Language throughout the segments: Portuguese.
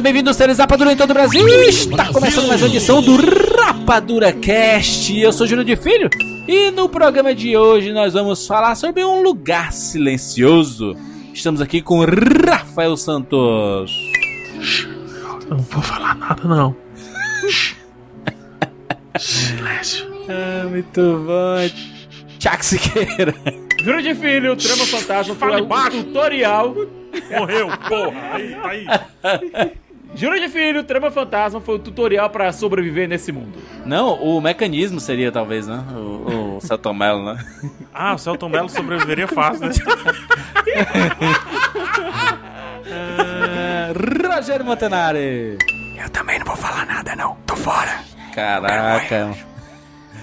Seja bem-vindo, seres Rapadura em todo o Brasil. Está começando mais uma edição do Rapadura Cast. Eu sou Júlio de Filho e no programa de hoje nós vamos falar sobre um lugar silencioso. Estamos aqui com Rafael Santos. Não vou falar nada, não. Silêncio. Ah, muito bom. Tchac Siqueira. Júlio de Filho, Trama Fantasma, Fale o baixo. tutorial. Morreu, porra. Aí, aí. Júlio de Filho, Trama Fantasma foi o tutorial pra sobreviver nesse mundo. Não, o mecanismo seria talvez, né? O, o Celton Mello, né? Ah, o Celton Mello sobreviveria fácil, né? Ah, Rogério Montanari. Eu também não vou falar nada, não. Tô fora. Caraca.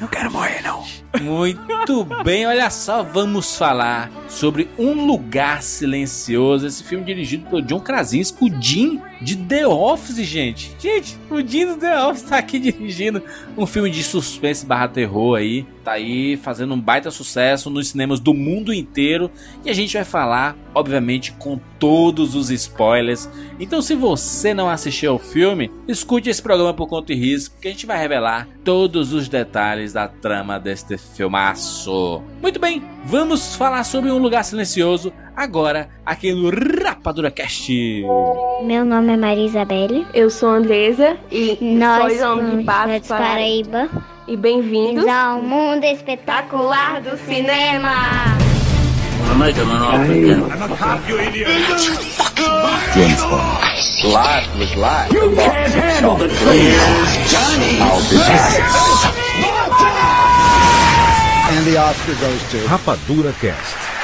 Não quero morrer, não. Muito bem, olha só, vamos falar sobre Um Lugar Silencioso, esse filme dirigido pelo John Krasinski, o Jim de The Office, gente. Gente, o Jim do The Office tá aqui dirigindo um filme de suspense barra terror aí, tá aí fazendo um baita sucesso nos cinemas do mundo inteiro e a gente vai falar, obviamente, com todos os spoilers. Então, se você não assistiu ao filme, escute esse programa por conta e risco, que a gente vai revelar todos os detalhes da trama deste filmaço. Muito bem, vamos falar sobre um lugar silencioso agora aqui no Rapadura Cast. Meu nome é Maria Isabelle. Eu sou Andresa e Nós de somos de Paraíba. E bem-vindos ao mundo espetacular espetacular do cinema! Rapadura Cast.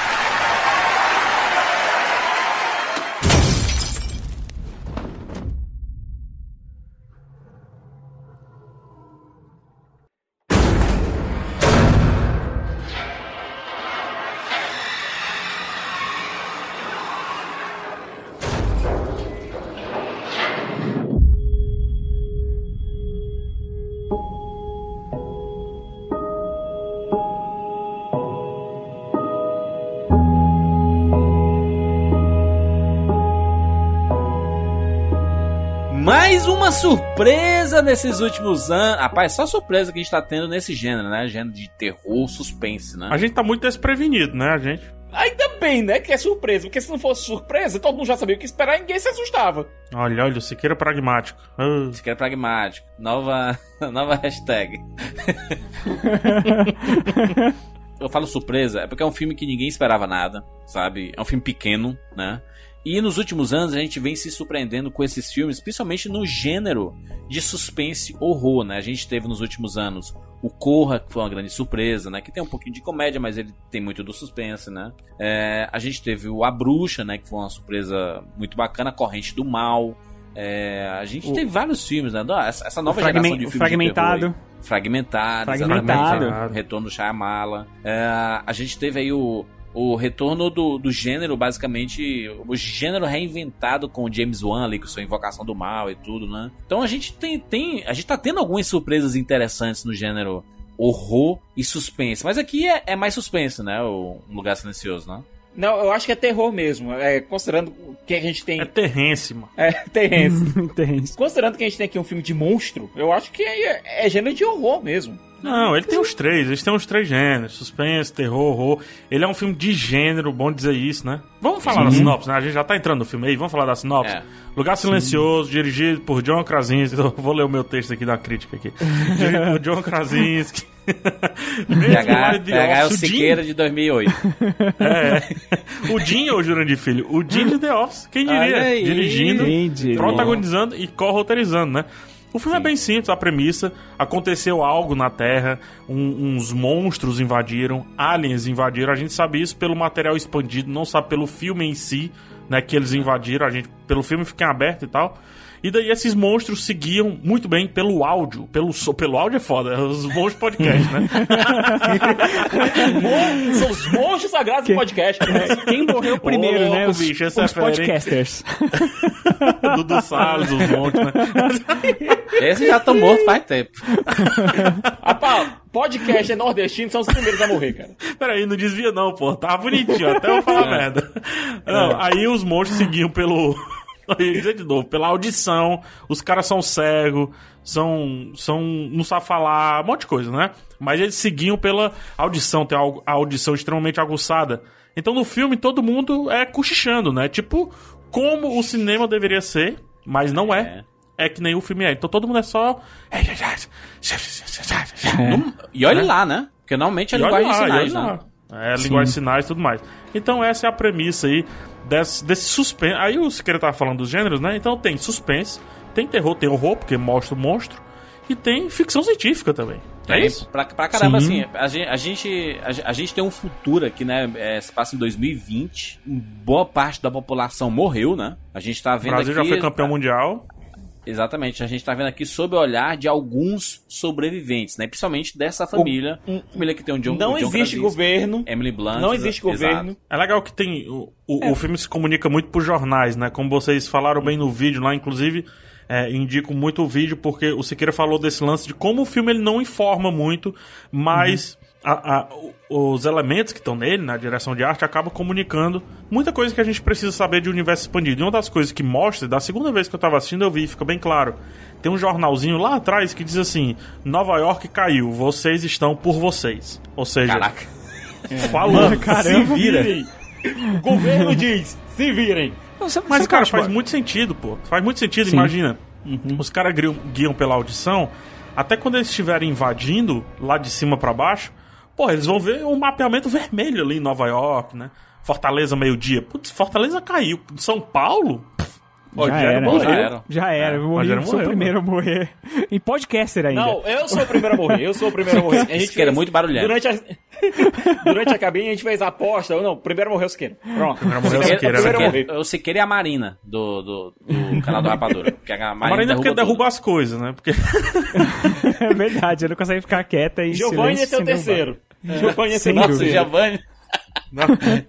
Nesses últimos anos. Rapaz, só surpresa que a gente tá tendo nesse gênero, né? Gênero de terror, suspense, né? A gente tá muito desprevenido, né, a gente? Ainda bem, né, que é surpresa, porque se não fosse surpresa, todo mundo já sabia o que esperar e ninguém se assustava. Olha, olha, o Siqueira pragmático. Aqui é pragmático. Nova, nova hashtag. Eu falo surpresa, é porque é um filme que ninguém esperava nada, sabe? É um filme pequeno, né? E nos últimos anos a gente vem se surpreendendo com esses filmes, principalmente no gênero de suspense horror, né? A gente teve nos últimos anos o Corra, que foi uma grande surpresa, né? Que tem um pouquinho de comédia, mas ele tem muito do suspense, né? É, a gente teve o A Bruxa, né? Que foi uma surpresa muito bacana, Corrente do Mal. É, a gente O- teve vários filmes, né? Essa, essa nova geração de filmes de terror fragmentado. Fragmentado, Fragmentado. exatamente. Retorno do Shyamala. É, a gente teve aí o, o retorno do, do gênero, basicamente, o gênero reinventado com o James Wan ali, com sua Invocação do Mal e tudo, né? Então a gente tem, tem. A gente tá tendo algumas surpresas interessantes no gênero horror e suspense. Mas aqui é, é mais suspense, né? O Um Lugar Silencioso, né? Não, eu acho que é terror mesmo, é, considerando que a gente tem... é terrense, mano. É, terrense. Intenso. considerando que a gente tem aqui um filme de monstro, eu acho que é, é gênero de horror mesmo. Não, ele tem os três, eles têm os três gêneros: suspense, terror, horror. Ele é um filme de gênero, bom dizer isso, né? Vamos falar da sinopse, né? A gente já tá entrando no filme aí, vamos falar da sinopse. É. Lugar Silencioso, dirigido por John Krasinski. Eu vou ler o meu texto aqui da crítica aqui. Dirigido por John Krasinski. PH, PH é o Jim- Siqueira de 2008. É. O Jim ou o Jurandir Filho? O Jim de The Office. Quem diria? Aí. Dirigindo, diria? protagonizando e co-roteirizando, né? O filme é bem simples, a premissa. Aconteceu algo na Terra, um- uns monstros invadiram, aliens invadiram. A gente sabe isso pelo material expandido, não sabe pelo filme em si, né? Que eles invadiram. A gente, pelo filme fica em aberto e tal. E daí esses monstros seguiam muito bem pelo áudio. Pelo, so- pelo áudio é foda, os monstros podcast, né? Mon- São os monstros sagrados do podcast. Quem morreu primeiro, louco, né? Os, bicho, é os hein? podcasters. Dudu Salles, os monstros, né? Esse já tá morto faz tempo. Rapaz, podcast é nordestino, são os primeiros a morrer, cara. Peraí, não desvia não, pô. Tava bonitinho, até eu falar merda. Não, aí os monstros seguiam pelo. Dizer de novo, pela audição. Os caras são cegos, são. são. não sabem falar, um monte de coisa, né? Mas eles seguiam pela audição, tem a au- a audição extremamente aguçada. Então no filme todo mundo é cochichando, né? Tipo, como o cinema deveria ser, mas não é. É que nem o filme é. Então todo mundo é só. E olha lá, né? Porque normalmente é E linguagem de lá, sinais, e olha né? É, linguagem de sinais e tudo mais. Então essa é a premissa aí desse, desse suspense. Aí o Siqueira tava falando dos gêneros, né? Então tem suspense, tem terror, tem horror, porque mostra o monstro, e tem ficção científica também. É Tem, isso? Pra, pra caramba, Sim. assim, a gente, a, gente, a, gen- a gente tem um futuro aqui, né? É, se passa em 2020. Boa parte da população morreu, né? A gente tá O vendo Brasil aqui. já foi campeão mundial. Exatamente, a gente tá vendo aqui sob o olhar de alguns sobreviventes, né? Principalmente dessa família. família que tem o John Não o John existe Krasinski, governo. Emily Blunt. Não existe exato. governo. É legal que tem. O, o, o filme se comunica muito por jornais, né? Como vocês falaram bem no vídeo lá, inclusive. É, indico muito o vídeo porque o Siqueira falou desse lance de como o filme ele não informa muito, mas a- a- os elementos que estão nele, na direção de arte, acabam comunicando muita coisa que a gente precisa saber de universo expandido. E uma das coisas que mostra, da segunda vez que eu tava assistindo, eu vi, fica bem claro. Tem um jornalzinho lá atrás que diz assim: Nova York caiu, vocês estão por vocês. Ou seja, Caraca. falando, Caramba. se vira. O governo diz, se virem. Você- Mas, cara, faz muito sentido, pô. Faz muito sentido, Sim. imagina. Os caras guiam, guiam pela audição, até quando eles estiverem invadindo, lá de cima pra baixo, pô, eles vão ver um mapeamento vermelho ali em Nova York, né? Fortaleza meio-dia. Putz, Fortaleza caiu. São Paulo? Pff, Já era, morreu. já era. Já era, eu morri, Rogério sou o morreu, primeiro a morrer. Em podcaster ainda. Não, eu sou o primeiro a morrer. Eu sou o primeiro a morrer. A gente Siqueira, muito barulhento. Durante a, durante a cabine a gente fez a aposta. Não, primeiro morreu o Siqueira. Pronto. Primeiro morreu o Siqueira- o né? primeiro a morrer. Siqueira- O Siqueira e a Marina do, do, do canal do Rapadura. Porque a A Marina, Marina é porque derruba derruba as coisas, né? Porque É verdade, ele não consegue ficar quieta e Giovanni é silêncio seu terceiro. Giovanni é seu terceiro. Giovanni.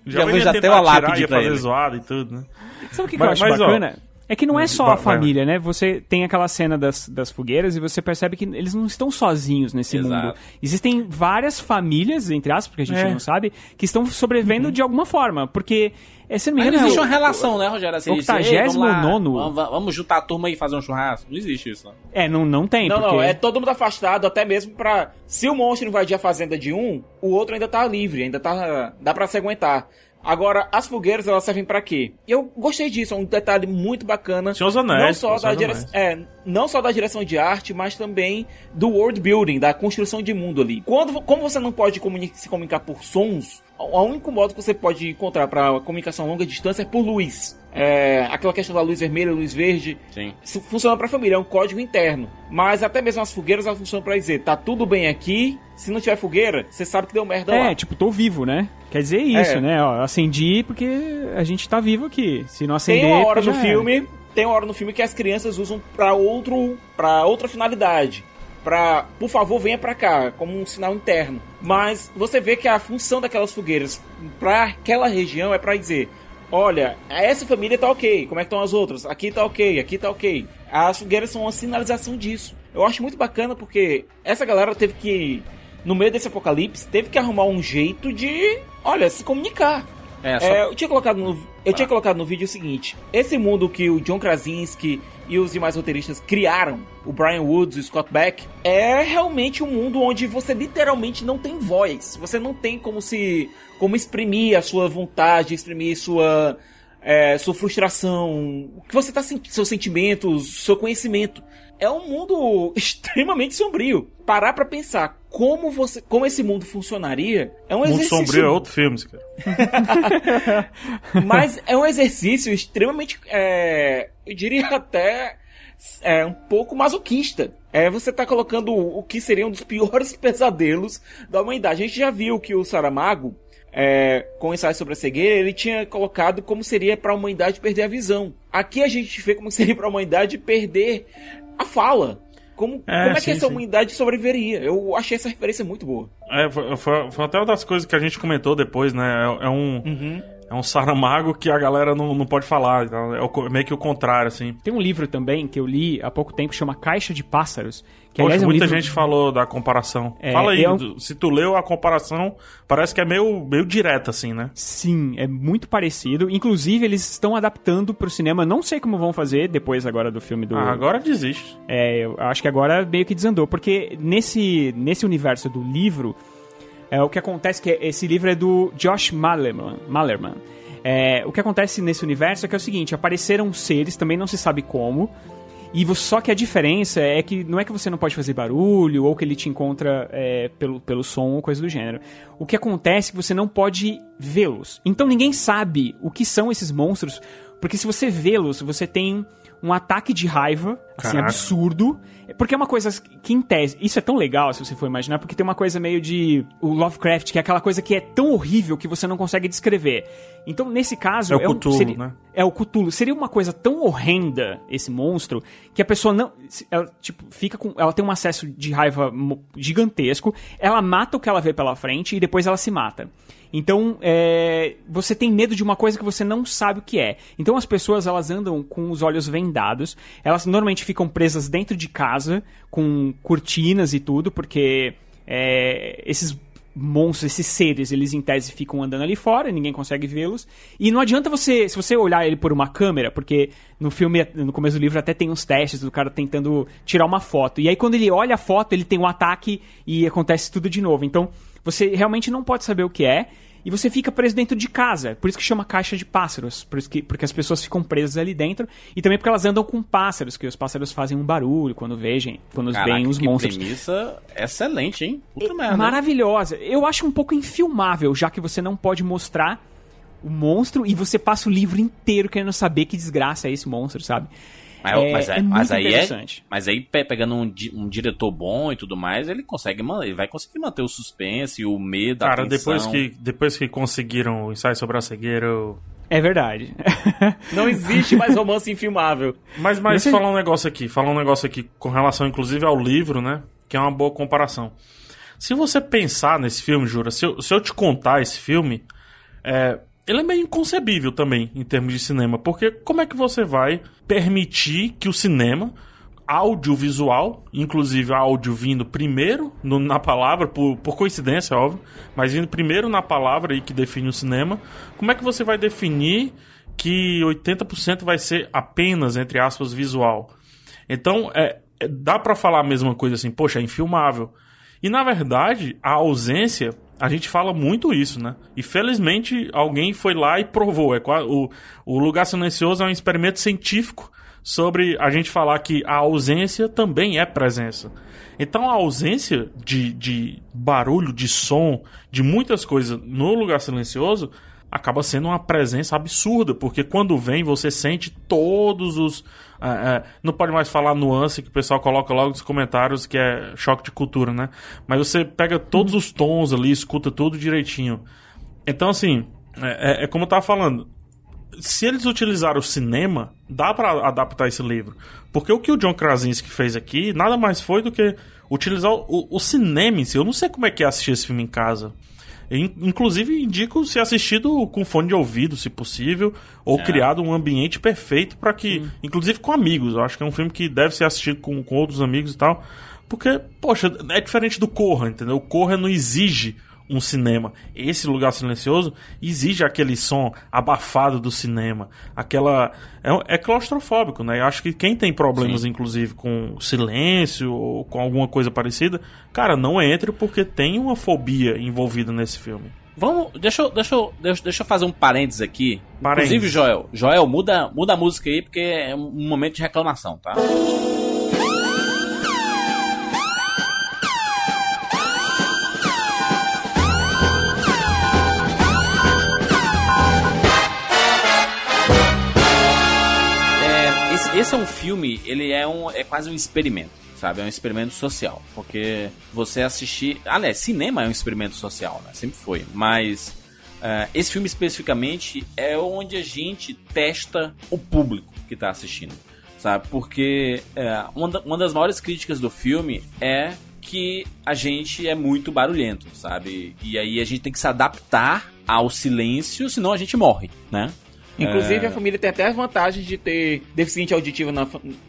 já vou já ia ter uma lápide ia pra fazer ele. zoada e tudo, né? Sabe o que, que Mas- eu acho mas, ó, bacana? É que não é só vai- a família, né? Você tem aquela cena das, das fogueiras e você percebe que eles não estão sozinhos nesse Exato. mundo. Existem várias famílias, entre aspas, porque a gente É. não sabe, que estão sobrevivendo de alguma forma. Porque, é, se não me Mas engano, não existe é uma o- relação, né, Rogério? Assim, eles dizem, "Ei, vamos lá, 89º. Vamos, vamos juntar a turma e fazer um churrasco. Não existe isso, né? É, não, não tem. Não, porque... não, é todo mundo afastado, até mesmo pra. Se o monstro invadir a fazenda de um, o outro ainda tá livre, ainda tá. dá pra se aguentar. Agora, as fogueiras, elas servem pra quê? Eu gostei disso, é um detalhe muito bacana. Senhor Anéis, Não só, da dos dire... é, não só da direção de arte, mas também do world building, da construção de mundo ali. Quando, como você não pode comuni- se comunicar por sons, o único modo que você pode encontrar para comunicação a longa distância é por luz. É, aquela questão da luz vermelha, luz verde, Sim. isso funciona pra família, é um código interno. Mas até mesmo as fogueiras elas funcionam pra dizer, tá tudo bem aqui, se não tiver fogueira, você sabe que deu merda É, lá. tipo, tô vivo, né? Quer dizer isso, É. né? Ó, acendi porque a gente tá vivo aqui. Se não acender, Tem uma hora no filme, tem uma hora no filme que as crianças usam pra outro, para outra finalidade. Pra, por favor, venha pra cá, como um sinal interno. Mas você vê que a função daquelas fogueiras pra aquela região é pra dizer: olha, essa família tá ok, como é que estão as outras? Aqui tá ok, aqui tá ok. As fogueiras são uma sinalização disso. Eu acho muito bacana porque essa galera teve que, no meio desse apocalipse, teve que arrumar um jeito de, olha, se comunicar. É, só... É, eu tinha colocado no, eu tinha colocado no vídeo o seguinte: esse mundo que o John Krasinski e os demais roteiristas criaram, o Brian Woods e o Scott Beck, é realmente um mundo onde você literalmente não tem voz. Você não tem como se como exprimir a sua vontade, exprimir sua é, sua frustração, o que você tá sentindo, seus sentimentos, seu conhecimento. É um mundo extremamente sombrio. Parar pra pensar como você, como esse mundo funcionaria, é um Mundo exercício Sombrio é outro filme, cara. mas é um exercício extremamente. é, eu diria até. é um pouco masoquista. É, você tá colocando o que seria um dos piores pesadelos da humanidade. A gente já viu que o Saramago, é, com o ensaio sobre a cegueira, ele tinha colocado como seria para a humanidade perder a visão. Aqui a gente vê como seria para a humanidade perder a fala. Como é, como é sim, que essa sim. humanidade sobreviveria? Eu achei essa referência muito boa. É, foi, foi, foi, até uma das coisas que a gente comentou depois, né? É, é um. Uhum. É um Saramago que a galera não, não pode falar. Então é, o, meio que o contrário, assim. Tem um livro também que eu li há pouco tempo que chama Caixa de Pássaros. Que, Poxa, aliás, é um muita livro... gente falou da comparação. É, Fala aí, é um... se tu leu a comparação, parece que é meio, meio direta, assim, né? Sim, é muito parecido. Inclusive, eles estão adaptando pro cinema. Não sei como vão fazer depois agora do filme do... Ah, agora desiste. É, eu acho que agora meio que desandou. Porque nesse, nesse universo do livro, é, o que acontece que esse livro é do Josh Malerman. Malerman. É, o que acontece nesse universo é que é o seguinte: apareceram seres, também não se sabe como. E só que a diferença é que não é que você não pode fazer barulho ou que ele te encontra é, pelo, pelo som ou coisa do gênero. O que acontece é que você não pode vê-los. Então ninguém sabe o que são esses monstros, porque se você vê-los, você tem um ataque de raiva, assim, absurdo. Porque é uma coisa que, em tese, isso é tão legal, se você for imaginar, porque tem uma coisa meio de. O Lovecraft, que é aquela coisa que é tão horrível que você não consegue descrever. Então, nesse caso. É o é Cthulhu, seria, né? É o Cthulhu. Seria uma coisa tão horrenda, esse monstro, que a pessoa não. Ela, tipo, fica com. Ela tem um acesso de raiva gigantesco, ela mata o que ela vê pela frente e depois ela se mata. Então, é, você tem medo de uma coisa que você não sabe o que é. Então, as pessoas elas andam com os olhos vendados. Elas normalmente ficam presas dentro de casa, com cortinas e tudo, porque é, esses monstros, esses seres, eles em tese ficam andando ali fora, ninguém consegue vê-los. E não adianta você, se você olhar ele por uma câmera, porque no filme, no começo do livro, até tem uns testes do cara tentando tirar uma foto. E aí quando ele olha a foto, ele tem um ataque e acontece tudo de novo. Então, você realmente não pode saber o que é e você fica preso dentro de casa. Por isso que chama caixa de pássaros, por isso que, porque as pessoas ficam presas ali dentro e também porque elas andam com pássaros, que os pássaros fazem um barulho quando vejam, quando Caraca, veem os que monstros. premissa excelente, hein? Puta merda. Maravilhosa. Eu acho um pouco infilmável, já que você não pode mostrar o monstro e você passa o livro inteiro querendo saber que desgraça é esse monstro, sabe? Mas, é, mas, é, é mas aí é, mas aí pegando um, um, diretor bom e tudo mais, ele consegue, ele vai conseguir manter o suspense, o medo, Cara, a depois que depois que conseguiram o ensaio sobre a cegueira, eu... É verdade. Não existe mais romance infilmável. Mas, mas falar um negócio aqui, falar um negócio aqui com relação, inclusive, ao livro, né? Que é uma boa comparação. Se você pensar nesse filme, Jura, se eu, se eu te contar esse filme, é, ele é meio inconcebível também em termos de cinema, porque como é que você vai permitir que o cinema audiovisual, inclusive áudio vindo primeiro no, na palavra, por, por coincidência, óbvio, mas vindo primeiro na palavra aí que define o cinema, como é que você vai definir que 80% vai ser apenas, entre aspas, visual? Então, é, é dá para falar a mesma coisa assim, poxa, é infilmável. E na verdade, a ausência a gente fala muito isso, né? E felizmente alguém foi lá e provou. É, o, o Lugar Silencioso é um experimento científico sobre a gente falar que a ausência também é presença. Então a ausência de, de barulho, de som, de muitas coisas no Lugar Silencioso acaba sendo uma presença absurda, porque quando vem você sente todos os é, é, não pode mais falar nuance que o pessoal coloca logo nos comentários que é choque de cultura, né? Mas você pega todos os tons ali, escuta tudo direitinho. Então, assim, é, é, é como eu tava falando. Se eles utilizaram o cinema, dá para adaptar esse livro. Porque o que o John Krasinski fez aqui nada mais foi do que utilizar o, o cinema em si. Eu não sei como é que é assistir esse filme em casa. Inclusive, indico ser assistido com fone de ouvido, se possível, ou é. criado um ambiente perfeito para que, hum. inclusive com amigos. Eu acho que é um filme que deve ser assistido com, com outros amigos e tal. Porque, poxa, é diferente do Corra, entendeu? O Corra não exige um cinema. Esse lugar silencioso exige aquele som abafado do cinema, aquela é, é claustrofóbico, né? Eu acho que quem tem problemas, Sim. inclusive, com silêncio ou com alguma coisa parecida, cara, não entre porque tem uma fobia envolvida nesse filme. Vamos, deixa eu, deixa eu, deixa eu fazer um parênteses aqui. Parênteses. Inclusive, Joel, Joel, muda, muda a música aí porque é um momento de reclamação, tá? Esse é um filme, ele é, um, é quase um experimento, sabe? É um experimento social. Porque você assistir. Aliás, cinema é um experimento social, né? Sempre foi. Mas uh, esse filme especificamente é onde a gente testa o público que tá assistindo, sabe? Porque uh, uma, da, uma das maiores críticas do filme é que a gente é muito barulhento, sabe? E aí a gente tem que se adaptar ao silêncio, senão a gente morre, né? Inclusive, É. a família tem até as vantagens de ter deficiente auditivo na,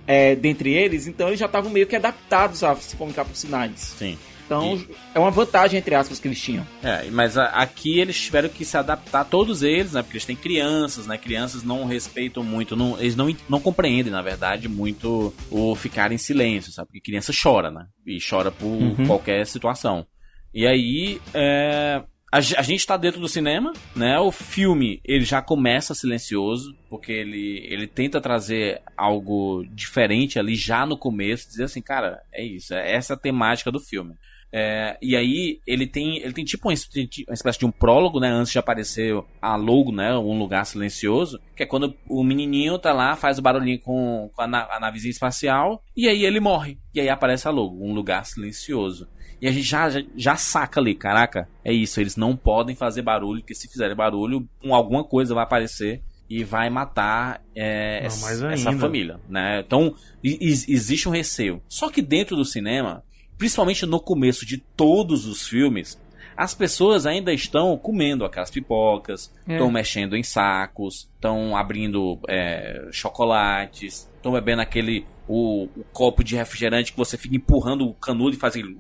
é, dentre eles, então eles já estavam meio que adaptados a se comunicar por sinais. Sim. Então, é uma vantagem, entre aspas, que eles tinham. É, mas a- aqui eles tiveram que se adaptar, todos eles, né? Porque eles têm crianças, né? Crianças não respeitam muito, não, eles não, não compreendem, na verdade, muito o ficar em silêncio, sabe? Porque criança chora, né? E chora por qualquer situação. E aí, é, a, ge- a gente tá dentro do cinema, né? O filme, ele já começa silencioso, porque ele, ele tenta trazer algo diferente ali já no começo, dizer assim, cara, é isso, é essa a temática do filme. É, e aí ele tem ele tem tipo uma, espécie- uma espécie de um prólogo, né, antes de aparecer a logo, né, um lugar silencioso, que é quando o menininho tá lá, faz o barulhinho com, com a, na- a navezinha espacial e aí ele morre. E aí aparece a logo, um lugar silencioso. E a gente já, já, já saca ali, caraca, é isso, eles não podem fazer barulho, porque se fizerem barulho, um, alguma coisa vai aparecer e vai matar é, Não, essa, essa família, né? Então, e- existe um receio. Só que dentro do cinema, principalmente no começo de todos os filmes, as pessoas ainda estão comendo aquelas pipocas, É. estão mexendo em sacos, estão abrindo é, chocolates, estão bebendo aquele o, o copo de refrigerante que você fica empurrando o canudo e faz aquele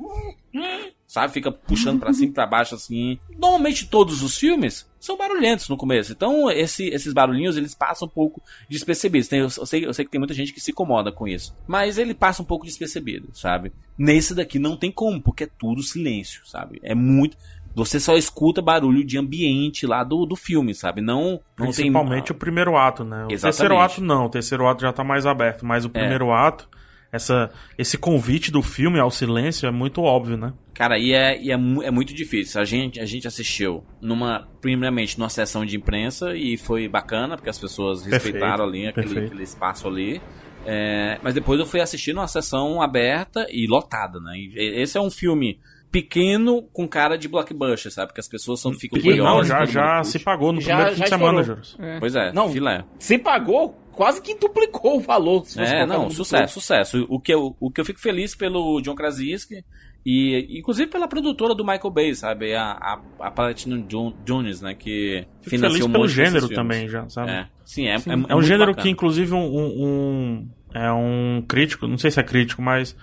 sabe, fica puxando pra cima e pra baixo assim. Normalmente todos os filmes são barulhentos no começo. Então esse- esses barulhinhos eles passam um pouco despercebidos. Tem- eu, sei, eu sei que tem muita gente que se incomoda com isso, mas ele passa um pouco despercebido, sabe? Nesse daqui não tem como, porque é tudo silêncio, sabe? É muito você só escuta barulho de ambiente lá do, do filme, sabe? Não, não tem Principalmente o primeiro ato, né? O Exatamente. terceiro ato não, o terceiro ato já tá mais aberto, mas o primeiro ato, essa, esse convite do filme ao silêncio é muito óbvio, né? Cara, e é, e é, é muito difícil. A gente, a gente assistiu numa, primeiramente, numa sessão de imprensa e foi bacana, porque as pessoas Perfeito, respeitaram ali aquele, perfeito. aquele espaço ali. É, mas depois eu fui assistir numa sessão aberta e lotada, né? E esse é um filme pequeno com cara de blockbuster, sabe? Porque as pessoas são, ficam Não, curiosas. já, todo já mundo se pagou no Já- primeiro fim já de semana. Juros. Pois é, Não, filé. Se pagou, quase que duplicou o valor. É, não, um sucesso, sucesso. O que, eu, o que eu fico feliz pelo John Krasinski e inclusive pela produtora do Michael Bay, sabe? A, a, a Platinum Dun- Dunes, né? Que Fico financiou feliz um pelo gênero filmes. também, já, sabe? É, sim, é, é, É um muito gênero bacana. que, inclusive, um, um- um- é um crítico, não sei se é crítico, mas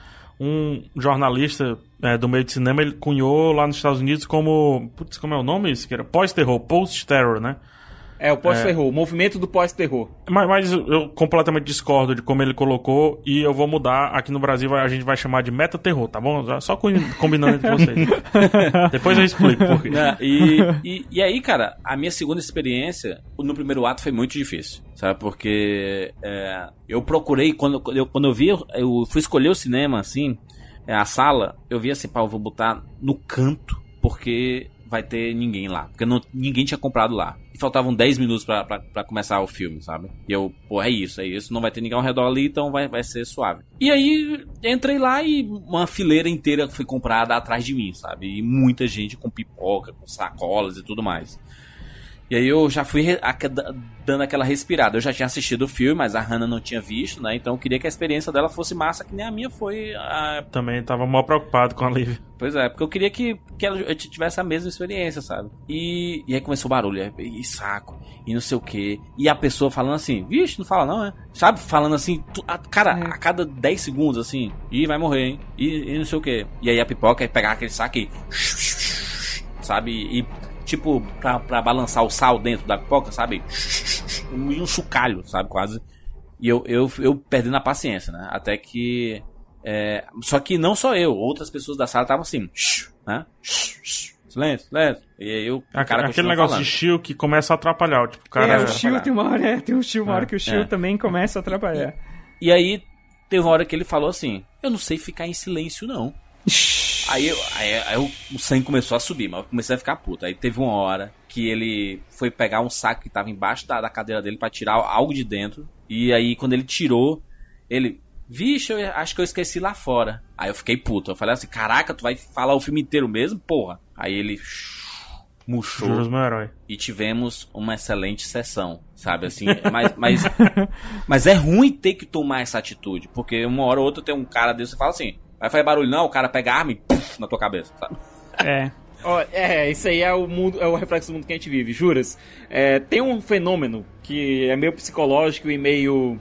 um jornalista é, do meio de cinema, ele cunhou lá nos Estados Unidos como. Putz, como é o nome isso? Que era pós-terror, post-terror, né? É, o pós-terror, o movimento do pós-terror. Mas, mas eu completamente discordo de como ele colocou e eu vou mudar. Aqui no Brasil a gente vai chamar de meta-terror, tá bom? Só com- combinando entre vocês. Depois eu explico por quê. E, e, e aí, cara, a minha segunda experiência no primeiro ato foi muito difícil, sabe? Porque é, eu procurei, quando, quando eu, quando eu vi, eu fui escolher o cinema, assim, é, a sala, eu vi assim, pá, eu vou botar no canto, porque vai ter ninguém lá. Porque não, ninguém tinha comprado lá. E faltavam 10 minutos pra começar o filme, sabe? E eu, pô, é isso, é isso. Não vai ter ninguém ao redor ali, então vai, vai ser suave. E aí, entrei lá e uma fileira inteira foi comprada atrás de mim, sabe? E muita gente com pipoca, com sacolas e tudo mais. E aí eu já fui dando aquela respirada. Eu já tinha assistido o filme, mas a Hannah não tinha visto, né? Então eu queria que a experiência dela fosse massa, que nem a minha foi. a- Também tava mal preocupado com a Lívia. Pois é, porque eu queria que, que ela eu tivesse a mesma experiência, sabe? E, e aí começou o barulho, e, e saco, e não sei o que. E a pessoa falando assim, vixe, não fala não, é? Sabe? Falando assim, tu- a- cara, a cada 10 segundos, assim, e vai morrer, hein? E, e não sei o que. E aí a pipoca ia pegar aquele saco e. Sabe? E tipo, pra, pra balançar o sal dentro da pipoca, sabe? E um chocalho, sabe? Quase. E eu, eu, eu perdendo a paciência, né? Até que. é, só que não só eu, outras pessoas da sala estavam assim, né? Silêncio, silêncio. E aí eu, o cara Aquele negócio falando. de chill que começa a atrapalhar. Tipo, o cara. é, o Shio tem uma hora, é, tem um Shio, uma hora que o Shio é. também começa a atrapalhar. E aí teve uma hora que ele falou assim: Eu não sei ficar em silêncio, não. Aí, eu- aí, aí eu- o sangue começou a subir, mas eu comecei a ficar puto. Aí teve uma hora que ele foi pegar um saco que tava embaixo da, da cadeira dele pra tirar algo de dentro. E aí, quando ele tirou, Ele, vixe, eu acho que eu esqueci lá fora. Aí eu fiquei puto. Eu falei assim, caraca, tu vai falar o filme inteiro mesmo, porra? Aí ele murchou Juras, meu herói. e tivemos uma excelente sessão, sabe assim? Mas, mas, mas é ruim ter que tomar essa atitude, porque uma hora ou outra tem um cara desse e fala assim, vai fazer barulho não, o cara pega a arma e puf, na tua cabeça, sabe? É. Ó, é, isso aí é o mundo, é o reflexo do mundo que a gente vive, juras. É, tem um fenômeno que é meio psicológico e meio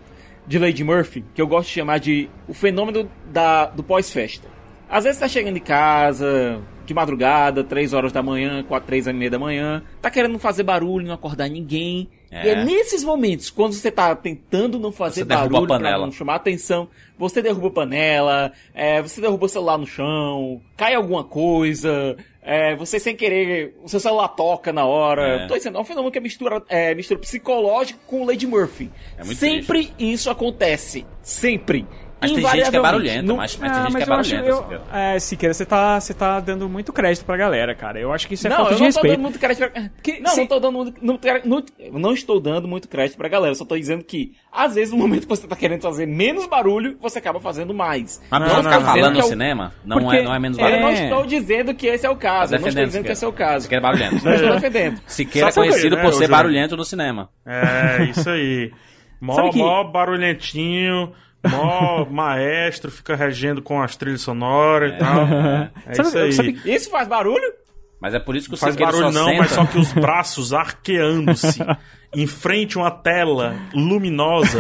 de Lady Murphy, que eu gosto de chamar de o fenômeno da, do pós-festa. Às vezes tá chegando em casa, de madrugada, 3 horas da manhã, 4, 3 e meia da manhã, tá querendo não fazer barulho, não acordar ninguém. É. E é nesses momentos, quando você tá tentando não fazer barulho pra não chamar atenção, você derruba a panela, é, você derruba o celular no chão, cai alguma coisa, é, você sem querer, o seu celular toca na hora. É. Tô dizendo, é um fenômeno que é mistura, é, mistura psicológico com Lady Murphy. É muito Sempre isso acontece. Sempre. Mas tem gente que é barulhenta, Não- mas, mas tem Ah, gente que é eu acho, barulhenta. eu, Siqueira. é, Siqueira, você tá, você tá dando muito crédito pra galera, cara. Eu acho que isso é não, falta eu de não tô respeito. dando muito crédito pra... Que- não, se- não tô dando muito, não, não, eu não estou dando muito crédito pra galera. Eu só tô dizendo que, às vezes, no momento que você tá querendo fazer menos barulho, você acaba fazendo mais. Mas Não, não, não, ficar não. falando no é o- cinema não, Porque- é, não é menos É. Eu barulho. não estou dizendo que esse é o caso. Tá eu não estou dizendo que esse é o caso. Siqueira é barulhento. Não estou defendendo. Siqueira é conhecido né, por ser Júlio? barulhento no cinema. É, isso aí. Mó, que- mó barulhentinho, mó maestro, fica regendo com as trilhas sonoras e tal. É Sabe- isso aí. sabe- Isso faz barulho? Mas é por isso que o Faz barulho só não, senta... mas só que os braços arqueando-se em frente a uma tela luminosa,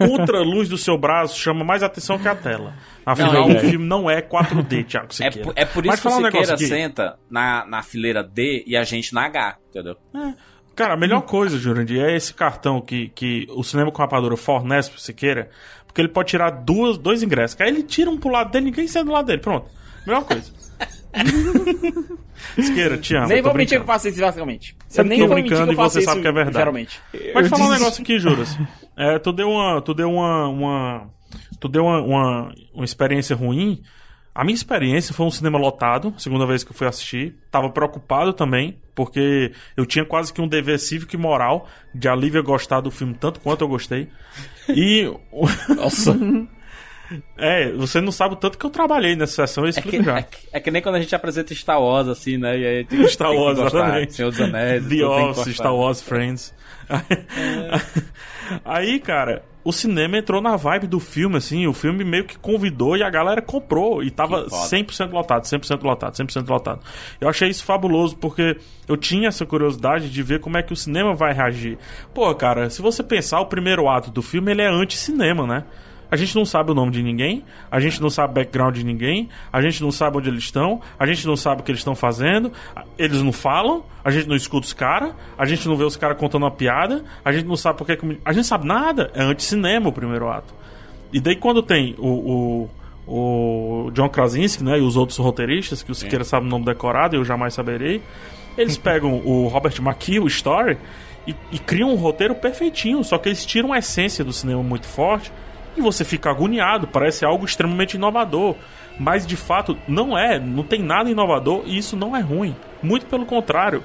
o contra-luz do seu braço chama mais atenção que a tela. Afinal, Não, o é. filme não é 4D, Thiago É, Siqueira. por- é por Mas isso que o um Siqueira senta na, na fileira D e a gente na H, entendeu? Cara, a melhor coisa, Jurandir, é esse cartão que, que o Cinema com Rapadura fornece pro Siqueira, porque ele pode tirar duas, dois ingressos. Aí ele tira um pro lado dele, ninguém sai do lado dele. Pronto. Melhor coisa. Siqueira, te amo. nem vou mentir que eu faço isso basicamente. Eu nem vou tô brincando e você sabe que é verdade. geralmente. Mas falar um negócio aqui, Juras. É, tu deu uma. Tu deu uma. uma tu deu uma, uma, uma experiência ruim. A minha experiência foi um cinema lotado, segunda vez que eu fui assistir. Tava preocupado também, porque eu tinha quase que um dever cívico e moral de a Lívia gostar do filme tanto quanto eu gostei. E. Nossa. é, você não sabe o tanto que eu trabalhei nessa sessão, eu É explico que, já. é, que, é que nem quando a gente apresenta Star Wars, assim, né? E aí tem, Star tem que Wars, gostar, exatamente. Senhor dos Anéis. The tem Office. Star Wars Friends. Aí, cara, o cinema entrou na vibe do filme, assim, o filme meio que convidou e a galera comprou. E tava Que foda. 100% lotado, 100% lotado, 100% lotado. Eu achei isso fabuloso, porque eu tinha essa curiosidade de ver como é que o cinema vai reagir. Pô, cara, se você pensar, o primeiro ato do filme, ele é anti-cinema, né? A gente não sabe o nome de ninguém, a gente não sabe o background de ninguém, a gente não sabe onde eles estão, a gente não sabe o que eles estão fazendo, eles não falam, a gente não escuta os caras, a gente não vê os caras contando uma piada, a gente não sabe porque. que- A gente sabe nada, é anti-cinema o primeiro ato. E daí quando tem o, o, o John Krasinski, né, e os outros roteiristas, que o Siqueira sabe o nome decorado, eu jamais saberei, eles pegam o Robert McKee, o Story, e, e criam um roteiro perfeitinho, só que eles tiram a essência do cinema muito forte e você fica agoniado, parece algo extremamente inovador. Mas de fato não é, não tem nada inovador e isso não é ruim. Muito pelo contrário.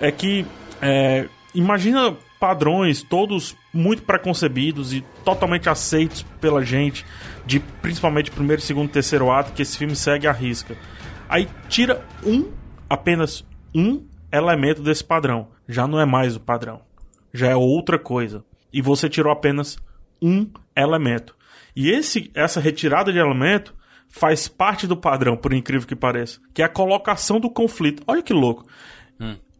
É que é, imagina padrões todos muito preconcebidos e totalmente aceitos pela gente, de principalmente primeiro, segundo, terceiro ato, que esse filme segue à risca. Aí tira um, apenas um elemento desse padrão. Já não é mais o padrão. Já é outra coisa. E você tirou apenas um elemento. E esse, essa retirada de elemento faz parte do padrão, por incrível que pareça, que é a colocação do conflito. Olha que louco.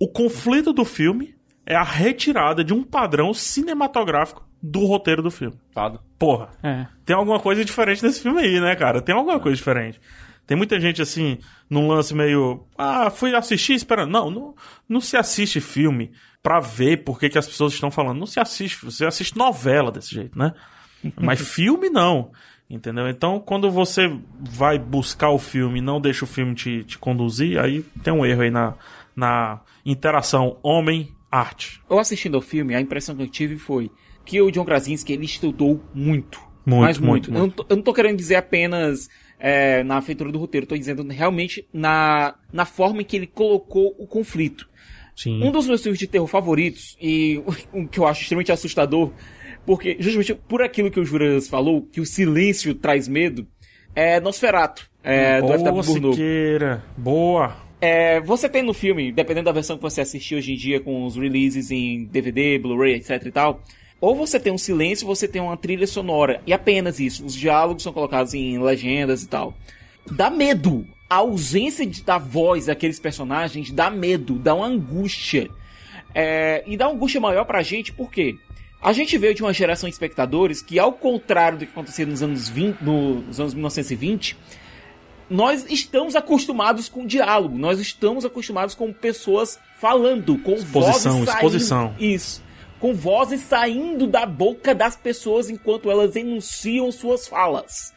O conflito do filme é a retirada de um padrão cinematográfico do roteiro do filme. Foda. Porra, É. tem alguma coisa diferente nesse filme aí, né, cara? Tem alguma coisa diferente. Tem muita gente assim, num lance meio. Ah, fui assistir esperando. Não, não, não se assiste filme pra ver por que, que as pessoas estão falando. Não se assiste, você assiste novela desse jeito, né? Mas filme não. Entendeu? Então, quando você vai buscar o filme e não deixa o filme te, te conduzir, aí tem um erro aí na, na interação homem-arte. Eu assistindo ao filme, a impressão que eu tive foi que o John Krasinski, ele estudou muito. Muito, mas muito. muito, Eu, não tô, eu não tô querendo dizer apenas é, na feitura do roteiro, tô dizendo realmente na, na forma em que ele colocou o conflito. Sim. Um dos meus filmes de terror favoritos, e um que eu acho extremamente assustador, Porque, justamente por aquilo que o Juras falou, que o silêncio traz medo, é Nosferato, é, do F.W. Boa, Murnau. Siqueira. Boa. É, você tem no filme, dependendo da versão que você assistir hoje em dia, com os releases em DVD, Blu-ray, etc e tal, ou você tem um silêncio, ou você tem uma trilha sonora, e apenas isso. Os diálogos são colocados em legendas e tal. Dá medo. A ausência de, da voz daqueles personagens dá medo, dá uma angústia. É, e dá uma angústia maior pra gente, por quê? A gente veio de uma geração de espectadores que, ao contrário do que acontecia nos anos 20, no- nos anos 1920, nós estamos acostumados com diálogo, nós estamos acostumados com pessoas falando, com Exposição, vozes saindo, exposição. Isso. Com vozes saindo da boca das pessoas enquanto elas enunciam suas falas.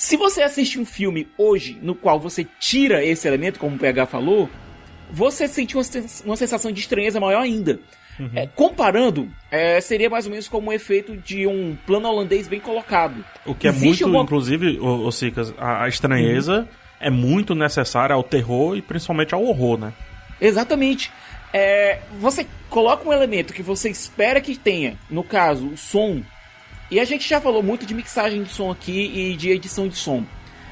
Se você assiste um filme hoje no qual você tira esse elemento, como o PH falou, você sente uma, sens- uma sensação de estranheza maior ainda. Uhum. É, comparando, é, seria mais ou menos como o efeito de um plano holandês bem colocado. O que é Existe muito, uma- inclusive, o, Cicas, a, a estranheza é muito necessária ao terror e principalmente ao horror, né? Exatamente. É, você coloca um elemento que você espera que tenha, no caso, o som. E a gente já falou muito de mixagem de som aqui e de edição de som,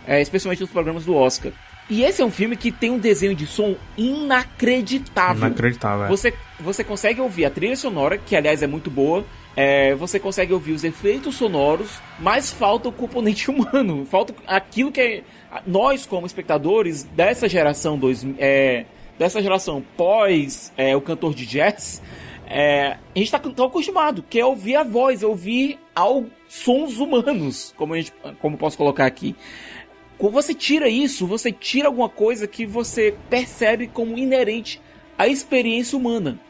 é, especialmente nos programas do Oscar. E esse é um filme que tem um desenho de som inacreditável. Inacreditável. é. Você, você consegue ouvir a trilha sonora, que aliás é muito boa. é, você consegue ouvir os efeitos sonoros, mas falta o componente humano. Falta aquilo que é, nós, como espectadores dessa geração, dois, é, dessa geração pós é, o cantor de jazz, é, a gente está tão acostumado, que é ouvir a voz, é ouvir ao, sons humanos, como, gente, como posso colocar aqui. Quando você tira isso, você tira alguma coisa que você percebe como inerente à experiência humana.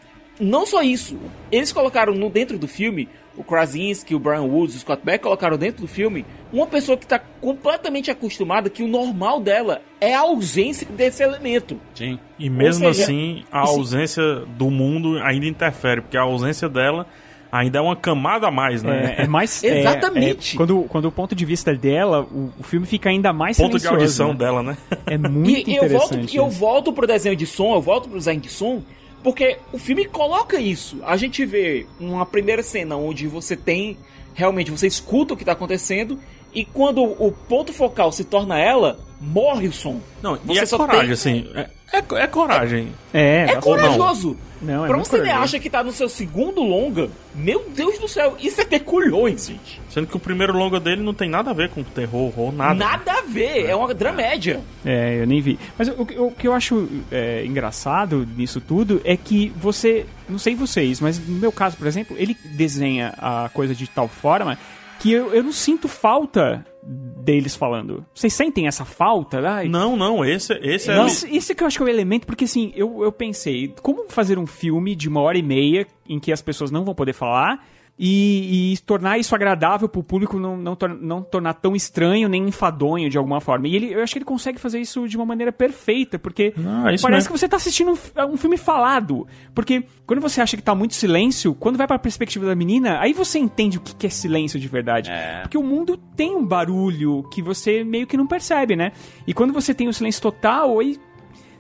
Não só isso, eles colocaram no dentro do filme, o Krasinski, o Brian Woods, o Scott Beck colocaram dentro do filme uma pessoa que está completamente acostumada que o normal dela é a ausência desse elemento. Sim. E mesmo seja, assim, a ausência do mundo ainda interfere, porque a ausência dela ainda é uma camada a mais, né? É, é mais. é- Exatamente. é- quando, quando o ponto de vista dela, o, o filme fica ainda mais Ponto de audição né? dela, né? É muito E, e eu volto, interessante. e eu isso. volto pro desenho de som, eu volto pro design de som, porque o filme coloca isso. A gente vê uma primeira cena onde você tem realmente você escuta o que tá acontecendo e quando o ponto focal se torna ela, morre o som. Não, e Você é só coragem, tem- assim. É, é, é coragem. É, É bastante. corajoso. Não, é pra você corajoso. acha que tá no seu segundo longa, meu Deus do céu, isso é ter culhões, gente. Sendo que o primeiro longa dele não tem nada a ver com terror, horror, nada. Nada a ver, é uma dramédia. É, eu nem vi. Mas o, o- o que eu acho é, engraçado nisso tudo é que você, não sei vocês, mas no meu caso, por exemplo, ele desenha a coisa de tal forma que eu, eu não sinto falta deles falando. Vocês sentem essa falta? Ai, Não, não, esse, esse é. Isso, isso que eu acho que é o elemento, porque assim, eu, eu pensei, como fazer um filme de uma hora e meia em que as pessoas não vão poder falar e, e tornar isso agradável pro público, não, não, tor- não tornar tão estranho nem enfadonho de alguma forma. E ele, eu acho que ele consegue fazer isso de uma maneira perfeita, porque é isso parece mesmo. que você tá assistindo um, um filme falado. Porque quando você acha que tá muito silêncio, quando vai pra perspectiva da menina, aí você entende o que que é silêncio de verdade. Porque o mundo tem um barulho que você meio que não percebe, né? E quando você tem o silêncio total, aí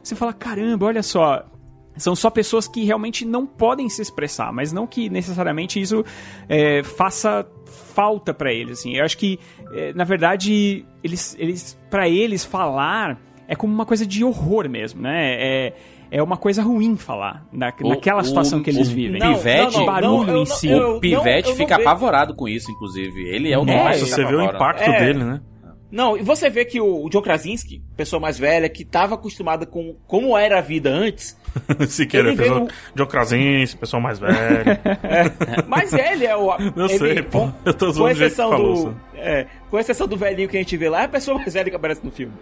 você fala, caramba, olha só. São só pessoas que realmente não podem se expressar, mas não que necessariamente isso é, faça falta pra eles. Assim. Eu acho que, é, na verdade, eles, eles para eles falar é como uma coisa de horror mesmo, né? É, é uma coisa ruim falar na, O- naquela situação o- que eles o vivem. Não, Pivete- não, não, barulho em si. O Pivete fica apavorado com isso, inclusive. Ele é o É, nosso. Nossa, você vê o impacto É. dele, né? Não, e você vê que o John Krasinski, pessoa mais velha, que estava acostumada com como era a vida antes, Siqueira, pessoa, veio- John Krasinski, pessoa mais velha. mas ele é o. Eu ele, sei, pô. com- Eu tô com zoando do que exceção falou, do. sabe? É, com exceção do velhinho que a gente vê lá, é a pessoa mais velha que aparece no filme.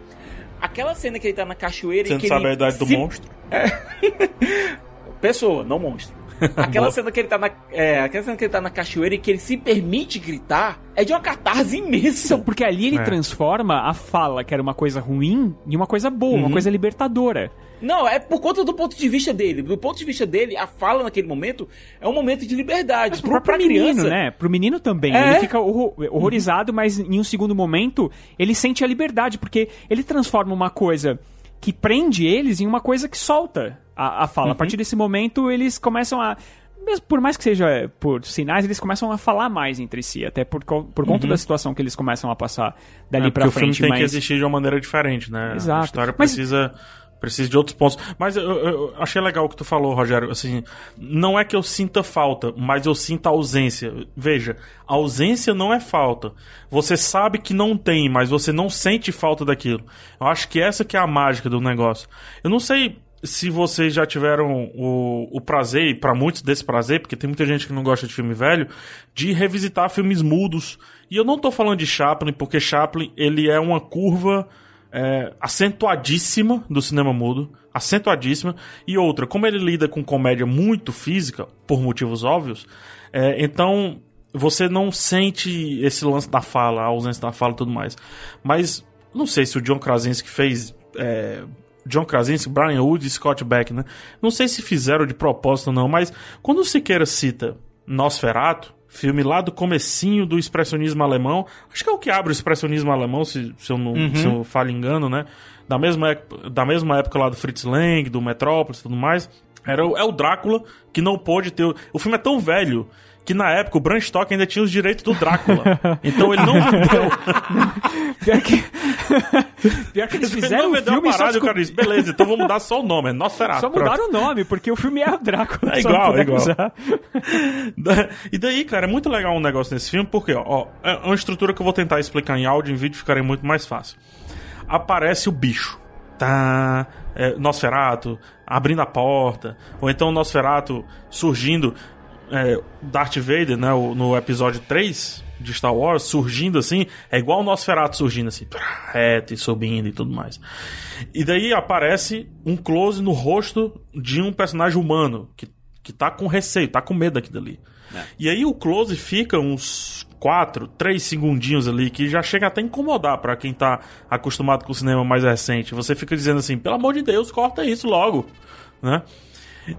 Aquela cena que ele tá na cachoeira Você e não que sabe ele a idade do se- monstro? Pessoa, não monstro. Aquela cena que ele tá na. É, aquela cena que ele tá na cachoeira e que ele se permite gritar é de uma catarse imensa. Porque ali ele É. transforma a fala, que era uma coisa ruim, em uma coisa boa, uma coisa libertadora. Não, é por conta do ponto de vista dele. Do ponto de vista dele, a fala naquele momento é um momento de liberdade. Mas pro Pro, pra menino, criança, né? Pro menino também. É. Ele fica horror- horrorizado, mas em um segundo momento ele sente a liberdade, porque ele transforma uma coisa que prende eles em uma coisa que solta a, a fala. A partir desse momento eles começam a. mesmo por mais que seja por sinais, eles começam a falar mais entre si, até por, por conta da situação que eles começam a passar dali É, pra porque o filme frente. tem mas... que existir de uma maneira diferente, né? Exato. A história Mas- precisa, precisa de outros pontos. Mas eu, eu- eu achei legal o que tu falou, Rogério. Assim, não é que eu sinta falta, mas eu sinto ausência. Veja, ausência não é falta. Você sabe que não tem, mas você não sente falta daquilo. Eu acho que essa que é a mágica do negócio. Eu não sei se vocês já tiveram o, o prazer, e para muitos desse prazer, porque tem muita gente que não gosta de filme velho, de revisitar filmes mudos. E eu não tô falando de Chaplin, porque Chaplin ele é uma curva é, acentuadíssima do cinema mudo, acentuadíssima. E outra, como ele lida com comédia muito física, por motivos óbvios, é, então você não sente esse lance da fala, a ausência da fala e tudo mais. Mas não sei se o John Krasinski fez. é, John Krasinski, Brian Wood e Scott Beck, né? Não sei se fizeram de propósito ou não, mas quando o Siqueira cita Nosferatu, filme lá do comecinho do expressionismo alemão, acho que é o que abre o expressionismo alemão, se, se eu não se eu falo engano, né? Da mesma, época- da mesma época lá do Fritz Lang, do Metrópolis e tudo mais. Era, o- é o Drácula que não pôde ter. O filme é tão velho que na época o Bram Stoker ainda tinha os direitos do Drácula. então ele não vendeu. Pior que, Pior que eles Ele fizeram não o vendeu filme e só, parada e o cara disse, beleza, então vamos mudar só o nome, é Nosferatu. só pronto. mudaram o nome, porque o filme é o Drácula. É igual, é igual. usar. E daí, cara, é muito legal um negócio nesse filme, porque, ó, ó, é uma estrutura que eu vou tentar explicar em áudio, em vídeo ficaria muito mais fácil. Aparece o bicho. Tá. É, Nosferato abrindo a porta. Ou então o Nosferato surgindo. É, Darth Vader, né? No episódio 3 de Star Wars, surgindo assim. É igual o Nosferato surgindo assim. Reto e subindo e tudo mais. E daí aparece um close no rosto de um personagem humano que, que tá com receio, tá com medo daquilo ali. E aí o close fica uns 4, 3 segundinhos ali, que já chega até a incomodar pra quem tá acostumado com o cinema mais recente. Você fica dizendo assim, pelo amor de Deus, corta isso logo, né?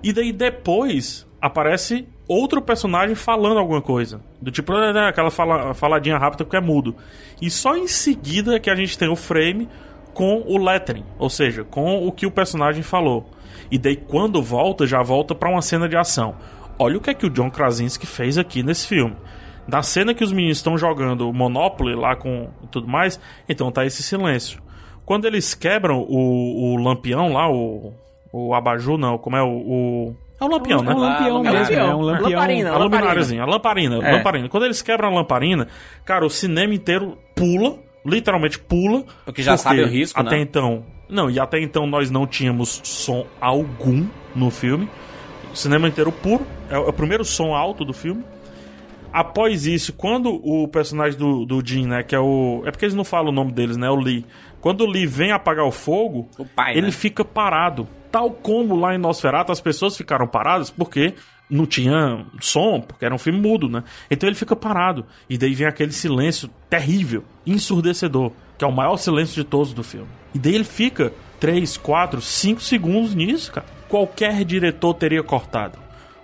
E daí depois aparece outro personagem falando alguma coisa. Do tipo, né, aquela fala, faladinha rápida porque é mudo. E só em seguida que a gente tem o frame com o lettering, ou seja, com o que o personagem falou. E daí quando volta, já volta pra uma cena de ação. Olha o que é que o John Krasinski fez aqui nesse filme. Na cena que os meninos estão jogando Monopoly lá com tudo mais, então tá esse silêncio. Quando eles quebram o, o lampião lá, o, o abajur, não, como é o. o- é o lampião, né? É um lampião É um mesmo, é um lampião. Lamparina. A lumináriazinha, a lamparina, É. lamparina. Quando eles quebram a lamparina, cara, o cinema inteiro pula, literalmente pula. Porque já sabe o risco, até né? então. Não, e até então nós não tínhamos som algum no filme. O cinema inteiro puro, é o é o primeiro som alto do filme. Após isso, quando o personagem do, do Jim, né, que é o. É porque eles não falam o nome deles, né? O Lee. Quando o Lee vem apagar o fogo, O pai, ele né? fica parado. Tal como lá em Nosferatu as pessoas ficaram paradas porque não tinha som, porque era um filme mudo, né? Então ele fica parado. E daí vem aquele silêncio terrível, ensurdecedor, que é o maior silêncio de todos do filme. E daí ele fica 3, 4, 5 segundos nisso, cara. Qualquer diretor teria cortado.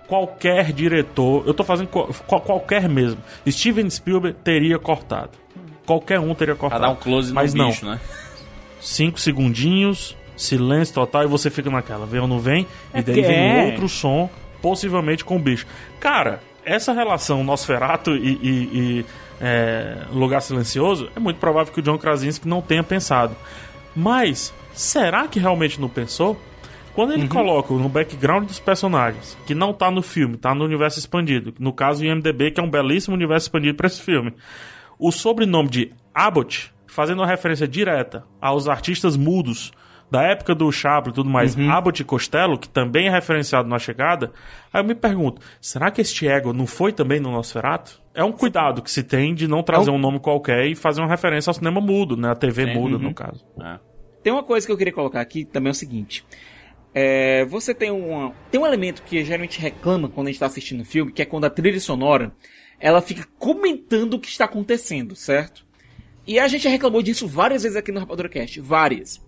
Qualquer diretor, eu tô fazendo qual- qual- qualquer mesmo. Steven Spielberg teria cortado. Qualquer um teria Pra cortado. dar um close no Mas não. bicho, né? Cinco segundinhos, silêncio total e você fica naquela, vem ou não vem? E daí vem é. outro som, possivelmente com o bicho. Cara, essa relação Nosferatu e, e- e, é, Lugar Silencioso é muito provável que o John Krasinski não tenha pensado. Mas, será que realmente não pensou? Quando ele coloca no background dos personagens, que não tá no filme, tá no universo expandido, no caso o IMDB, que é um belíssimo universo expandido para esse filme, o sobrenome de Abbott, fazendo uma referência direta aos artistas mudos da época do Chaplin e tudo mais, Abbott e Costello, que também é referenciado na chegada, aí eu me pergunto, será que este ego não foi também no Nosferatu? É um cuidado que se tem de não trazer um nome qualquer e fazer uma referência ao cinema mudo, né? A TV muda, no caso. É. Tem uma coisa que eu queria colocar aqui também é o seguinte. É, você tem uma, tem um elemento que geralmente reclama quando a gente está assistindo o filme, que é quando a trilha sonora ela fica comentando o que está acontecendo, certo? E a gente reclamou disso várias vezes aqui no Rapadura Cast, várias.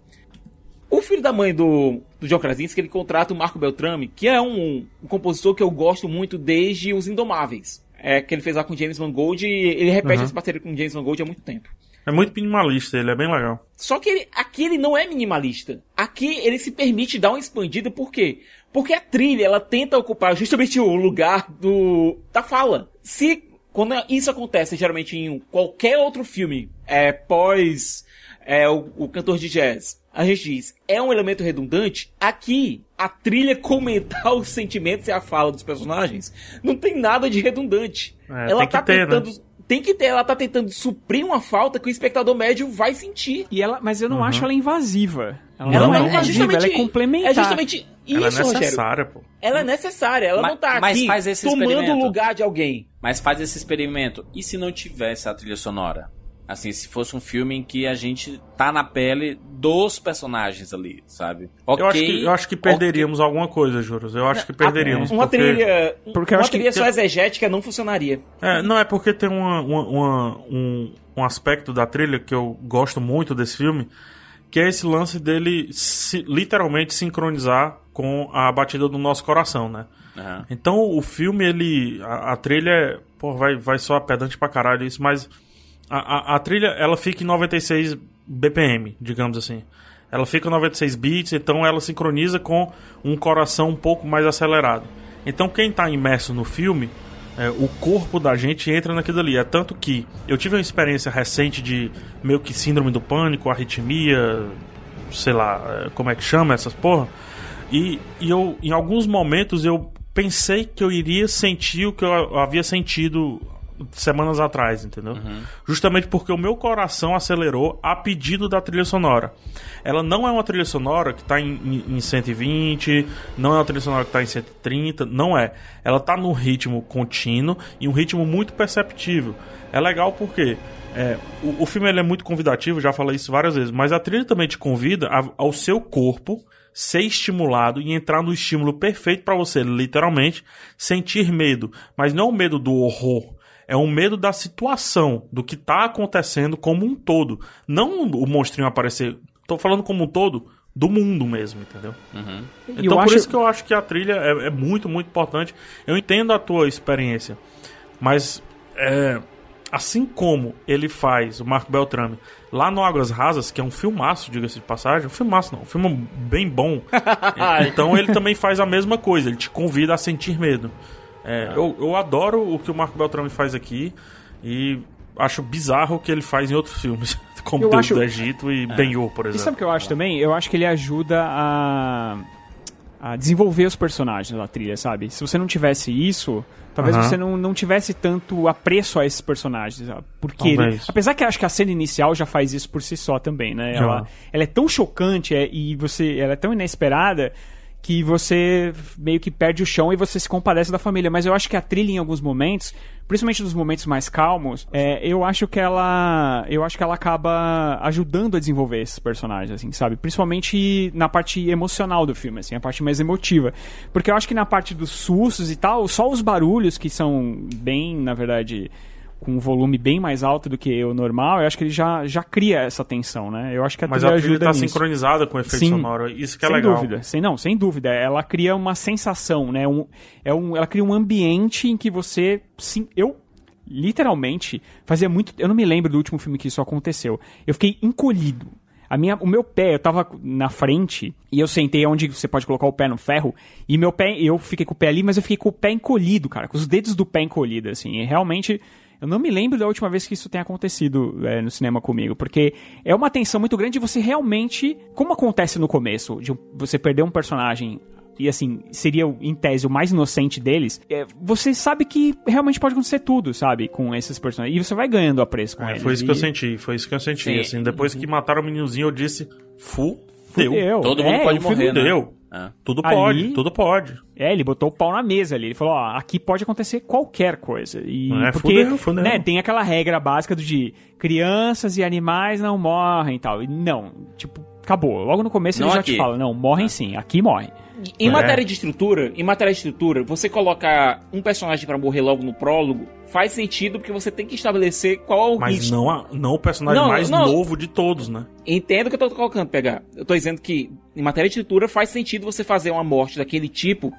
O filho da mãe do, do John Krasinski, ele contrata o Marco Beltrame, que é um, um compositor que eu gosto muito desde Os Indomáveis. É, que ele fez lá com James Mangold e ele repete essa parceria com James Mangold há muito tempo. É muito minimalista, ele é bem legal. Só que ele, aqui ele não é minimalista. Aqui ele se permite dar uma expandida, por quê? Porque a trilha, ela tenta ocupar justamente o lugar do da fala. Se quando isso acontece geralmente em qualquer outro filme, é pós é, o, o cantor de jazz, a gente diz, é um elemento redundante, aqui a trilha comentar os sentimentos e a fala dos personagens não tem nada de redundante. É, ela tem que tá ter, né? tentando. Tem que ter, ela tá tentando suprir uma falta que o espectador médio vai sentir. E ela, mas eu não acho ela invasiva. Ela Não, não, é não. invasiva, ela é complementar. É justamente isso, Ela é Rogério. necessária, pô. Ela é necessária, ela Mas- não tá mas aqui faz esse tomando o lugar de alguém. Mas faz esse experimento. E se não tivesse a trilha sonora? Assim, se fosse um filme em que a gente tá na pele dos personagens ali, sabe? Ok. Eu, acho que, eu acho que perderíamos alguma coisa, Juros. Eu acho que perderíamos. Uma porque... trilha, Porque eu uma acho que trilha tem- só exegética não funcionaria. É, não, é porque tem uma, uma- uma- um, um aspecto da trilha que eu gosto muito desse filme, que é esse lance dele se- literalmente sincronizar com a batida do nosso coração, né? Aham. Então o filme, ele. A, a trilha. é- Pô, vai, vai soar pedante pra caralho isso, mas. A, a, a trilha, ela fica em 96 BPM, digamos assim. Ela fica em 96 bits, então ela sincroniza com um coração um pouco mais acelerado. Então quem tá imerso no filme, é, o corpo da gente entra naquilo ali. É tanto que eu tive uma experiência recente de meio que síndrome do pânico, arritmia, sei lá, é, como é que chama essas porra. E, e eu, em alguns momentos, eu pensei que eu iria sentir o que eu havia sentido semanas atrás, entendeu? Justamente porque o meu coração acelerou a pedido da trilha sonora. Ela não é uma trilha sonora que está em, em, em 120, não é uma trilha sonora que está em 130, não é. Ela está num ritmo contínuo e um ritmo muito perceptível. É legal porque é, o, o filme ele é muito convidativo, já falei isso várias vezes, mas a trilha também te convida a- ao seu corpo ser estimulado e entrar no estímulo perfeito para você, literalmente, sentir medo. Mas não o medo do horror. É um medo da situação, do que tá acontecendo como um todo. Não o monstrinho aparecer. Tô falando como um todo do mundo mesmo, entendeu? E Então eu por acho- isso que eu acho que a trilha é, é muito, muito importante. Eu entendo a tua experiência, mas é, assim como ele faz, o Marco Beltrame, lá no Águas Rasas, que é um filmaço, diga-se de passagem, um filmaço não, um filme bem bom. Então ele também faz a mesma coisa, ele te convida a sentir medo. É, eu, eu adoro o que o Marco Beltrame faz aqui e acho bizarro o que ele faz em outros filmes, como Eu Deus acho- do Egito e Ben-Hur, por E exemplo. sabe o que eu acho também? Eu acho que ele ajuda a, a desenvolver os personagens da trilha, sabe? Se você não tivesse isso, talvez você não, não tivesse tanto apreço a esses personagens. sabe? Porque, ele- apesar que eu acho que a cena inicial já faz isso por si só também, né? Ela, ela é tão chocante é, e você, ela é tão inesperada que você meio que perde o chão e você se compadece da família. Mas eu acho que a trilha em alguns momentos, principalmente nos momentos mais calmos, é, eu acho que ela, eu acho que ela acaba ajudando a desenvolver esses personagens, assim, sabe? Principalmente na parte emocional do filme, assim, a parte mais emotiva, porque eu acho que na parte dos sustos e tal, só os barulhos que são bem, na verdade com um volume bem mais alto do que o normal, eu acho que ele já, já cria essa tensão, né? Eu acho que a Mas a trilha tá nisso. sincronizada com o efeito Sim. sonoro. Isso que é sem legal. dúvida, sem não, sem dúvida. Ela cria uma sensação, né? Um, é um, ela cria um ambiente em que você, sim, eu literalmente fazia muito, eu não me lembro do último filme que isso aconteceu. Eu fiquei encolhido. A minha, o meu pé, eu tava na frente e eu sentei onde você pode colocar o pé no ferro e meu pé, eu fiquei com o pé ali, mas eu fiquei com o pé encolhido, cara, com os dedos do pé encolhidos, assim. E realmente eu não me lembro da última vez que isso tenha acontecido é, no cinema comigo, porque é uma tensão muito grande de você realmente, como acontece no começo, de você perder um personagem e assim, seria em tese o mais inocente deles, é, você sabe que realmente pode acontecer tudo, sabe, com esses personagens. E você vai ganhando apreço com É, eles. foi isso E- que eu senti, foi isso que eu senti. Sim. Assim, depois que mataram o meninozinho, eu disse, fudeu. Fudeu. Todo mundo É, pode o filme morrer, né? Ah. Tudo Ali- pode, tudo pode. É, ele botou o pau na mesa ali. Ele falou, ó, aqui pode acontecer qualquer coisa. E É, porque, fudeu, fudeu. né, tem aquela regra básica do de crianças e animais não morrem e tal. E não, tipo, acabou. Logo no começo Não ele já aqui. te fala, não, morrem sim, aqui morrem. Em É. matéria de estrutura, em matéria de estrutura, você colocar um personagem pra morrer logo no prólogo faz sentido porque você tem que estabelecer qual é o Mas risco. não, a- não o personagem Não, mais não. novo de todos, né? Entendo o que eu tô colocando, pegar. Eu tô dizendo que em matéria de estrutura faz sentido você fazer uma morte daquele tipo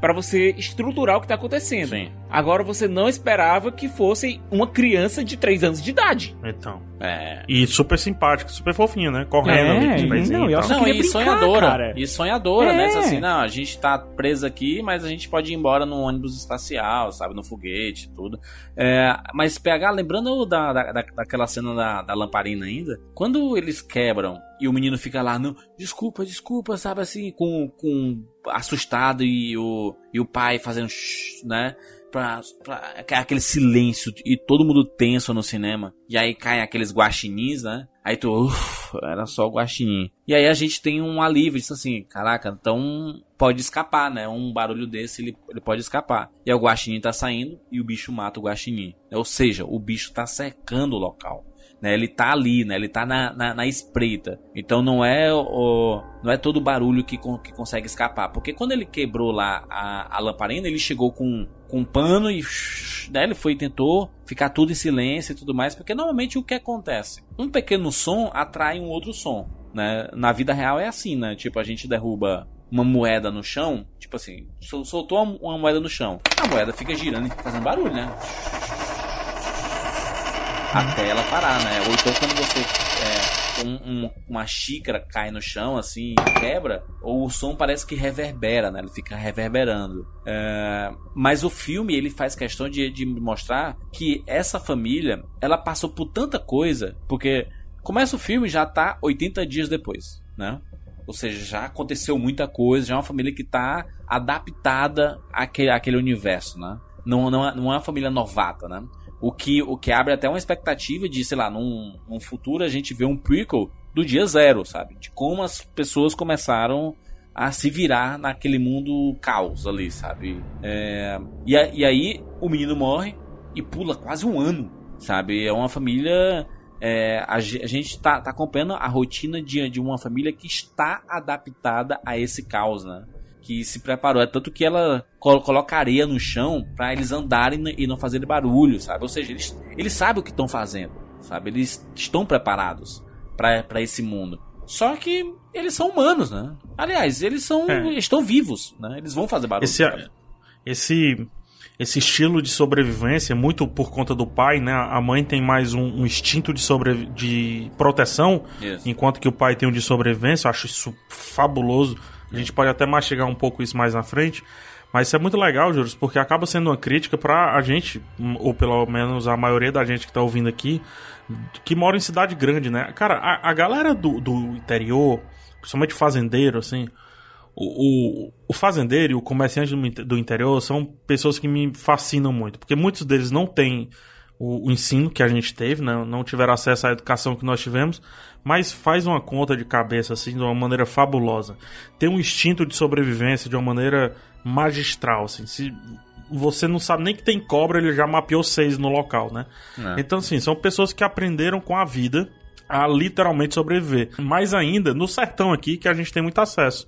pra você estruturar o que tá acontecendo. Sim. Agora você não esperava que fosse uma criança de 3 anos de idade. Então. É. E super simpático, super fofinho, né? Correndo É, ali e não, e eu Não, e brincar, sonhadora. cara. E sonhadora, né? É. Diz Assim, não, a gente tá preso aqui, mas a gente pode ir embora no ônibus espacial, sabe? No foguete e tudo. É, mas PH, lembrando da, da- daquela cena da, da lamparina ainda, quando eles quebram e o menino fica lá, não, desculpa, desculpa, sabe assim, com, com assustado e o, e o pai fazendo, shh, né? Pra, pra- aquele silêncio e todo mundo tenso no cinema. E aí caem aqueles guaxinins, né? Aí tu, uff, era só guaxinim. E aí a gente tem um alívio, diz assim, caraca, então pode escapar, né? Um barulho desse, ele, ele pode escapar. E aí o guaxinim tá saindo e o bicho mata o guaxinim. Ou seja, o bicho tá cercando o local. Né, ele tá ali, né? Ele tá na, na, na espreita. Então não é o não é todo barulho que, que consegue escapar. Porque quando ele quebrou lá a, a lamparina, ele chegou com, com um pano e né, ele foi tentou ficar tudo em silêncio e tudo mais. Porque normalmente o que acontece? Um pequeno som atrai um outro som. Né? Na vida real é assim, né? Tipo, a gente derruba uma moeda no chão, tipo assim, sol- soltou uma moeda no chão. A moeda fica girando e fazendo barulho, né? Até ela parar, né? Ou então quando você é, um- um- uma xícara cai no chão assim quebra, ou o som parece que reverbera, né? Ele fica reverberando. É, mas o filme ele faz questão de, de mostrar que essa família ela passou por tanta coisa, porque começa o filme já tá 80 dias depois, né? Ou seja, já aconteceu muita coisa, já é uma família que tá adaptada àquele, àquele universo, né? Não, não, é- não é uma família novata, né? O que, o que abre até uma expectativa de, sei lá, num, num futuro a gente vê um prequel do dia zero, sabe? De como as pessoas começaram a se virar naquele mundo caos ali, sabe? É, e, a- e aí o menino morre e pula quase um ano, sabe? É uma família. é, a, ge- a gente tá, tá acompanhando a rotina de, de uma família que está adaptada a esse caos, né? Que se preparou. É tanto que ela coloca areia no chão para eles andarem e não fazerem barulho, sabe? Ou seja, eles, eles sabem o que estão fazendo, sabe? Eles estão preparados para esse mundo. Só que eles são humanos, né? Aliás, eles são É. estão vivos, né? Eles vão fazer barulho. Esse, sabe? esse, esse estilo de sobrevivência, muito por conta do pai, né? A mãe tem mais um, um instinto de, sobre, de proteção, Isso. enquanto que o pai tem um de sobrevivência. Eu acho isso fabuloso. A gente pode até mastigar um pouco isso mais na frente. Mas isso é muito legal, Juros, porque acaba sendo uma crítica pra a gente, ou pelo menos a maioria da gente que tá ouvindo aqui, que mora em cidade grande, né? Cara, a, a galera do, do interior, principalmente fazendeiro, assim, o, o, o fazendeiro e o comerciante do, do interior são pessoas que me fascinam muito, porque muitos deles não têm o, o ensino que a gente teve, né? não tiveram acesso à educação que nós tivemos, mas faz uma conta de cabeça assim de uma maneira fabulosa. Tem um instinto de sobrevivência de uma maneira magistral, assim. Se você não sabe nem que tem cobra, ele já mapeou seis no local, né? É. Então, assim, são pessoas que aprenderam com a vida a literalmente sobreviver. Mais ainda, no sertão aqui, que a gente tem muito acesso.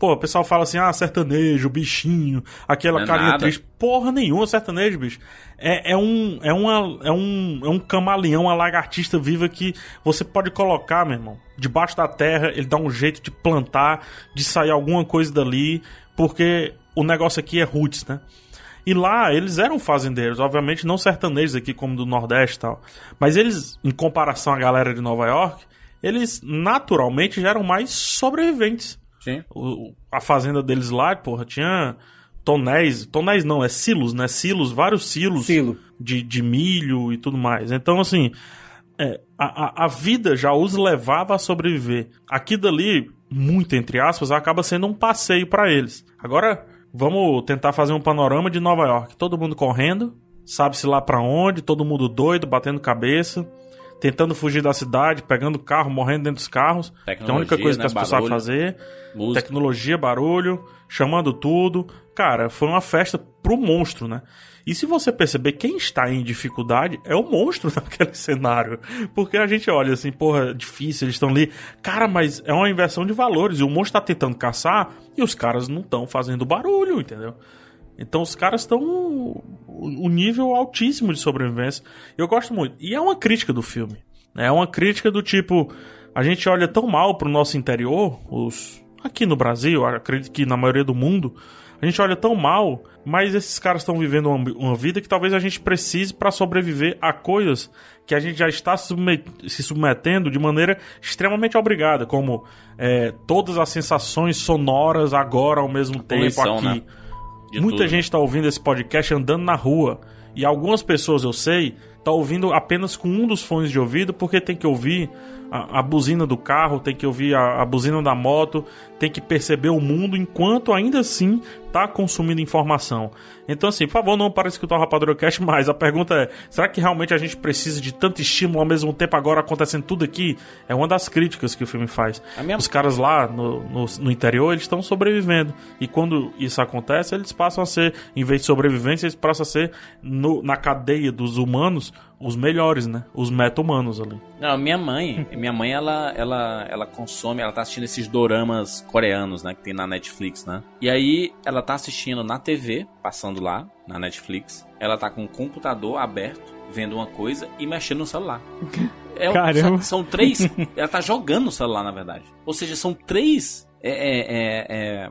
Pô, o pessoal fala assim, ah, sertanejo, bichinho, aquela é carinha nada. triste. Porra nenhuma, sertanejo, bicho. É, é, um, é, uma, é, um, é um camaleão, uma lagartista viva que você pode colocar, meu irmão, debaixo da terra, ele dá um jeito de plantar, de sair alguma coisa dali, porque o negócio aqui é roots, né? E lá eles eram fazendeiros, obviamente não sertanejos aqui como do Nordeste e tal. Mas eles, em comparação à galera de Nova York, eles naturalmente já eram mais sobreviventes. Sim. O- a fazenda deles lá, porra, tinha tonéis, tonéis não, é silos, né? Silos, vários silos Silo. de, de milho e tudo mais. Então, assim, é, a, a, vida já os levava a sobreviver. Aqui dali, muito entre aspas, acaba sendo um passeio pra eles. Agora, vamos tentar fazer um panorama de Nova York. Todo mundo correndo, sabe-se lá pra onde, todo mundo doido, batendo cabeça, tentando fugir da cidade, pegando carro, morrendo dentro dos carros. Que é a única Tecnologia, coisa né? que as pessoas sabem Barulho. fazer. Música. Tecnologia, barulho, chamando tudo. Cara, foi uma festa pro monstro, né? E se você perceber, quem está em dificuldade é o monstro naquele cenário. Porque a gente olha assim, porra, difícil, eles estão ali. Cara, mas é uma inversão de valores. E o monstro tá tentando caçar e os caras não estão fazendo barulho, entendeu? Então os caras estão um nível altíssimo de sobrevivência. Eu gosto muito. E é uma crítica do filme. né? É uma crítica do tipo, a gente olha tão mal pro nosso interior, os aqui no Brasil, acredito que na maioria do mundo, A gente olha tão mal, mas esses caras estão vivendo uma, uma vida que talvez a gente precise para sobreviver a coisas que a gente já está submet se submetendo de maneira extremamente obrigada, como é, todas as sensações sonoras agora ao mesmo tempo poluição, aqui. né? De Muita tudo. gente está ouvindo esse podcast andando na rua. E algumas pessoas, eu sei, tá ouvindo apenas com um dos fones de ouvido porque tem que ouvir a, a buzina do carro, tem que ouvir a, a buzina da moto, tem que perceber o mundo enquanto ainda assim tá consumindo informação. Então, assim, por favor, não para de escutar o Rapadura Cast, mas a pergunta é: será que realmente a gente precisa de tanto estímulo ao mesmo tempo agora acontecendo tudo aqui? É uma das críticas que o filme faz. A minha- Os caras lá no, no, no interior, eles estão sobrevivendo. E quando isso acontece, eles passam a ser, em vez de sobrevivência, eles passam a ser, no- na cadeia dos humanos, os melhores, né? Os meta-humanos ali. Não, minha mãe, minha mãe, ela, ela, ela consome, ela tá assistindo esses doramas coreanos, né, que tem na Netflix, né? E aí, ela tá assistindo na TV, passando lá, na Netflix. Ela tá com o computador aberto, vendo uma coisa e mexendo no celular. É, Caramba. São, são três. Ela tá jogando no celular, na verdade. Ou seja, são três é, é, é,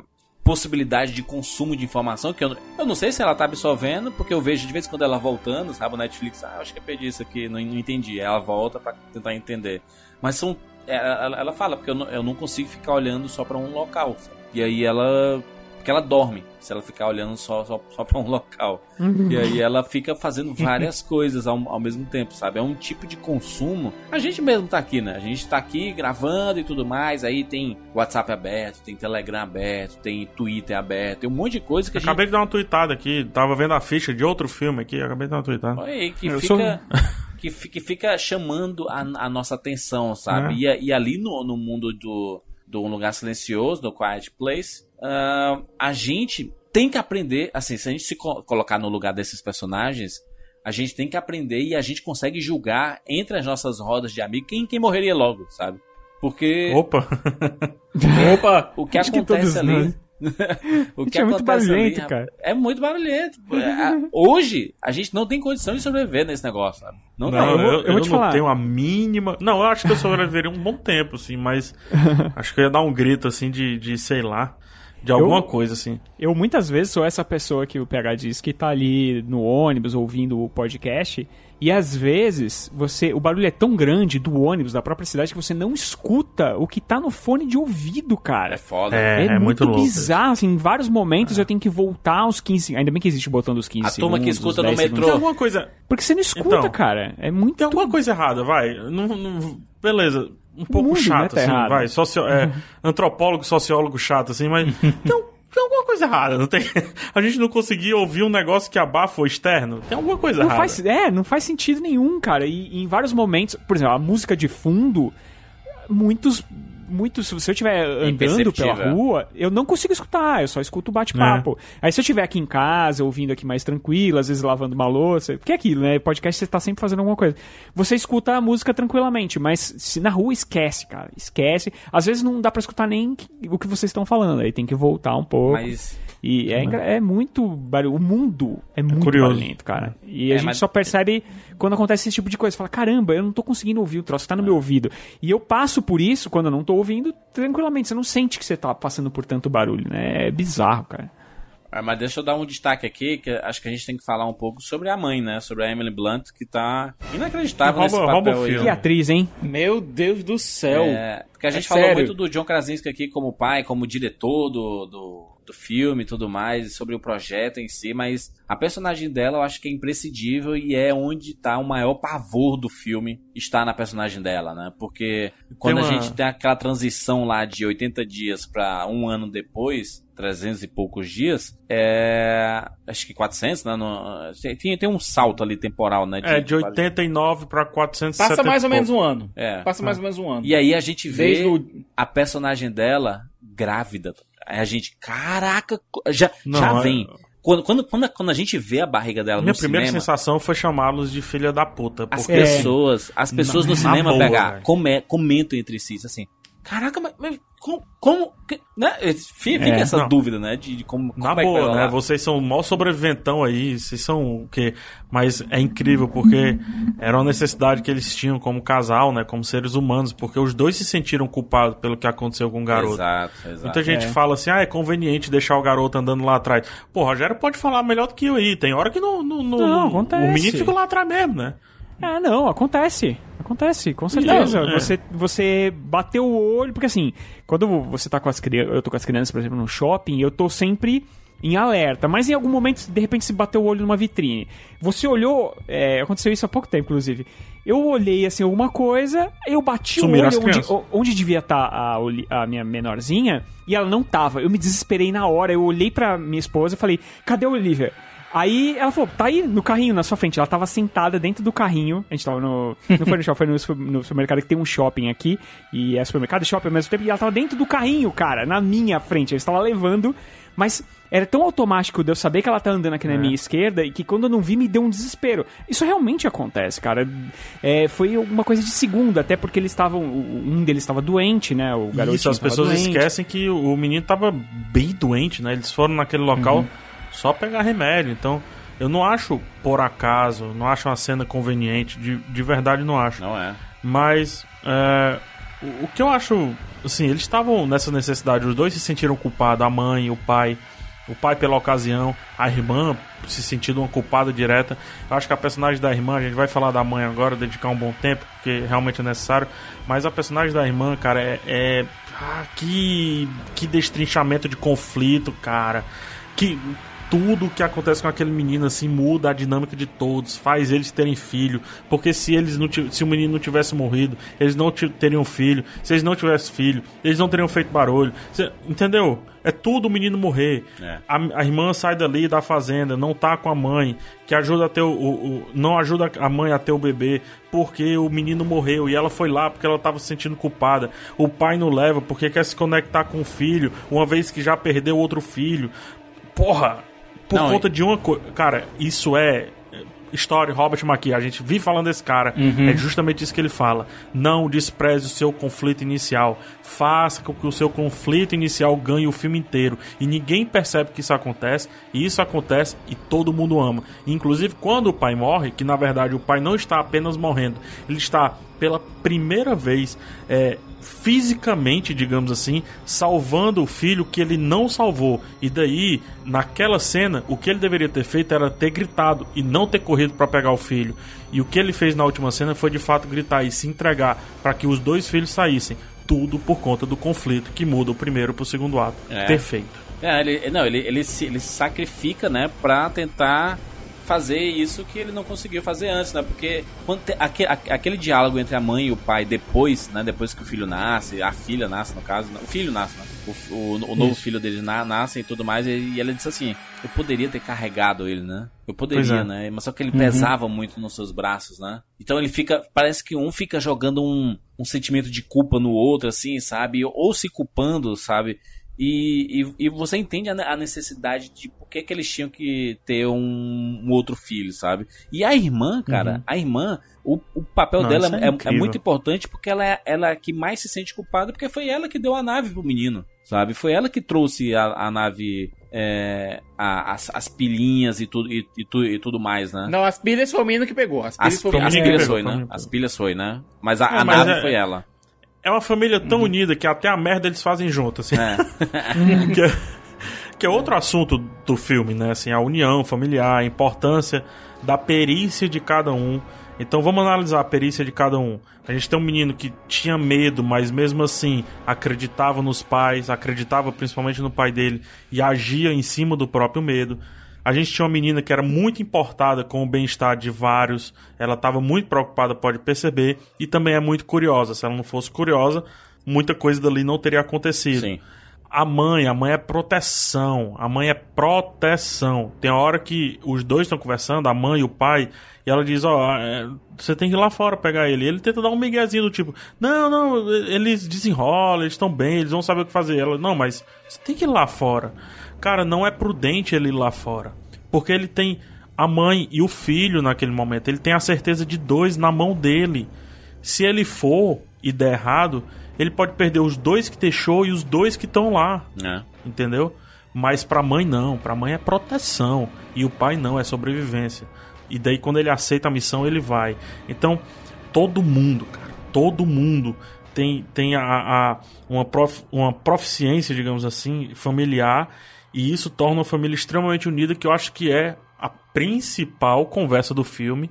é, possibilidades de consumo de informação que eu, eu não sei se ela tá absorvendo, porque eu vejo de vez em quando ela voltando, sabe? O Netflix, ah, acho que eu perdi isso aqui, não, não entendi. Ela volta pra tentar entender. Mas são. é, Ela, ela fala, porque eu não, eu não consigo ficar olhando só pra um local. sabe? E aí ela. Porque ela dorme se ela ficar olhando só, só, só pra um local. E aí ela fica fazendo várias coisas ao, ao mesmo tempo, sabe? É um tipo de consumo. A gente mesmo tá aqui, né? A gente tá aqui gravando e tudo mais. Aí tem WhatsApp aberto, tem Telegram aberto, tem Twitter aberto, tem um monte de coisa que a gente. Acabei de dar uma tweetada aqui, tava vendo a ficha de outro filme aqui, acabei de dar uma tweetada. Olha aí, que Eu fica. Que, fi- que fica chamando a, a nossa atenção, sabe? É. E, e ali no, no mundo do, do Um Lugar Silencioso, do Quiet Place, ah, a gente tem que aprender, assim, se a gente se co- colocar no lugar desses personagens, a gente tem que aprender e a gente consegue julgar entre as nossas rodas de amigos quem, quem morreria logo, sabe? Porque Opa! Opa! o que Acho que acontece todos ali. o Gente, é muito barulhento, rapaz, cara. É muito barulhento. É, Hoje, a gente não tem condição de sobreviver nesse negócio, sabe? Não, Não, tem. eu eu, eu vou eu te não falar. tenho a mínima. Não, eu acho que eu sobreviveria um bom tempo, assim, mas. acho que eu ia dar um grito, assim, de, de sei lá. De alguma coisa, assim. Eu muitas vezes sou essa pessoa que o PH diz que tá ali no ônibus ouvindo o podcast. E às vezes você, o barulho é tão grande do ônibus, da própria cidade, que você não escuta o que tá no fone de ouvido, cara. É foda. É, É, muito, louco bizarro, assim, em vários momentos eu tenho que voltar aos 15. Ainda bem que existe o botão dos 15 A turma que segundos, escuta no 10 metrô. Tem segundos. alguma coisa. Porque você não escuta, Então, cara. É muito. Tem alguma coisa errada, vai. Não, não- beleza. Um pouco mundo, né, chato, tá assim, vai. Socio, é, antropólogo, sociólogo chato, assim, mas. Tem, tem alguma coisa errada, não tem? A gente não conseguia ouvir um negócio que abafa o externo. Tem alguma coisa Não errada. faz, é, não faz sentido nenhum, cara. E, e em vários momentos, por exemplo, a música de fundo, muitos. Muitos, se eu estiver andando pela rua, eu não consigo escutar, eu só escuto o bate-papo. Aí se eu estiver aqui em casa, ouvindo aqui mais tranquilo, às vezes lavando uma louça, porque é aquilo, né? Podcast você tá sempre fazendo alguma coisa. Você escuta a música tranquilamente, mas se na rua esquece, cara. Esquece. Às vezes não dá pra escutar nem o que vocês estão falando, aí tem que voltar um pouco. Mas E é, engra- é muito barulho. O mundo é muito curioso. barulhento, cara. E a É, gente mas- só percebe quando acontece esse tipo de coisa. Fala, caramba, eu não tô conseguindo ouvir o troço, tá no meu ouvido. E eu passo por isso quando eu não tô ouvindo tranquilamente. Você não sente que você tá passando por tanto barulho, né? É bizarro, cara. Ah, mas deixa eu dar um destaque aqui, que acho que a gente tem que falar um pouco sobre a mãe, né? Sobre a Emily Blunt, que tá inacreditável rouba- nesse papel aí. Que atriz, hein? Meu Deus do céu. É, porque a gente É falou sério. muito do John Krasinski aqui como pai, como diretor do, do, do filme e tudo mais, sobre o projeto em si, mas a personagem dela eu acho que é imprescindível e é onde tá o maior pavor do filme, está na personagem dela, né? Porque quando uma- a gente tem aquela transição lá de 80 dias pra um ano depois, 300 e poucos dias, é. Acho que 400, né? No, tem, tem um salto ali temporal, né? É, de 89 pra 470. Passa mais ou e menos um ano. É. Passa mais ou menos um ano. E aí a gente vê Desde o... a personagem dela grávida. Aí a gente, caraca, já, Não, já é- vem. Quando, quando, quando, quando a gente vê a barriga dela Minha no primeira cinema, sensação foi chamá-los de filha da puta. as pessoas, as pessoas no Na cinema boa, pegar, come- comentam entre si, assim, caraca, mas, mas como, como né? Fica É, essa não. dúvida, né? De, de como, Na como é que vai boa, né? Vocês são mó sobreviventão aí, vocês são o quê? Mas é incrível porque era uma necessidade que eles tinham como casal, né? Como seres humanos, porque os dois se sentiram culpados pelo que aconteceu com o garoto. Exato, exato. Muita gente É. fala assim, ah, é conveniente deixar o garoto andando lá atrás. Pô, Rogério pode falar melhor do que eu aí. Tem hora que não. não, não- Não, acontece. O menino fica lá atrás mesmo, né? Ah, não, acontece. Acontece, com certeza. Não, é. Você, você bateu o olho, porque assim, quando você tá com as crianças, eu tô com as crianças, por exemplo, no shopping, eu tô sempre em alerta, mas em algum momento, de repente, se bateu o olho numa vitrine. Você olhou, é, aconteceu isso há pouco tempo, inclusive. Eu olhei assim alguma coisa, eu bati Sumiram o olho onde, onde devia estar a, Oli- a minha menorzinha e ela não tava. Eu me desesperei na hora, eu olhei pra minha esposa e falei: cadê a Olivia? Aí ela falou, tá aí no carrinho na sua frente. Ela tava sentada dentro do carrinho. A gente tava no. Não foi no shopping, foi no, super- no supermercado que tem um shopping aqui. E é supermercado e shopping ao mesmo tempo. E ela tava dentro do carrinho, cara, na minha frente. Eu estava levando. Mas era tão automático de eu saber que ela tá andando aqui na minha esquerda e que quando eu não vi me deu um desespero. Isso realmente acontece, cara. É, foi uma coisa de segundo, até porque eles estavam. Um deles estava doente, né? O garoto. Isso, as pessoas esquecem que o o menino tava bem doente, né? Eles foram naquele local Uhum. Só pegar remédio. Então, eu não acho por acaso, não acho uma cena conveniente. De, de verdade, não acho. Não é. Mas é, o, o que eu acho, assim, eles estavam nessa necessidade, os dois se sentiram culpados, a mãe, o pai, o pai pela ocasião, a irmã se sentindo uma culpada direta. Eu acho que a personagem da irmã, a gente vai falar da mãe agora, dedicar um bom tempo, porque realmente é necessário. Mas a personagem da irmã, cara, é. é- ah, que, que destrinchamento de conflito, cara. Que tudo que acontece com aquele menino assim muda a dinâmica de todos, faz eles terem filho, porque se eles não se o menino não tivesse morrido, eles não teriam filho, se eles não tivessem filho, eles não teriam feito barulho. Entendeu? É tudo o menino morrer. É. A, a irmã sai dali da fazenda, não tá com a mãe, que ajuda a ter o, o- o- não ajuda a mãe a ter o bebê, porque o menino morreu e ela foi lá porque ela tava se sentindo culpada. O pai não leva porque quer se conectar com o filho, uma vez que já perdeu outro filho. Porra, por Não, conta de uma coisa. Cara, isso é. é, História, Robert McKee, a gente vive falando desse cara, é justamente isso que ele fala. Não despreze o seu conflito inicial. Faça com que o seu conflito inicial ganhe o filme inteiro. E ninguém percebe que isso acontece, e isso acontece e todo mundo ama. Inclusive, quando o pai morre, que na verdade o pai não está apenas morrendo, ele está pela primeira vez é, fisicamente, digamos assim, salvando o filho que ele não salvou. E daí, naquela cena, o que ele deveria ter feito era ter gritado e não ter corrido para pegar o filho. E o que ele fez na última cena foi de fato gritar e se entregar para que os dois filhos saíssem. Tudo por conta do conflito que muda o primeiro pro segundo ato. É. Perfeito. É, ele, não, ele, ele, se, ele se sacrifica, né, pra tentar fazer isso que ele não conseguiu fazer antes, né? Porque quando te- aque- aque- aquele diálogo entre a mãe e o pai depois, né? Depois que o filho nasce, a filha nasce, no caso, o filho nasce, né? O, o, o novo Isso. filho deles na, nasce e tudo mais, e, e ela disse assim: Eu poderia ter carregado ele, né? Eu poderia, é. né? Mas só que ele pesava muito nos seus braços, né? Então ele fica. Parece que um fica jogando um, um sentimento de culpa no outro, assim, sabe? Ou se culpando, sabe? E, e, e você entende a, ne- a necessidade de por que, que eles tinham que ter um, um outro filho, sabe? E a irmã, cara, a irmã, o, o papel Não, dela é é, é muito importante porque ela é, ela é a que mais se sente culpada, porque foi ela que deu a nave pro menino, sabe? Foi ela que trouxe a, a nave, é, a- as, as pilhinhas e tudo, e, e tu- e tudo mais, né? Não, as pilhas foi o menino que pegou. As pilhas As, foi o as menino que pilhas pegou, foi, né? As pilhas foi, né? Mas a, É, a mas nave é- foi ela. É uma família tão unida que até a merda eles fazem junto, assim. É. que, é, que é outro assunto do filme, né? Assim, a união familiar, a importância da perícia de cada um. Então vamos analisar a perícia de cada um. A gente tem um menino que tinha medo, mas mesmo assim acreditava nos pais, acreditava principalmente no pai dele e agia em cima do próprio medo. A gente tinha uma menina que era muito importada com o bem-estar de vários, ela estava muito preocupada, pode perceber, e também é muito curiosa. Se ela não fosse curiosa, muita coisa dali não teria acontecido. Sim. A mãe, a mãe é proteção. A mãe é proteção. Tem a hora que os dois estão conversando, a mãe e o pai, e ela diz, ó, é, você tem que ir lá fora pegar ele. E ele tenta dar um miguezinho do tipo, não, não, eles desenrolam, eles estão bem, eles vão saber o que fazer. Ela, não, mas você tem que ir lá fora. Cara, não é prudente ele ir lá fora. Porque ele tem a mãe e o filho naquele momento. Ele tem a certeza de dois na mão dele. Se ele for e der errado, ele pode perder os dois que deixou e os dois que estão lá, É. entendeu? Mas pra mãe não, pra mãe é proteção e o pai não, é sobrevivência. E daí quando ele aceita a missão, ele vai. Então, todo mundo, cara, todo mundo tem, tem a, a- uma, prof, uma proficiência, digamos assim, familiar, e isso torna uma família extremamente unida, que eu acho que é a principal conversa do filme,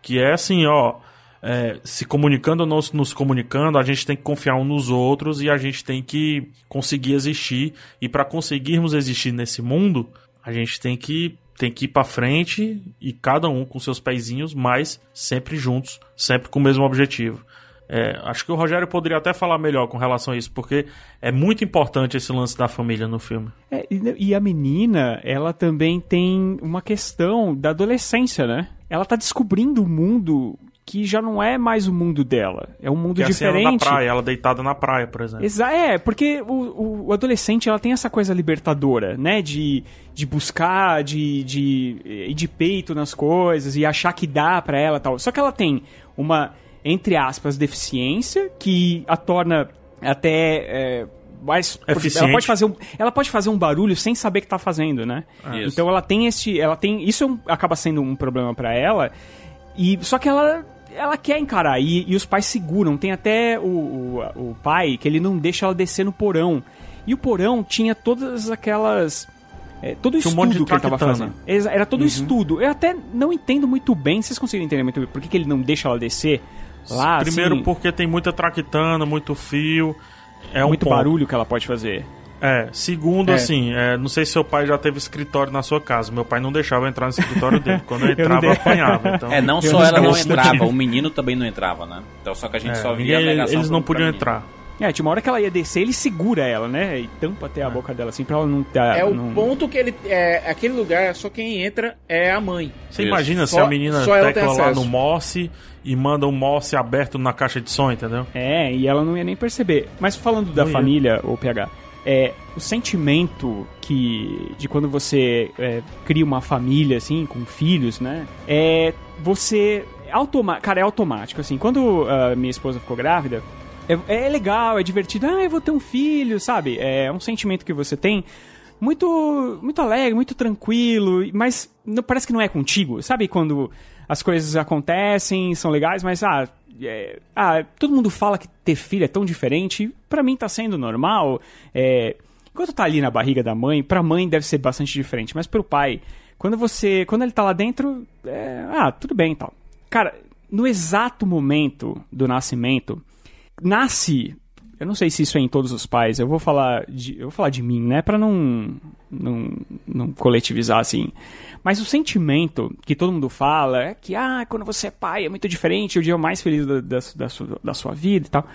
que é assim, ó, é, se comunicando ou não nos comunicando, a gente tem que confiar um nos outros e a gente tem que conseguir existir. E para conseguirmos existir nesse mundo, a gente tem que tem que ir para frente e cada um com seus pezinhos, mas sempre juntos, sempre com o mesmo objetivo. É, acho que o Rogério poderia até falar melhor com relação a isso, porque é muito importante esse lance da família no filme. É, e, a menina, ela também tem uma questão da adolescência, né? Ela tá descobrindo um mundo que já não é mais o mundo dela. É um mundo Que é diferente. na praia, ela deitada na praia, por exemplo. Exa é, porque o, o, o adolescente ela tem essa coisa libertadora, né? De, de buscar, de, de ir de peito nas coisas e achar que dá pra ela e tal. Só que ela tem uma, entre aspas, deficiência que a torna até. É, mais ela pode fazer um, ela pode fazer um barulho sem saber que tá fazendo, né? Isso. Então ela tem esse, ela tem, isso é um- acaba sendo um problema pra ela. E só que ela ela quer encarar e, e os pais seguram. Tem até o, o, o pai que ele não deixa ela descer no porão. E o porão tinha todas aquelas é, todo o Tinha um estudo de que ele tava traquitana. fazendo. Era todo o estudo. Eu até não entendo muito bem, vocês conseguem entender muito bem por que, que ele não deixa ela descer lá? Primeiro assim, porque tem muita traquitana, muito fio. É um muito ponto. barulho que ela pode fazer. É, segundo, É. assim, é, não sei se seu pai já teve escritório na sua casa. Meu pai não deixava entrar no escritório dele. Quando eu entrava, eu, apanhava. Então, É, não Eu só não ela não entrava, o menino também não entrava, né? Então só que a gente é, só via a ninguém- negação eles não podiam menino. entrar. É, tinha uma hora que ela ia descer, ele segura ela, né? E tampa até a boca dela, assim, pra ela não tá. É o não... ponto que ele. É, aquele lugar, só quem entra é a mãe. Você Isso. imagina se Só- a menina tecla lá no Morse e manda um Morse aberto na caixa de som, entendeu? É, e ela não ia nem perceber. Mas falando da Não família, o PH, é, o sentimento que de quando você é, cria uma família, assim, com filhos, né? É você. Automa cara, é automático, assim. Quando a minha esposa ficou grávida, é, é legal, é divertido. Ah, eu vou ter um filho, sabe? É um sentimento que você tem muito muito alegre, muito tranquilo, mas não, parece que não é contigo. Sabe quando as coisas acontecem, são legais, mas ah, é, ah, todo mundo fala que ter filho é tão diferente. Pra mim tá sendo normal. É, enquanto tá ali na barriga da mãe, pra mãe deve ser bastante diferente, mas pro pai, quando você, quando ele tá lá dentro, é, ah, tudo bem, e tal. Cara, no exato momento do nascimento, nasce eu não sei se isso é em todos os pais. Eu vou falar de, eu vou falar de mim, né, Pra não, não não coletivizar assim. Mas o sentimento que todo mundo fala é que ah, quando você é pai é muito diferente, é o dia mais feliz da, da, da sua, da sua vida e tal.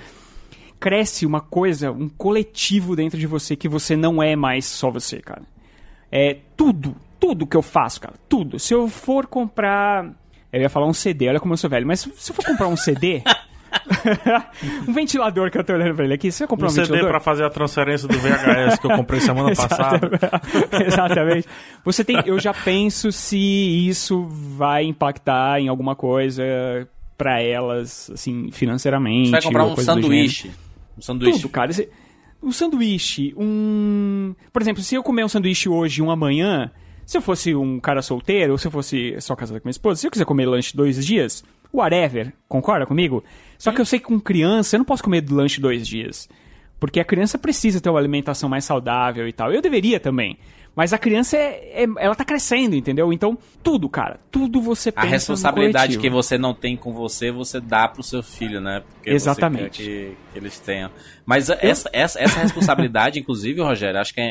Cresce uma coisa, um coletivo dentro de você que você não é mais só você, cara. É tudo, tudo que eu faço, cara, tudo. Se eu for comprar, eu ia falar um CD, olha como eu sou velho, mas se eu for comprar um CD, um ventilador que eu tô olhando pra ele aqui, se eu comprar Um um, CD ventilador, pra fazer a transferência do VHS que eu comprei semana passada. Exatamente. Você tem, eu já penso se isso vai impactar em alguma coisa pra elas, assim, financeiramente. Você vai comprar ou um sanduíche. Um sanduíche. tudo, cara. Esse- Um sanduíche, um. Por exemplo, se eu comer um sanduíche hoje e um amanhã, se eu fosse um cara solteiro, ou se eu fosse só casado com minha esposa, se eu quiser comer lanche dois dias, whatever, concorda comigo? Só que eu sei que com criança eu não posso comer lanche dois dias. Porque a criança precisa ter uma alimentação mais saudável e tal. Eu deveria também. Mas a criança é, é- ela tá crescendo, entendeu? Então, tudo, cara. Tudo você A pensa responsabilidade no que você não tem com você, você dá pro seu filho, né? Porque Exatamente. Que, que eles tenham. Mas essa, essa, essa responsabilidade, inclusive, Rogério, acho que é,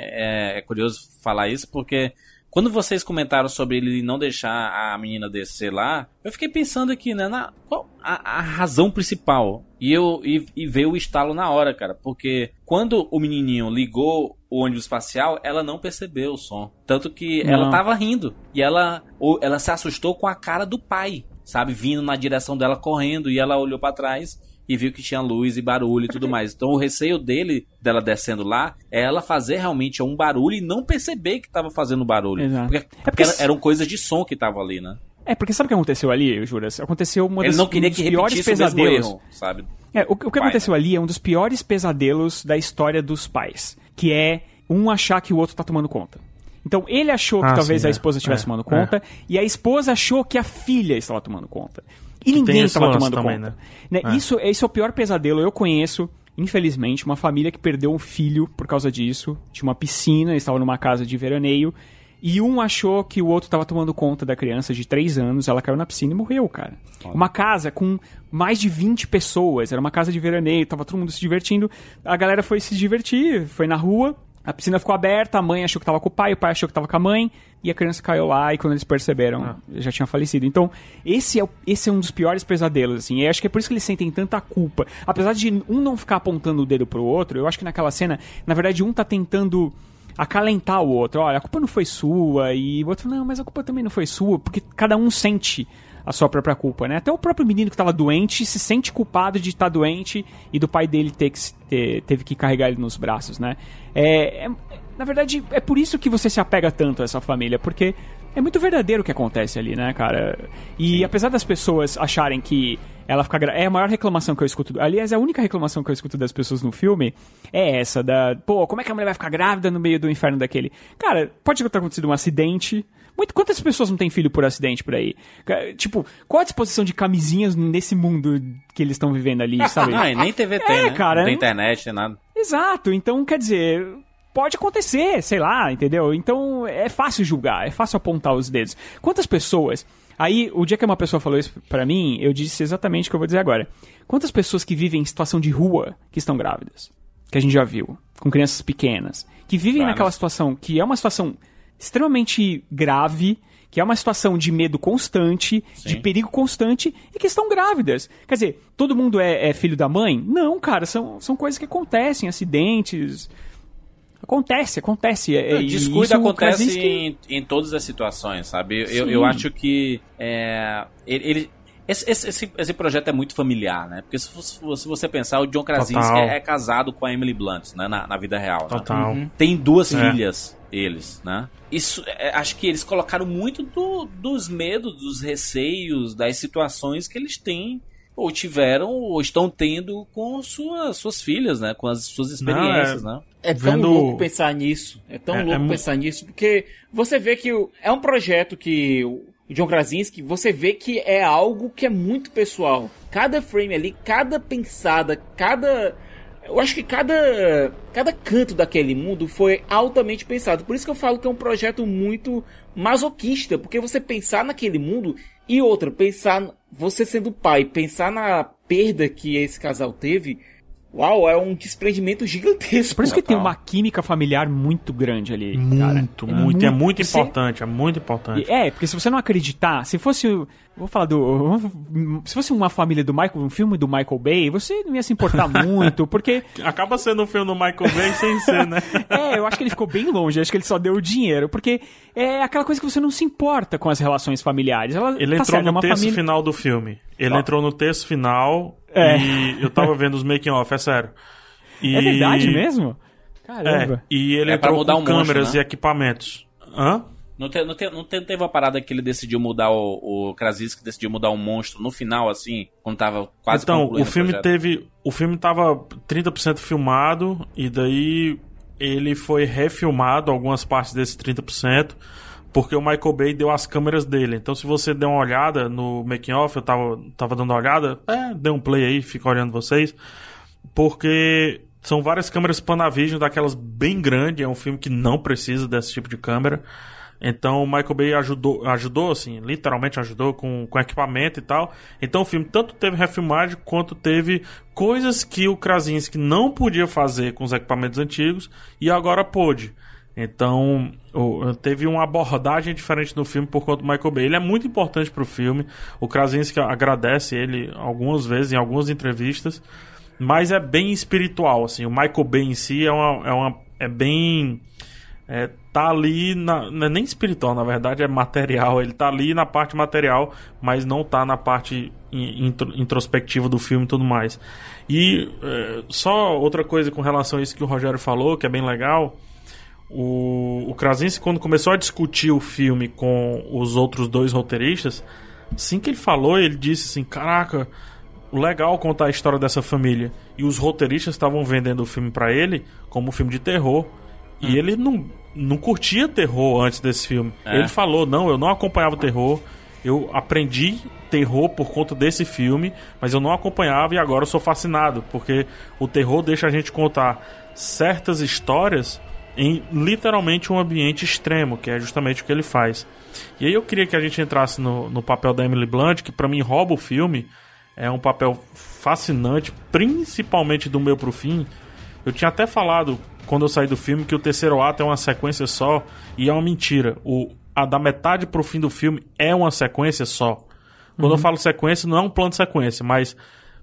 é- é curioso falar isso, porque quando vocês comentaram sobre ele não deixar a menina descer lá, eu fiquei pensando aqui, né? Na, qual a, a razão principal? E, eu, e, e veio o estalo na hora, cara. Porque quando o menininho ligou o ônibus espacial, ela não percebeu o som. Tanto que Não. ela tava rindo. E ela, ela se assustou com a cara do pai, sabe? Vindo na direção dela correndo. E ela olhou pra trás e viu que tinha luz e barulho e tudo mais. Então o receio dele, dela descendo lá, é ela fazer realmente um barulho e não perceber que tava fazendo barulho. Exato. Porque, É porque era- eram coisas de som que tava ali, né? É, porque sabe o que aconteceu ali, Juras? Aconteceu uma Ele das, não queria um que piores pesadelos. erro, sabe? É, o, o que Pai, aconteceu né? ali é um dos piores pesadelos da história dos pais, que é um achar que o outro tá tomando conta. Então ele achou que Ah, talvez sim, a é. esposa estivesse É, tomando conta, e a esposa achou que a filha estava tomando conta. E ninguém estava tomando também, conta. né? Né, É. Isso, esse é o pior pesadelo. Eu conheço, infelizmente, uma família que perdeu um filho por causa disso. Tinha uma piscina, estava numa casa de veraneio. E um achou que o outro estava tomando conta da criança de 3 anos, ela caiu na piscina e morreu, cara. Uma casa com mais de 20 pessoas, era uma casa de veraneio, tava todo mundo se divertindo. A galera foi se divertir, foi na rua, a piscina ficou aberta, a mãe achou que tava com o pai, o pai achou que tava com a mãe, e a criança caiu lá, e quando eles perceberam, já tinha falecido. Então, esse é, o- esse é um dos piores pesadelos, assim, e acho que é por isso que eles sentem tanta culpa. Apesar de um não ficar apontando o dedo pro outro, eu acho que naquela cena, na verdade, um tá tentando acalentar o outro. Olha, a culpa não foi sua. E o outro, não, mas a culpa também não foi sua. Porque cada um sente a sua própria culpa, né? Até o próprio menino que estava doente se sente culpado de estar doente e do pai dele ter que, ter- teve que carregar ele nos braços, né? É, é- na verdade, é por isso que você se apega tanto a essa família, porque é muito verdadeiro o que acontece ali, né, cara? E apesar das pessoas acharem que ela fica gra... É a maior reclamação que eu escuto. Aliás, a única reclamação que eu escuto das pessoas no filme é essa, da. Pô, como é que a mulher vai ficar grávida no meio do inferno daquele? Cara, pode ter acontecido um acidente. Muito, quantas pessoas não têm filho por acidente por aí? Tipo, qual a disposição de camisinhas nesse mundo que eles estão vivendo ali, sabe? Não, e nem TVT, É, né? cara, não tem não- internet, nem nada. Exato, então quer dizer, pode acontecer, sei lá, entendeu? Então é fácil julgar, é fácil apontar os dedos. Quantas pessoas. Aí, o dia que uma pessoa falou isso pra mim, eu disse exatamente o que eu vou dizer agora. Quantas pessoas que vivem em situação de rua que estão grávidas? Que a gente já viu, com crianças pequenas, que vivem Várias. naquela situação que é uma situação extremamente grave, que é uma situação de medo constante, de perigo constante e que estão grávidas. Quer dizer, todo mundo é, é filho da mãe? Não, cara, são, são coisas que acontecem, acidentes. Acontece, acontece. É, O e descuido isso acontece Krasinski- em, em todas as situações, sabe? Eu, Sim. eu acho que é, ele, ele- esse, esse, esse, projeto é muito familiar, né? Porque se, você- se você pensar, o John Krasinski é, é casado com a Emily Blunt, né? Na, na vida real. né? Total. Tem duas É. filhas, eles, né? Isso, é, acho que eles colocaram muito do- dos medos, dos receios, das situações que eles têm ou tiveram ou estão tendo com suas, suas filhas, né? Com as suas experiências, né? É tão Vendo- louco pensar nisso. É tão É- é louco mu- pensar nisso, porque você vê que é um projeto que o John Krasinski, você vê que é algo que é muito pessoal. Cada frame ali, cada pensada, cada. Eu acho que cada, cada canto daquele mundo foi altamente pensado. Por isso que eu falo que é um projeto muito masoquista, porque você pensar naquele mundo e outra, pensar você sendo pai, pensar na perda que esse casal teve, uau, é um desprendimento gigantesco. Por isso que tem uma química familiar muito grande ali. cara. Muito, muito. É muito você- importante, é muito importante. É, porque se você não acreditar, se fosse. o- Vou falar do. Se fosse uma família do Michael, um filme do Michael Bay, você não ia se importar muito, porque. Acaba sendo um filme do Michael Bay sem ser, né? É, eu acho que ele ficou bem longe, acho que ele só deu o dinheiro, porque é aquela coisa que você não se importa com as relações familiares. Ela, Ele tá entrou certo, é no uma texto família... final do filme. Ele Ó. entrou no texto final É. e eu tava vendo os making off, é sério. E- É verdade mesmo? É, Caramba. e ele É entrou mudar com um monstro, câmeras né? e equipamentos. Hã? Não, te, não, te, não te- teve uma parada que ele decidiu mudar o, o Krasinski decidiu mudar um monstro no final, assim, quando tava quase então, concluindo o filme projeto. teve. O filme tava 30% filmado e daí ele foi refilmado algumas partes desse 30%. Porque o Michael Bay deu as câmeras dele. Então, se você der uma olhada no making off, eu tava, tava dando uma olhada, é, dê um play aí, fica olhando vocês. Porque são várias câmeras Panavision, daquelas bem grandes. É um filme que não precisa desse tipo de câmera. Então o Michael Bay ajudou, ajudou assim, literalmente ajudou com, com equipamento e tal. Então o filme tanto teve refilmagem quanto teve coisas que o Krasinski não podia fazer com os equipamentos antigos e agora pôde. Então o- teve uma abordagem diferente no filme por conta do Michael Bay. Ele é muito importante pro filme. O Krasinski agradece ele algumas vezes em algumas entrevistas, mas é bem espiritual assim. O Michael Bay em si é uma, é uma é bem é, tá ali na, não é nem espiritual, na verdade é material. Ele tá ali na parte material, mas não tá na parte in- intro- introspectiva do filme e tudo mais. E é, só outra coisa com relação a isso que o Rogério falou, que é bem legal. O, o Krasinski, quando começou a discutir o filme com os outros dois roteiristas, assim que ele falou, ele disse assim: Caraca, legal contar a história dessa família. E os roteiristas estavam vendendo o filme para ele como um filme de terror. E ele não, não curtia terror antes desse filme. É. Ele falou: Não, eu não acompanhava terror. Eu aprendi terror por conta desse filme, mas eu não acompanhava e agora eu sou fascinado, porque o terror deixa a gente contar certas histórias em literalmente um ambiente extremo, que é justamente o que ele faz. E aí eu queria que a gente entrasse no, no papel da Emily Blunt, que pra mim rouba o filme, é um papel fascinante, principalmente do meio pro fim. Eu tinha até falado quando eu saí do filme que o terceiro ato é uma sequência só e é uma mentira. O a da metade pro fim do filme é uma sequência só. Quando eu falo sequência, não é um plano de sequência, mas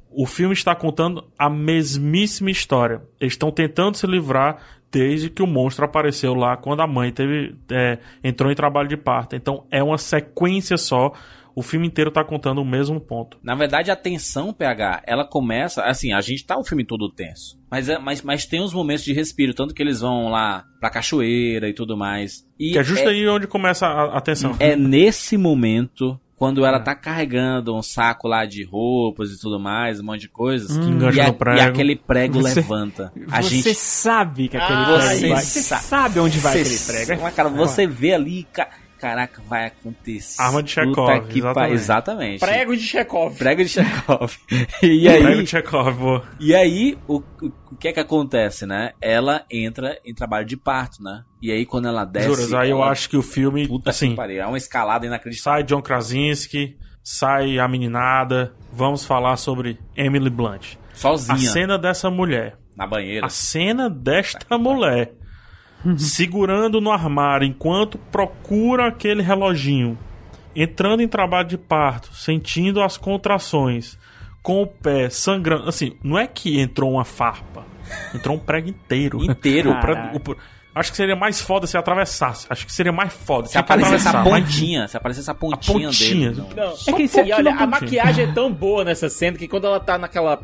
o filme está contando a mesmíssima história. Eles estão tentando se livrar desde que o monstro apareceu lá quando a mãe teve é, entrou em trabalho de parto. Então é uma sequência só. O filme inteiro está contando o mesmo ponto. Na verdade, a tensão, PH, ela começa. Assim, a gente tá o filme todo tenso. Mas, é- mas, mas tem uns momentos de respiro, tanto que eles vão lá pra cachoeira e tudo mais. E Que é justo é, aí onde começa a, a tensão. é nesse momento, quando ela tá carregando um saco lá de roupas e tudo mais, um monte de coisas. Que engancha e, a- prego. e aquele prego Você- levanta. A você gente. sabe que aquele Ah, prego você vai. sa- Você sabe onde vai Cê- aquele prego. Mas, cara, você vê ali. ca- Caraca, vai acontecer. Arma de Chekhov, Puta que pa- exatamente. exatamente. Prego de Chekhov. Prego de Chekhov. e aí, Prego de Chekhov, boa. E aí, o, o, que é que acontece, né? Ela entra em trabalho de parto, né? E aí, quando ela desce. Juras, aí eu ela- acho que o filme, Puta assim, que pariu. É uma escalada inacreditável. sai John Krasinski, sai a meninada, vamos falar sobre Emily Blunt. A Sozinha. cena dessa mulher, Na banheira. a cena desta mulher segurando no armário enquanto procura aquele reloginho, entrando em trabalho de parto, sentindo as contrações, com o pé sangrando, assim, não é que entrou uma farpa, entrou um prego inteiro. Inteiro. O Acho que seria mais foda se atravessasse. Acho que seria mais foda. Se que aparecesse a pontinha, se aparecesse a A pontinha, pontinha. dele. não. Não. É que e isso olha, é a maquiagem é tão boa nessa cena que quando ela tá naquela.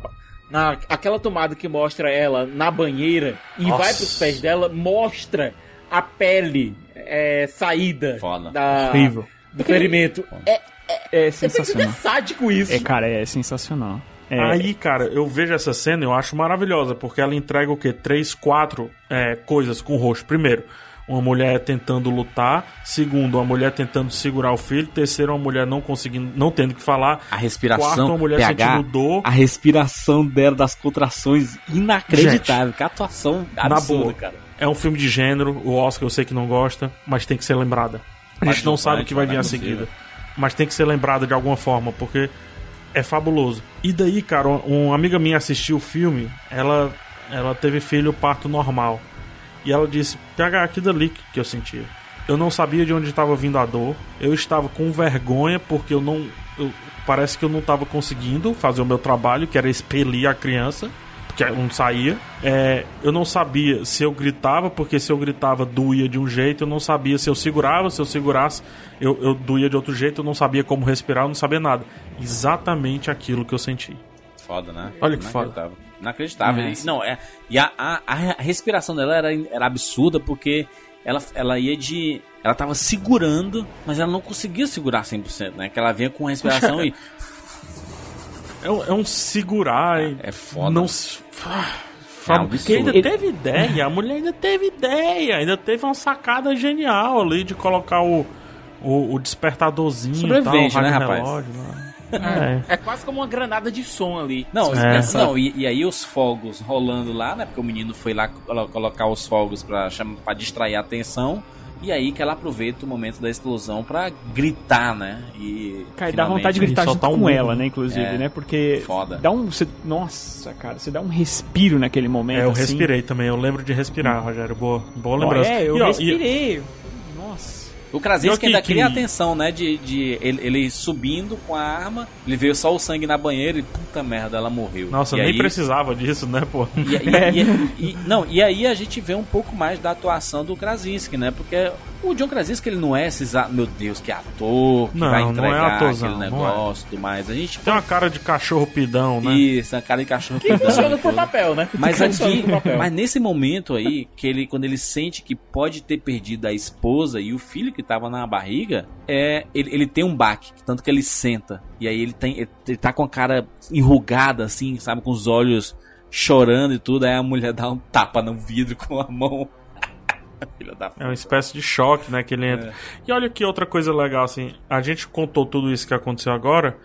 Na, aquela tomada que mostra ela na banheira e Nossa. vai pros pés dela, mostra a pele é, saída Foda. da, Horrível. do ferimento. É, É é, é sensacional. sádico isso. É, cara, é sensacional. É, Aí, cara, eu vejo essa cena e eu acho maravilhosa, porque ela entrega o quê? Três, quatro é, coisas com o rosto. Primeiro, uma mulher tentando lutar. Segundo, uma mulher tentando segurar o filho. Terceiro, uma mulher não conseguindo, não tendo que falar. A respiração. Quarto, uma mulher PH, sentindo dor. A respiração dela, das contrações, inacreditável. Que atuação absurda, boa. cara. É um filme de gênero. O Oscar eu sei que não gosta, mas tem que ser lembrada. A gente não sabe o que vai vir a seguida. Mas tem que ser lembrada de alguma forma, porque é fabuloso. E daí, cara, uma, uma amiga minha assistiu o filme, ela, ela teve filho parto normal. E ela disse, PH, aquilo dali que eu sentia. Eu não sabia de onde estava vindo a dor. Eu estava com vergonha porque eu não. eu- parece que eu não estava conseguindo fazer o meu trabalho, que era expelir a criança, porque ela não saía. É, eu não sabia se eu gritava, porque se eu gritava doía de um jeito. Eu não sabia se eu segurava, se eu segurasse, eu, eu doía de outro jeito. Eu não sabia como respirar, eu não sabia nada. Exatamente aquilo que eu senti. Foda, né? Olha que foda. Inacreditável. É. E- Não, é. E a, a, a respiração dela era, era absurda porque ela, ela ia de. Ela tava segurando, mas ela não conseguia segurar 100%, né? Que ela vinha com a respiração e. É um, é um segurar. e É foda. Não se. É um Porque ainda teve ideia, a mulher ainda teve ideia, ainda teve uma sacada genial ali de colocar o, o, o despertadorzinho e tal, o Sobrevivente, né, rapaz? relógio lá. É. É quase como uma granada de som ali. Não, É. não e, e aí os fogos rolando lá, né? Porque o menino foi lá colo- colocar os fogos pra, chama, pra distrair a atenção. E aí que ela aproveita o momento da explosão pra gritar, né? E. Cara, dá vontade de gritar E junto um com ela, né, inclusive, É, né? Porque foda. dá um... Você, nossa, cara, você dá um respiro naquele momento, É, eu assim. respirei também, eu lembro de respirar, Rogério. Boa, boa lembrança. É, eu E, ó, e- respirei. Nossa. O Krasinski ainda que- cria atenção, né? De, de ele, ele subindo com a arma, ele veio só o sangue na banheira e puta merda, ela morreu. Nossa, e nem aí, precisava disso, né, pô? E, e- e- e- não, e aí a gente vê um pouco mais da atuação do Krasinski, né? Porque o John Krasinski ele não é esses, meu Deus, que ator, que Não, vai não é entregar atorzão, aquele é. negócio e tudo mais. A gente Tem uma cara de cachorro pidão, né? isso, a cara de cachorro Que pidão funciona e pro papel, né? Mas Funciona aqui, mas nesse momento aí, que ele, quando ele sente que pode ter perdido a esposa e o filho que tava na barriga, é, ele, ele tem um baque, tanto que ele senta. E aí ele tem, ele, ele tá com a cara enrugada, assim, sabe, com os olhos chorando e tudo. Aí a mulher dá um tapa no vidro com a mão. É uma espécie de choque, né, que ele entra. E olha que outra coisa legal, assim, a gente contou tudo isso que aconteceu agora,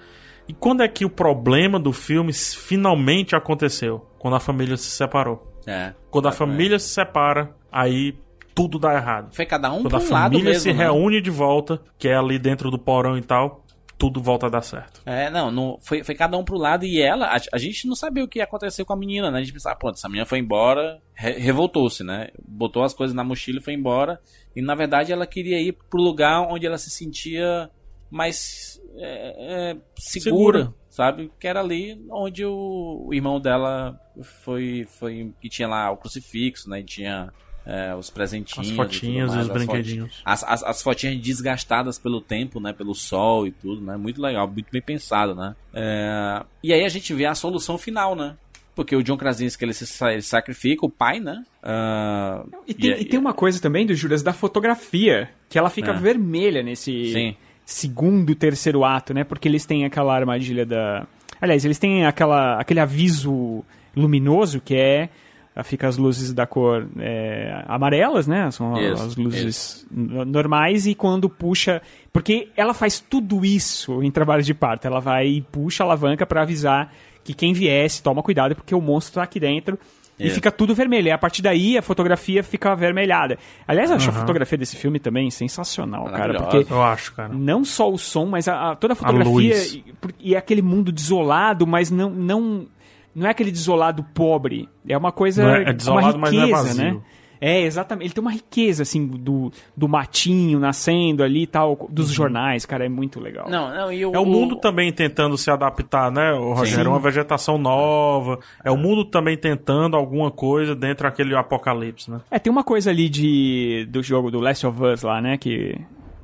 e quando é que o problema do filme finalmente aconteceu? Quando a família se separou. É. Quando a família se separa, aí tudo dá errado. Foi cada um Quando a um família mesmo, se né? reúne de volta, que é ali dentro do porão e tal, tudo volta a dar certo. É, não, não foi, foi cada um pro lado e ela, a, a gente não sabia o que ia acontecer com a menina, né? A gente pensava, pronto, essa menina foi embora, re- revoltou-se, né? Botou as coisas na mochila e foi embora. E na verdade ela queria ir pro lugar onde ela se sentia mais é, é, segura, Segura. sabe? Que era ali onde o, o irmão dela foi, foi. que tinha lá o crucifixo, né? E tinha é, os presentinhos. As e fotinhas e mais, os as brinquedinhos. as, as, as fotinhas desgastadas pelo tempo, né? Pelo sol e tudo, né? Muito legal, muito bem pensado, né? É, E aí a gente vê a solução final, né? Porque o John Krasinski, ele se ele sacrifica o pai, né? Ah, E tem, e tem uma coisa também do Juras da fotografia, que ela fica É. vermelha nesse Sim. segundo, terceiro ato, né? Porque eles têm aquela armadilha da. Aliás, eles têm aquela, aquele aviso luminoso que é. Ah, Fica as luzes da cor é, amarelas, né? São Isso, as luzes n- normais e quando puxa. Porque ela faz tudo isso em trabalho de parto. Ela vai e puxa a alavanca pra avisar que quem viesse, toma cuidado, porque o monstro tá aqui dentro. E Isso. fica tudo vermelho. E a partir daí a fotografia fica avermelhada. Aliás, eu acho a fotografia desse filme também sensacional, cara. Porque Eu acho, cara. não só o som, mas a, a- toda a fotografia luz. e, e é aquele mundo desolado, mas não não não é aquele desolado pobre. É uma coisa Não é- é uma desolado, mas não é riqueza, vazio. né? É, exatamente. Ele tem uma riqueza, assim, do, do matinho nascendo ali e tal, dos jornais, cara, é muito legal. Não, não, e o, É o mundo também tentando se adaptar, né, o Rogério? Sim. Uma vegetação nova. É o mundo também tentando alguma coisa dentro daquele apocalipse, né? É, tem uma coisa ali de do jogo do Last of Us lá, né, que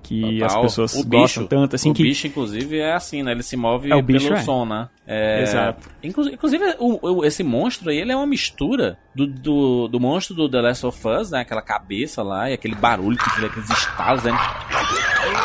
que as Total. pessoas o gostam bicho, tanto, assim, o que... bicho, inclusive, é assim, né? Ele se move É, o bicho pelo é. som, né? É, Exato. Inclu- Inclusive, o- o- esse monstro aí, ele é uma mistura do, do, do monstro do The Last of Us, né? Aquela cabeça lá e aquele barulho que fica aqueles estalos, né?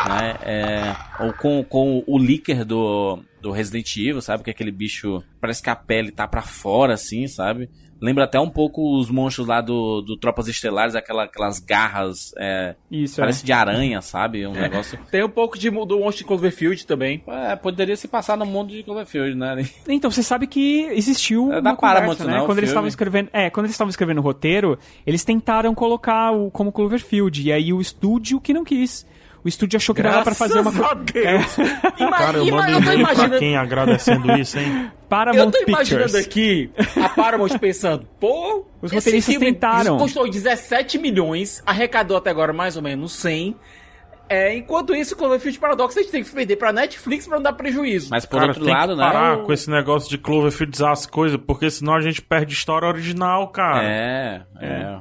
né? É, ou com, com o líquido do, do Resident Evil, sabe? Que é aquele bicho, parece que a pele tá pra fora, assim, sabe? Lembra até um pouco os monstros lá do, do Tropas Estelares, aquela, aquelas garras, é, Isso, parece de aranha, sabe? Um negócio... Tem um pouco de do monstro de Cloverfield também. É, poderia se passar no mundo de Cloverfield, né? é. Então, você sabe que existiu É da uma conversa, Paramount, né? né, o Quando eles estavam escrevendo, é, quando eles estavam escrevendo o roteiro, eles tentaram colocar o como Cloverfield, e aí o estúdio que não quis. O estúdio achou que dava pra fazer uma Graças coisa. Deus. Ima- Cara, eu mando eu e-mail pra imaginando, quem agradecendo isso, hein? Paramount eu tô imaginando Pictures. aqui a Paramount pensando, pô, Os esse roteiristas filme tentaram. custou 17 milhões, arrecadou até agora mais ou menos 100. É, enquanto isso, Cloverfield Paradox a gente tem que vender pra Netflix pra não dar prejuízo. Mas por Cara, outro tem lado, que né? parar o- com esse negócio de Cloverfield as coisas, porque senão a gente perde história original, cara. É, é. É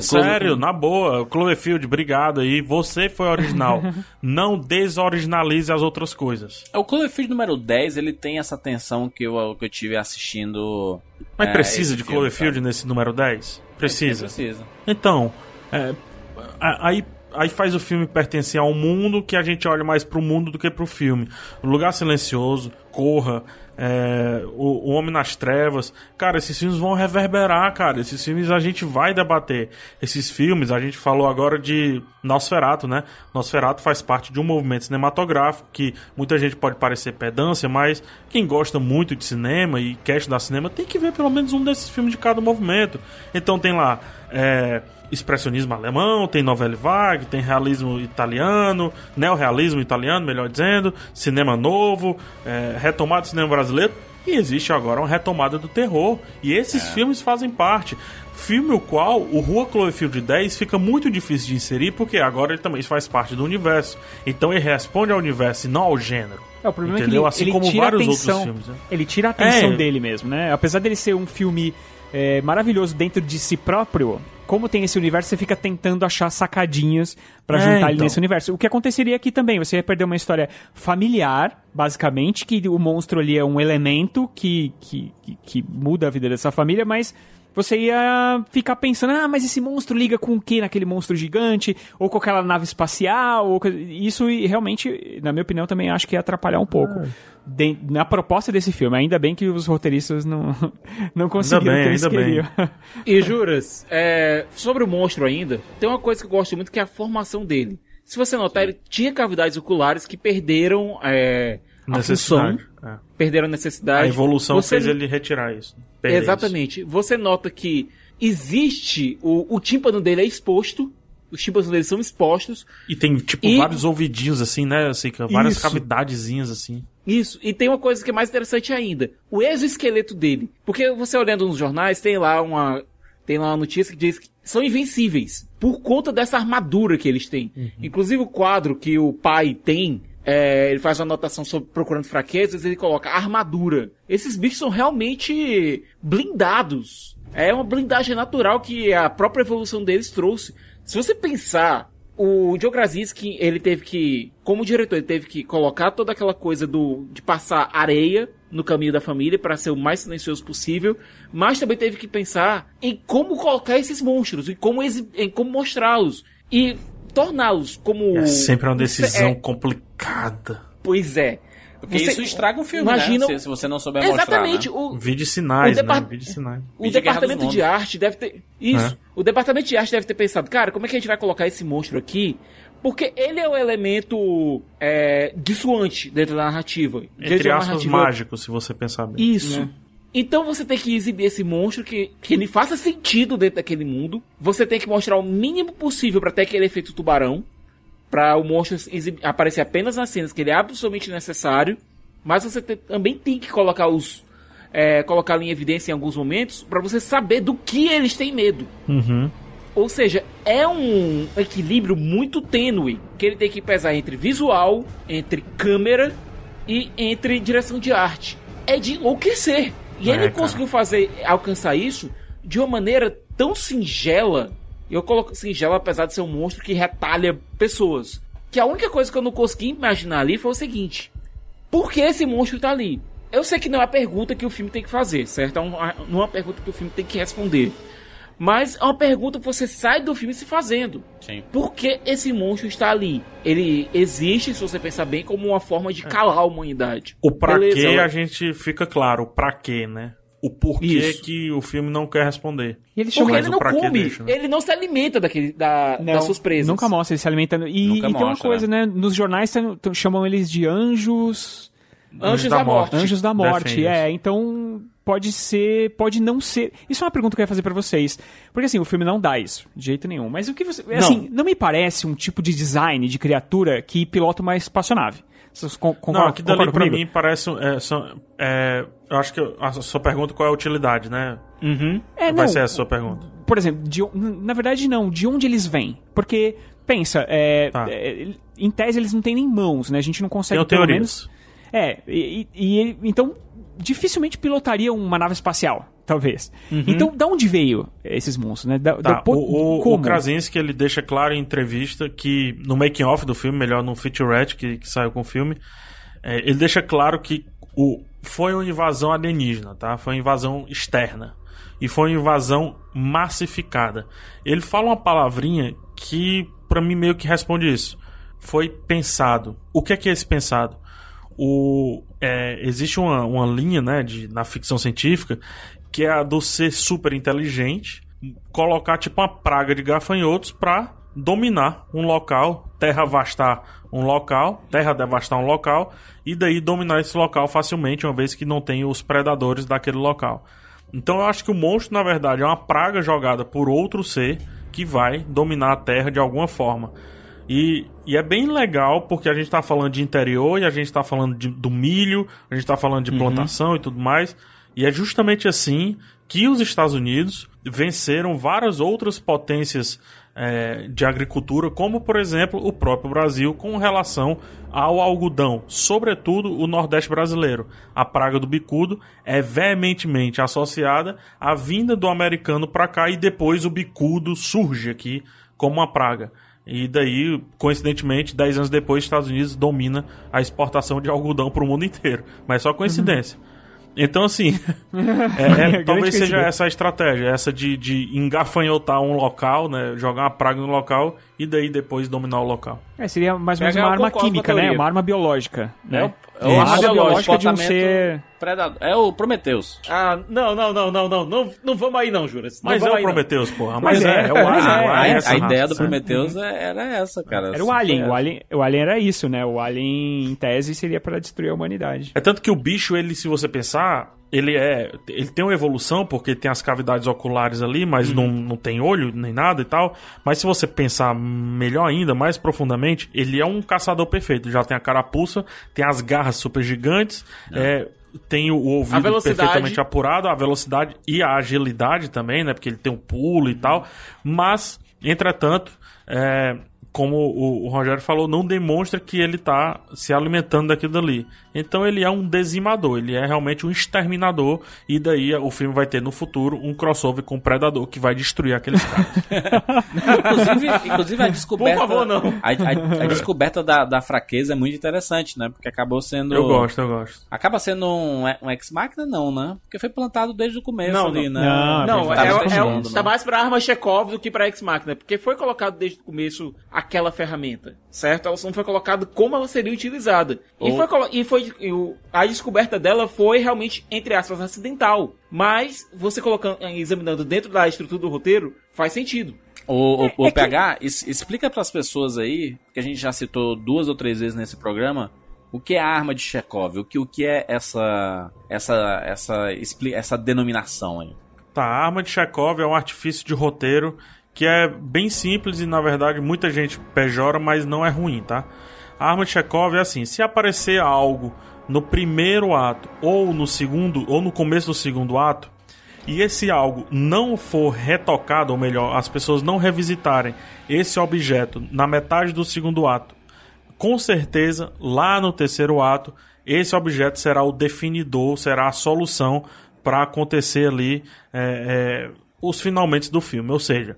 Clover- sério, na boa. Cloverfield, obrigado aí. Você foi original. Não desoriginalize as outras coisas. O Cloverfield número 10, ele tem essa tensão que eu, que eu tive assistindo. Mas é, precisa de filme, Cloverfield nesse número 10? Precisa. Precisa. Então, é, aí, aí faz o filme pertencer a um mundo que a gente olha mais pro mundo do que pro filme. O Lugar Silencioso, Corra, é, o, o Homem nas Trevas. Cara, esses filmes vão reverberar, cara. Esses filmes a gente vai debater. Esses filmes, a gente falou agora de Nosferato, né? Nosferato faz parte de um movimento cinematográfico que muita gente pode parecer pedância, mas quem gosta muito de cinema e quer estudar cinema tem que ver pelo menos um desses filmes de cada movimento. Então tem lá. é, expressionismo alemão, tem novela vague, tem realismo italiano, neorrealismo italiano, melhor dizendo, cinema novo, é, retomada do cinema brasileiro. E existe agora uma retomada do terror. E esses filmes fazem parte. Filme o qual o Rua Cloverfield 10 fica muito difícil de inserir, porque agora ele também faz parte do universo. Então ele responde ao universo e não ao gênero. É, o problema Entendeu? é que ele, Assim ele como tira vários atenção, outros filmes, né? Ele tira a atenção É. dele mesmo, né? Apesar dele ser um filme é, maravilhoso dentro de si próprio, como tem esse universo, você fica tentando achar sacadinhas pra É, juntar ele então. nesse universo. O que aconteceria aqui também, você ia perder uma história familiar, basicamente, que o monstro ali é um elemento que, que, que, que muda a vida dessa família, mas você ia ficar pensando, ah, mas esse monstro liga com o que naquele monstro gigante? Ou com aquela nave espacial? Ou... Isso e realmente, na minha opinião, também acho que ia atrapalhar um pouco. É. De- na proposta desse filme. Ainda bem que os roteiristas não, não conseguiram bem, o que eles ainda bem. queriam. E juras, é, sobre o monstro ainda, tem uma coisa que eu gosto muito que é a formação dele. Se você notar, ele tinha cavidades oculares que perderam é, a função, Necessidade. É. perderam a necessidade. A evolução Você- fez ele retirar isso. Exatamente. Você nota que existe, o, o tímpano dele é exposto, os tímpanos dele são expostos, isso. E tem, tipo, E- vários ouvidinhos assim, né? Assim, várias Isso. cavidadezinhas assim. Isso, e tem uma coisa que é mais interessante ainda. O exoesqueleto dele. Porque você olhando nos jornais, tem lá uma. Tem lá uma notícia que diz que são invencíveis. Por conta dessa armadura que eles têm. Inclusive o quadro que o pai tem. É, ele faz uma anotação sobre procurando fraquezas, ele coloca armadura. Esses bichos são realmente blindados. É uma blindagem natural que a própria evolução deles trouxe. Se você pensar o Joe Krasinski, ele teve que, como diretor, ele teve que colocar toda aquela coisa do de passar areia no caminho da família para ser o mais silencioso possível, mas também teve que pensar em como colocar esses monstros, em como, em como mostrá-los e torná-los como É sempre uma decisão É, complicada. pois é. Porque Você- isso estraga o filme, imagina- né? Se, se você não souber Exatamente. mostrar, né? O, Vídeo sinais, O né? Vídeo sinais. o Vídeo Guerra departamento de arte deve ter. Isso. É. O departamento de arte deve ter pensado, cara, como é que a gente vai colocar esse monstro aqui? Porque ele é o elemento é, dissuante dentro da narrativa. Entre aspas, narrativa- mágicos, se você pensar bem. Isso. Então você tem que exibir esse monstro que, que ele faça sentido dentro daquele mundo. Você tem que mostrar o mínimo possível pra ter aquele efeito tubarão. Pra o monstro aparecer apenas nas cenas que ele é absolutamente necessário. Mas você te- também tem que colocar os. é, colocá-lo em evidência em alguns momentos pra você saber do que eles têm medo. Uhum. Ou seja, é um equilíbrio muito tênue que ele tem que pesar entre visual, entre câmera e entre direção de arte. É de enlouquecer. E É, ele cara. conseguiu fazer alcançar isso de uma maneira tão singela. Eu coloco singela apesar de ser um monstro que retalha pessoas. Que a única coisa que eu não consegui imaginar ali foi o seguinte: por que esse monstro tá ali? Eu sei que não é a pergunta que o filme tem que fazer, certo? É uma, não é uma pergunta que o filme tem que responder. Mas é uma pergunta que você sai do filme se fazendo. Sim. Por que esse monstro está ali? Ele existe, se você pensar bem, como uma forma de calar a humanidade. O pra Beleza, quê a gente fica claro, o pra quê, né? O porquê Isso. que o filme não quer responder. E ele chama... Ele o não come, deixa, né? ele não se alimenta daquele, da, Não, das suas presas. Nunca mostra ele se alimentando. E, Nunca e tem uma mostra, coisa, né? Nos jornais chamam eles de anjos. Anjos da, morte. Anjos da morte, Defende é. Então, pode ser, pode não ser. Isso é uma pergunta que eu ia fazer pra vocês. Porque assim, o filme não dá isso, de jeito nenhum. Mas o que você. Assim, não me parece um tipo de design de criatura que pilota uma espaçonave. Vocês con Não, concordam, aqui dali concordam pra mim parece. É, são- é, eu acho que a sua pergunta qual é a utilidade, né? É, Vai não, ser essa a sua pergunta. por exemplo, de, na verdade não, de onde eles vêm? Porque, pensa, é, Tá. é, em tese eles não têm nem mãos, né? A gente não consegue Tenho pelo teorias. menos... É, e, e- então dificilmente pilotaria uma nave espacial, talvez. Então, da onde veio esses monstros, né? Da, Uhum. Tá, da- o, o, como? o Krasinski ele deixa claro em entrevista que no making off do filme, melhor no featurette que, que saiu com o filme, é, ele deixa claro que o, foi uma invasão alienígena, tá? Foi uma invasão externa. E foi uma invasão massificada. Ele fala uma palavrinha que pra mim meio que responde isso. Foi pensado. O que é que é esse pensado? O, é, existe uma, uma linha né, de, na ficção científica que é a do ser super inteligente colocar tipo uma praga de gafanhotos pra dominar um local, terra vastar um local, terra devastar um local e daí dominar esse local facilmente, uma vez que não tem os predadores daquele local. Então eu acho que o monstro na verdade é uma praga jogada por outro ser que vai dominar a terra de alguma forma. E, e é bem legal porque a gente tá falando de interior e a gente tá falando de- do milho, a gente tá falando de plantação e tudo mais. E é justamente assim que os Estados Unidos venceram várias outras potências eh, de agricultura, como por exemplo o próprio Brasil, com relação ao algodão, sobretudo o Nordeste brasileiro. A praga do bicudo é veementemente associada à vinda do americano para cá e depois o bicudo surge aqui como uma praga. E daí, coincidentemente, 10 anos depois, os Estados Unidos domina a exportação de algodão para o mundo inteiro. Mas só coincidência. Então, assim, é- é- Grande talvez seja essa a estratégia, essa de, de engafanhotar um local, né, jogar uma praga no local e daí depois dominar o local. É, seria mais ou menos uma arma química, né? Uma arma biológica. É Né? é Uma o arma biológica de um ser. predador. É o Prometheus. Ah, não, não, não, não, não, não, não vamos aí não, Juras. Não Mas é o. Prometheus, porra. Mas é, é, é o Alien. é, a, é ideia do Prometheus é- era essa, cara. Era o Alien. O. Alien, o Alien era isso, né? O Alien, em tese, seria para destruir a humanidade. É tanto que o bicho, ele, se você pensar, ele é. Ele tem uma evolução, porque tem as cavidades oculares ali, mas não, não tem olho nem nada e tal. Mas se você pensar melhor ainda, mais profundamente, ele é um caçador perfeito. Já tem a carapuça, tem as garras super gigantes, é, tem o, ouvido perfeitamente apurado, a velocidade e a agilidade também, né? Porque ele tem um pulo e tal. Mas, entretanto, é, como o, o Rogério falou, não demonstra que ele está se alimentando daquilo dali. Então ele é um dizimador, ele é realmente um exterminador. E daí o filme vai ter no futuro um crossover com o Predador que vai destruir aqueles caras. Inclusive, inclusive a descoberta. Por favor, não. A, a- a descoberta da, da fraqueza é muito interessante, né? Porque acabou sendo. eu gosto, eu gosto. Acaba sendo um, um ex-máquina, não, né? Porque foi plantado desde o começo Não, ali, não. né? Não, Não, Tava é, é, testando, tá né? mais pra arma Chekhov do que pra X-Machina, porque foi colocado desde o começo aquela ferramenta, certo? Ela só não foi colocada como ela seria utilizada. E Ou- foi, e foi e o- a descoberta dela foi realmente, entre aspas, acidental. Mas você colocando, examinando dentro da estrutura do roteiro, faz sentido. O, o, o É que- PH, es- explica pras pessoas aí, que a gente já citou duas ou três vezes nesse programa, o que é a arma de Chekhov, o que, o que é essa, essa, essa, essa denominação aí. Tá, a arma de Chekhov é um artifício de roteiro que é bem simples e na verdade muita gente pejora, mas não é ruim, tá? A arma de Chekhov é assim, se aparecer algo no primeiro ato ou no segundo ou no começo do segundo ato e esse algo não for retocado, ou melhor, as pessoas não revisitarem esse objeto na metade do segundo ato, com certeza, lá no terceiro ato, esse objeto será o definidor, será a solução para acontecer ali é, é, os finalmente do filme. Ou seja,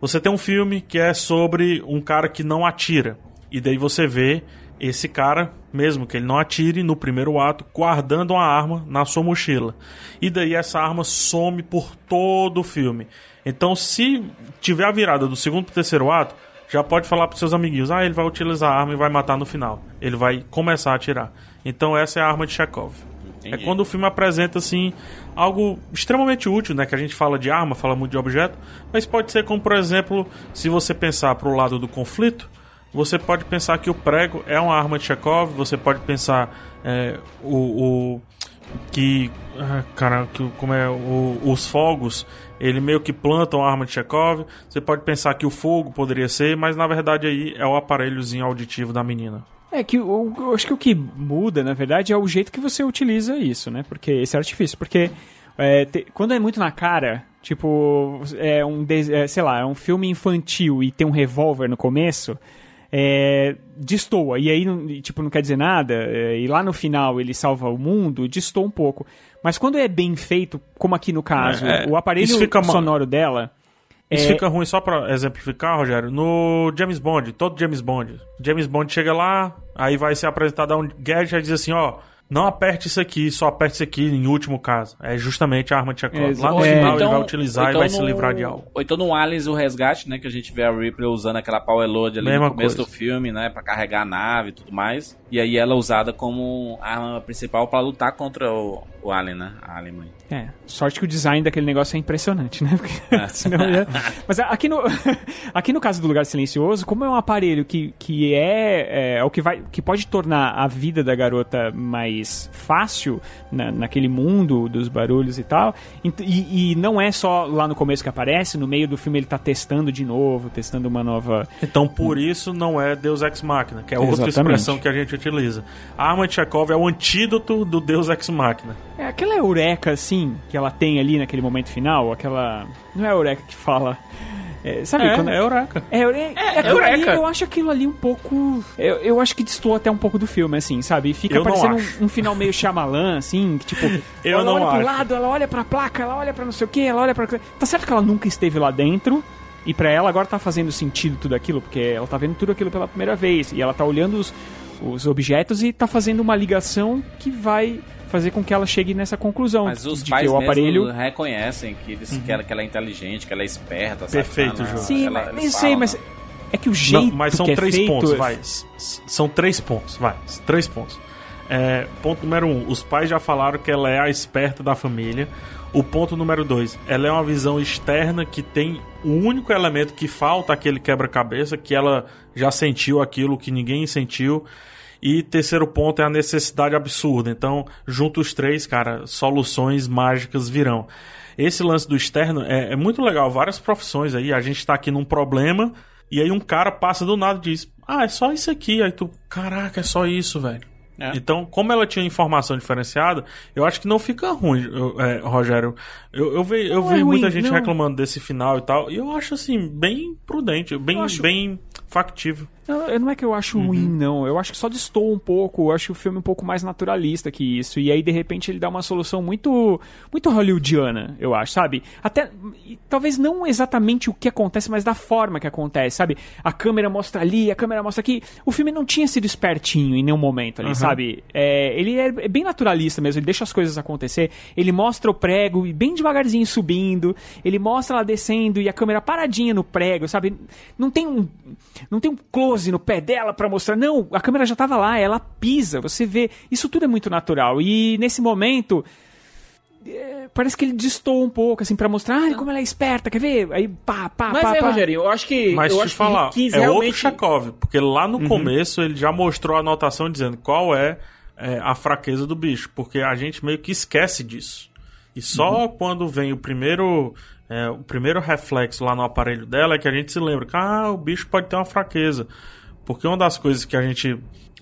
você tem um filme que é sobre um cara que não atira, e daí você vê esse cara, mesmo que ele não atire, no primeiro ato, guardando uma arma na sua mochila. E daí essa arma some por todo o filme. Então, se tiver a virada do segundo pro terceiro ato, já pode falar pros seus amiguinhos: ah, ele vai utilizar a arma e vai matar no final. Ele vai começar a atirar. Então, essa é a arma de Chekhov. É Entendi. quando o filme apresenta assim algo extremamente útil, né? Que a gente fala de arma, fala muito de objeto, mas pode ser como, por exemplo, se você pensar pro lado do conflito, você pode pensar que o prego é uma arma de Chekhov, você pode pensar é, o, o- que ah, cara, que, como é o- os fogos, ele meio que planta uma arma de Chekhov. Você pode pensar que o fogo poderia ser, mas na verdade aí é o aparelhozinho auditivo da menina. É que o- eu acho que o que muda, na verdade, é o jeito que você utiliza isso, né? Porque esse artifício. Porque é, te- quando é muito na cara, tipo, é um, é, sei lá, é um filme infantil e tem um revólver no começo, é, destoa. E aí, não- tipo, não quer dizer nada. é, e lá no final ele salva o mundo, destoa um pouco. Mas quando é bem feito, como aqui no caso, É, é, o aparelho sonoro dela. Isso É- fica ruim só pra exemplificar, Rogério. No James Bond, todo James Bond. James Bond chega lá, aí vai ser apresentado a um gadget e diz assim, ó, não aperte isso aqui, só aperte isso aqui em último caso. É justamente a arma de Chekhov. É, Lá no é, final então- ele vai utilizar ou e então vai se no- livrar de algo. Ou então no Aliens o Resgate, né? Que a gente vê a Ripley usando aquela Power Load ali Mesma no começo coisa. do filme, né? Pra carregar a nave e tudo mais. E aí ela é usada como arma principal pra lutar contra o, o Alien, né? A Alien mãe. É, sorte que o design daquele negócio é impressionante, né? Porque, senão ia- Mas aqui no, aqui no caso do Lugar Silencioso, como é um aparelho que, que é, é, o que vai que pode tornar a vida da garota mais mais fácil na, naquele mundo dos barulhos e tal. E, e não é só lá no começo que aparece, no meio do filme ele tá testando de novo, testando uma nova. Então, por isso, não é Deus Ex Machina, que é outra Exatamente. expressão que a gente utiliza. A arma de Chekhov é o antídoto do Deus Ex Machina. É aquela eureka, assim, que ela tem ali naquele momento final, aquela. Não é a eureka que fala. É, sabe É, quando. é Eureka. É, eu, é, É, aquilo ali, eureka. eu acho aquilo ali um pouco. Eu, eu acho que destoa até um pouco do filme, assim, sabe? Fica Eu parecendo um, um final meio Shyamalan, assim, que tipo. Eu ela não olha pro acho. lado, ela olha pra placa, ela olha pra não sei o que, ela olha pra. Tá certo que ela nunca esteve lá dentro. E pra ela agora tá fazendo sentido tudo aquilo, porque ela tá vendo tudo aquilo pela primeira vez. E ela tá olhando os, os objetos e tá fazendo uma ligação que vai fazer com que ela chegue nessa conclusão. Mas os de pais que o mesmo aparelho. reconhecem que, eles, que, ela, que ela é inteligente, que ela é esperta. sabe? Perfeito, Ela- Ju. Sim, ela- mas, eles eu sei, mas é que o jeito Não, mas são que é três feito pontos, é- vai. São três pontos, vai. Três pontos. É, ponto número um, os pais já falaram que ela é a esperta da família. O ponto número dois, ela é uma visão externa que tem o único elemento que falta, aquele quebra-cabeça, que ela já sentiu aquilo que ninguém sentiu. E terceiro ponto é a necessidade absurda. Então, junto os três, cara, soluções mágicas virão. Esse lance do externo é, é muito legal. Várias profissões aí, a gente tá aqui num problema, e aí um cara passa do nada e diz: Ah, é só isso aqui. Aí tu, caraca, é só isso, velho. É. Então, como ela tinha informação diferenciada, eu acho que não fica ruim, eu- é, Rogério. Eu, eu vi, eu Não vi é ruim, muita gente não. reclamando desse final e tal, e eu acho assim, bem prudente, bem, acho- bem factível. Não, não é que eu acho ruim, não. Eu acho que só destoa um pouco. Eu acho o filme um pouco mais naturalista que isso. E aí, de repente, ele dá uma solução muito muito hollywoodiana, eu acho, sabe? Até. Talvez não exatamente o que acontece, mas da forma que acontece, sabe? A câmera mostra ali, a câmera mostra aqui. O filme não tinha sido espertinho em nenhum momento ali, sabe? É, ele é bem naturalista mesmo, ele deixa as coisas acontecer. Ele mostra o prego e bem devagarzinho subindo. Ele mostra ela descendo e a câmera paradinha no prego, sabe? Não tem um. Não tem um close no pé dela pra mostrar. Não, a câmera já tava lá, ela pisa, você vê. Isso tudo é muito natural. E nesse momento. é, Parece que ele destoa um pouco, assim, pra mostrar, ah, como ela é esperta, quer ver? Aí, pá, pá, Mas pá, é, pá. Rogerinho, eu acho que. Mas eu te acho falar, que 15 é realmente. outro Chekhov, porque lá no começo ele já mostrou a anotação dizendo qual é, é, a fraqueza do bicho, porque a gente meio que esquece disso. E só quando vem o primeiro é, o primeiro reflexo lá no aparelho dela é que a gente se lembra que ah, o bicho pode ter uma fraqueza. Porque uma das coisas que a gente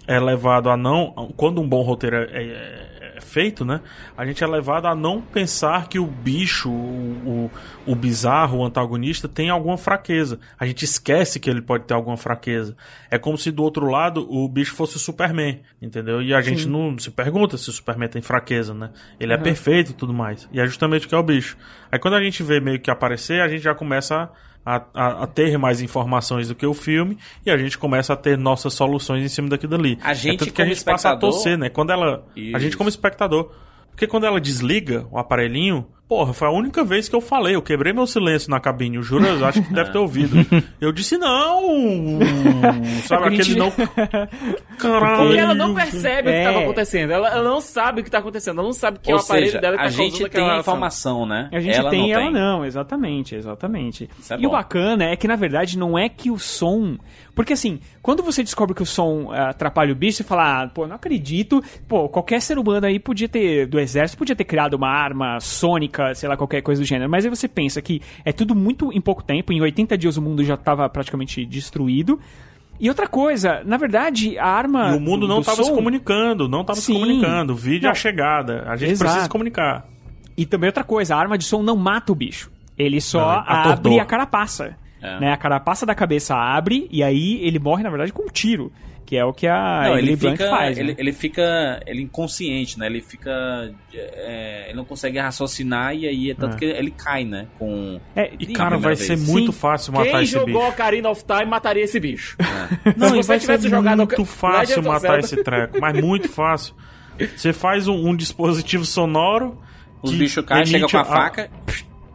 é levado a não. Quando um bom roteiro é, é- feito, né? A gente é levado a não pensar que o bicho, o, o, o bizarro, o antagonista, tem alguma fraqueza. A gente esquece que ele pode ter alguma fraqueza. É como se do outro lado o bicho fosse o Superman, entendeu? E a gente não se pergunta se o Superman tem fraqueza, né? Ele é perfeito e tudo mais. E é justamente o que é o bicho. Aí quando a gente vê meio que aparecer, a gente já começa a, a, a ter mais informações do que o filme e a gente começa a ter nossas soluções em cima daquilo ali. A gente, é tanto que a gente passa a espectador- torcer, né? Quando ela. A Isso. gente como espectador. Porque quando ela desliga o aparelhinho, porra, foi a única vez que eu falei. Eu quebrei meu silêncio na cabine. O Juras, acho que deve ter ouvido. Eu disse não! Sabe É a aquele gente- não. Caralho! Porque ela não percebe o que É. estava acontecendo. Ela, ela não sabe o que está acontecendo. Ela não sabe que é Ou o aparelho seja, dela que a tá gente causando tem aquela a ação. informação, né? A gente ela tem, não ela tem. não, exatamente, exatamente. Isso é e o bom. bacana é que, na verdade, não é que o som. Porque assim, quando você descobre que o som ah, atrapalha o bicho, você fala, ah, pô, não acredito. Pô, qualquer ser humano aí podia ter, do exército, podia ter criado uma arma sônica, sei lá, qualquer coisa do gênero. Mas aí você pensa que é tudo muito em pouco tempo, em 80 dias o mundo já estava praticamente destruído. E outra coisa, na verdade, a arma. E o mundo do- não estava se comunicando, não estava se comunicando. O vídeo é Não. a chegada. A gente Exato. precisa se comunicar. E também outra coisa, a arma de som não mata o bicho. Ele só Não, abre a carapaça. É. Né? A carapaça da cabeça abre e aí ele morre, na verdade, com um tiro. Que é o que a Não, ele Emily Blunt fica, faz. ele, né? ele fica ele inconsciente, né? Ele fica. é, ele não consegue raciocinar e aí é tanto É. que ele cai, né? Com. É, E, cara, vai vez. ser Sim. muito fácil matar Quem esse jogou bicho. Ocarina of Time mataria esse bicho. Não, Se você vai tivesse ser jogado muito fácil matar esse treco, mas muito fácil. Você faz um, um dispositivo sonoro. Os que bichos caem, chega emite com a a- faca.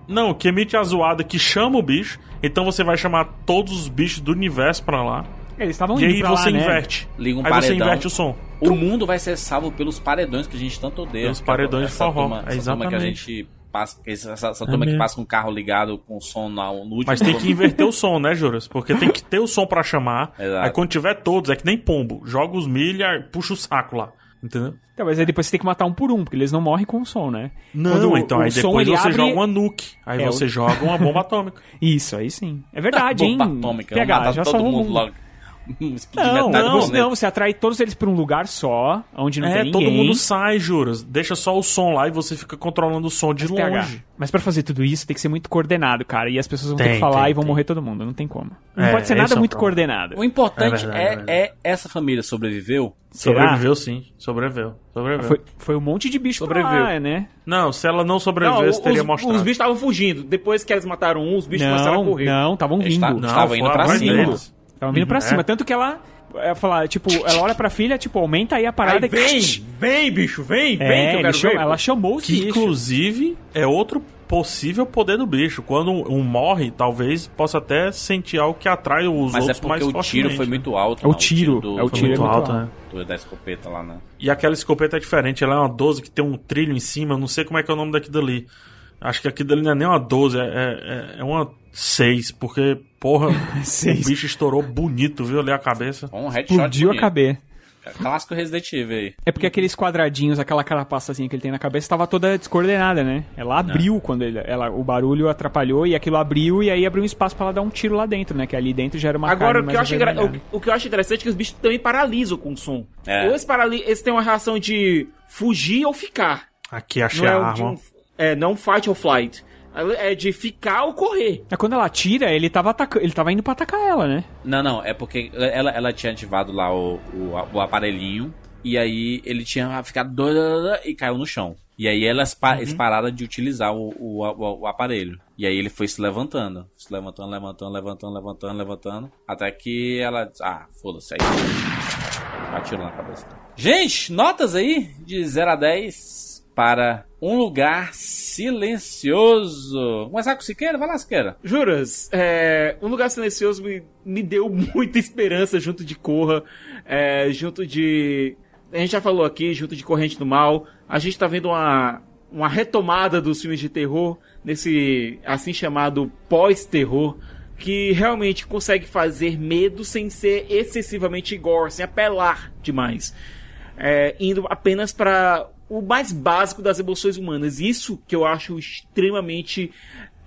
Não, que emite a zoada que chama o bicho. Então você vai chamar todos os bichos do universo pra lá. Eles estavam e indo aí pra você lá, né? inverte. Liga um aí você paredão. inverte o som. O mundo vai ser salvo pelos paredões que a gente tanto odeia. Pelos paredões de Essa forró, turma- é essa turma que a exatamente. gente passa, essa, essa turma que mesmo. passa com o carro ligado com o som na, no último. Mas tem que inverter o som, né, Juras? Porque tem que ter o som pra chamar. Exato. Aí quando tiver todos, é que nem pombo. Joga os milha, puxa o saco lá. Entendeu? Então, mas aí depois você tem que matar um por um, porque eles não morrem com o som, né? Não, Quando então o aí depois você abre- joga uma nuke. Aí É, você o- joga uma bomba atômica. Isso, aí sim. É verdade, hein? Bomba atômica. PH, já todo mundo. logo. Não, não, planeta. não, você atrai todos eles pra um lugar só, onde não é, tem todo ninguém. mundo sai, juras. Deixa só o som lá e você fica controlando o som de longe. Mas pra fazer tudo isso tem que ser muito coordenado, cara. E as pessoas vão ter Tem, que falar tem, e vão tem. morrer todo mundo. Não tem como. Não É, pode ser nada é muito problema. coordenado. O importante É verdade, é, é verdade. é essa família sobreviveu. Será? Sobreviveu sim. Sobreviveu. Sobreviveu. Foi, foi um monte de bicho pra Sobreviveu. lá, né? Não, se ela não Não, sobrevivesse, os, teria os mostrado. bichos estavam fugindo. Depois que eles mataram um, os bichos começaram a Não, correr. não, estavam vindo. tá- Não, Estavam indo pra cima. deles. Estavam vindo pra É. cima. Tanto que ela, ela fala, tipo, ela olha pra filha, tipo, aumenta aí a parada Aí vem, vem, bicho, vem, vem, É, que eu quero chama- ver. ela chamou os Que bichos. inclusive é outro possível poder do bicho. Quando um morre, talvez possa até sentir algo que atrai os Mas é outros mais porque o tiro foi né? muito alto. É o né? tiro, do, é o tiro muito é muito alto, alto. né? do- da escopeta lá, né? E aquela escopeta é diferente, ela é uma 12 que tem um trilho em cima, eu não sei como é que é o nome daquilo dali. Acho que aquilo dali não é nem uma 12, é, é, é uma 6, porque, porra, o bicho estourou bonito, viu, ali a cabeça. Um headshot Explodiu a cabeça. Clássico Resident Evil aí. É porque aqueles quadradinhos, aquela carapaçazinha que ele tem na cabeça, estava toda descoordenada, né? Ela abriu quando ele, ela, o barulho atrapalhou e aquilo abriu e aí abriu um espaço pra ela dar um tiro lá dentro, né? Que ali dentro já era uma Agora, carne o que, mais eu acho engra- o, o que eu acho interessante é que os bichos também paralisam com o som. É. Ou eles, parali eles têm uma reação de fugir ou ficar. Aqui achei Não é, a de arma. um, é não fight or flight. É de ficar ou correr. É quando ela atira, ele tava, ataca... ele tava indo pra atacar ela, né? Não, não, é porque ela, ela tinha ativado lá o, o, o aparelhinho e aí ele tinha ficado doido e caiu no chão. E aí elas, pa eles pararam de utilizar o, o, o, o aparelho. E aí ele foi se levantando. Se levantando, levantando, levantando, levantando, levantando. Até que ela. Ah, foda-se aí. Atirou na cabeça. Gente, notas aí de 0 a 10 para um lugar silencioso. Começar com Siqueira? Vai lá, Siqueira. Juras, é, Um Lugar Silencioso me, me deu muita esperança junto de Corra, é, junto de. A gente já falou aqui, junto de Corrente do Mal. A gente tá vendo uma, uma retomada dos filmes de terror, nesse assim chamado pós-terror, que realmente consegue fazer medo sem ser excessivamente gore, sem apelar demais. É, indo apenas para o mais básico das emoções humanas. Isso que eu acho extremamente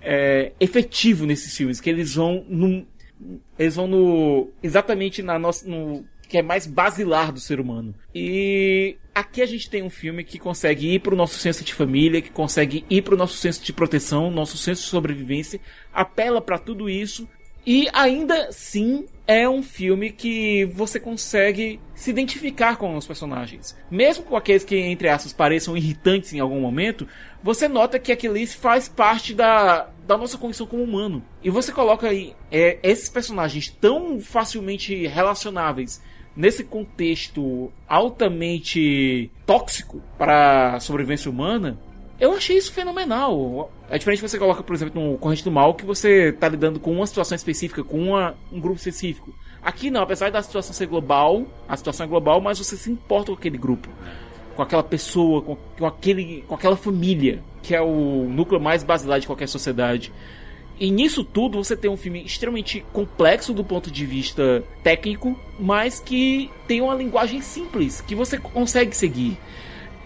é, efetivo nesses filmes, que eles vão no, eles vão no exatamente na nossa no que é mais basilar do ser humano. E aqui a gente tem um filme que consegue ir pro nosso senso de família, que consegue ir pro nosso senso de proteção, nosso senso de sobrevivência, apela para tudo isso e ainda assim é um filme que você consegue se identificar com os personagens. Mesmo com aqueles que, entre aspas, pareçam irritantes em algum momento, você nota que ali faz parte da, da nossa condição como humano. E você coloca aí é, esses personagens tão facilmente relacionáveis nesse contexto altamente tóxico para a sobrevivência humana, eu achei isso fenomenal. É diferente você coloca, por exemplo, no Corrente do Mal, que você tá lidando com uma situação específica, com uma, um grupo específico. Aqui não, apesar da situação ser global, a situação é global, mas você se importa com aquele grupo. Com aquela pessoa, com, com, aquele, com aquela família, que é o núcleo mais basilar de qualquer sociedade. E nisso tudo você tem um filme extremamente complexo do ponto de vista técnico, mas que tem uma linguagem simples, que você consegue seguir.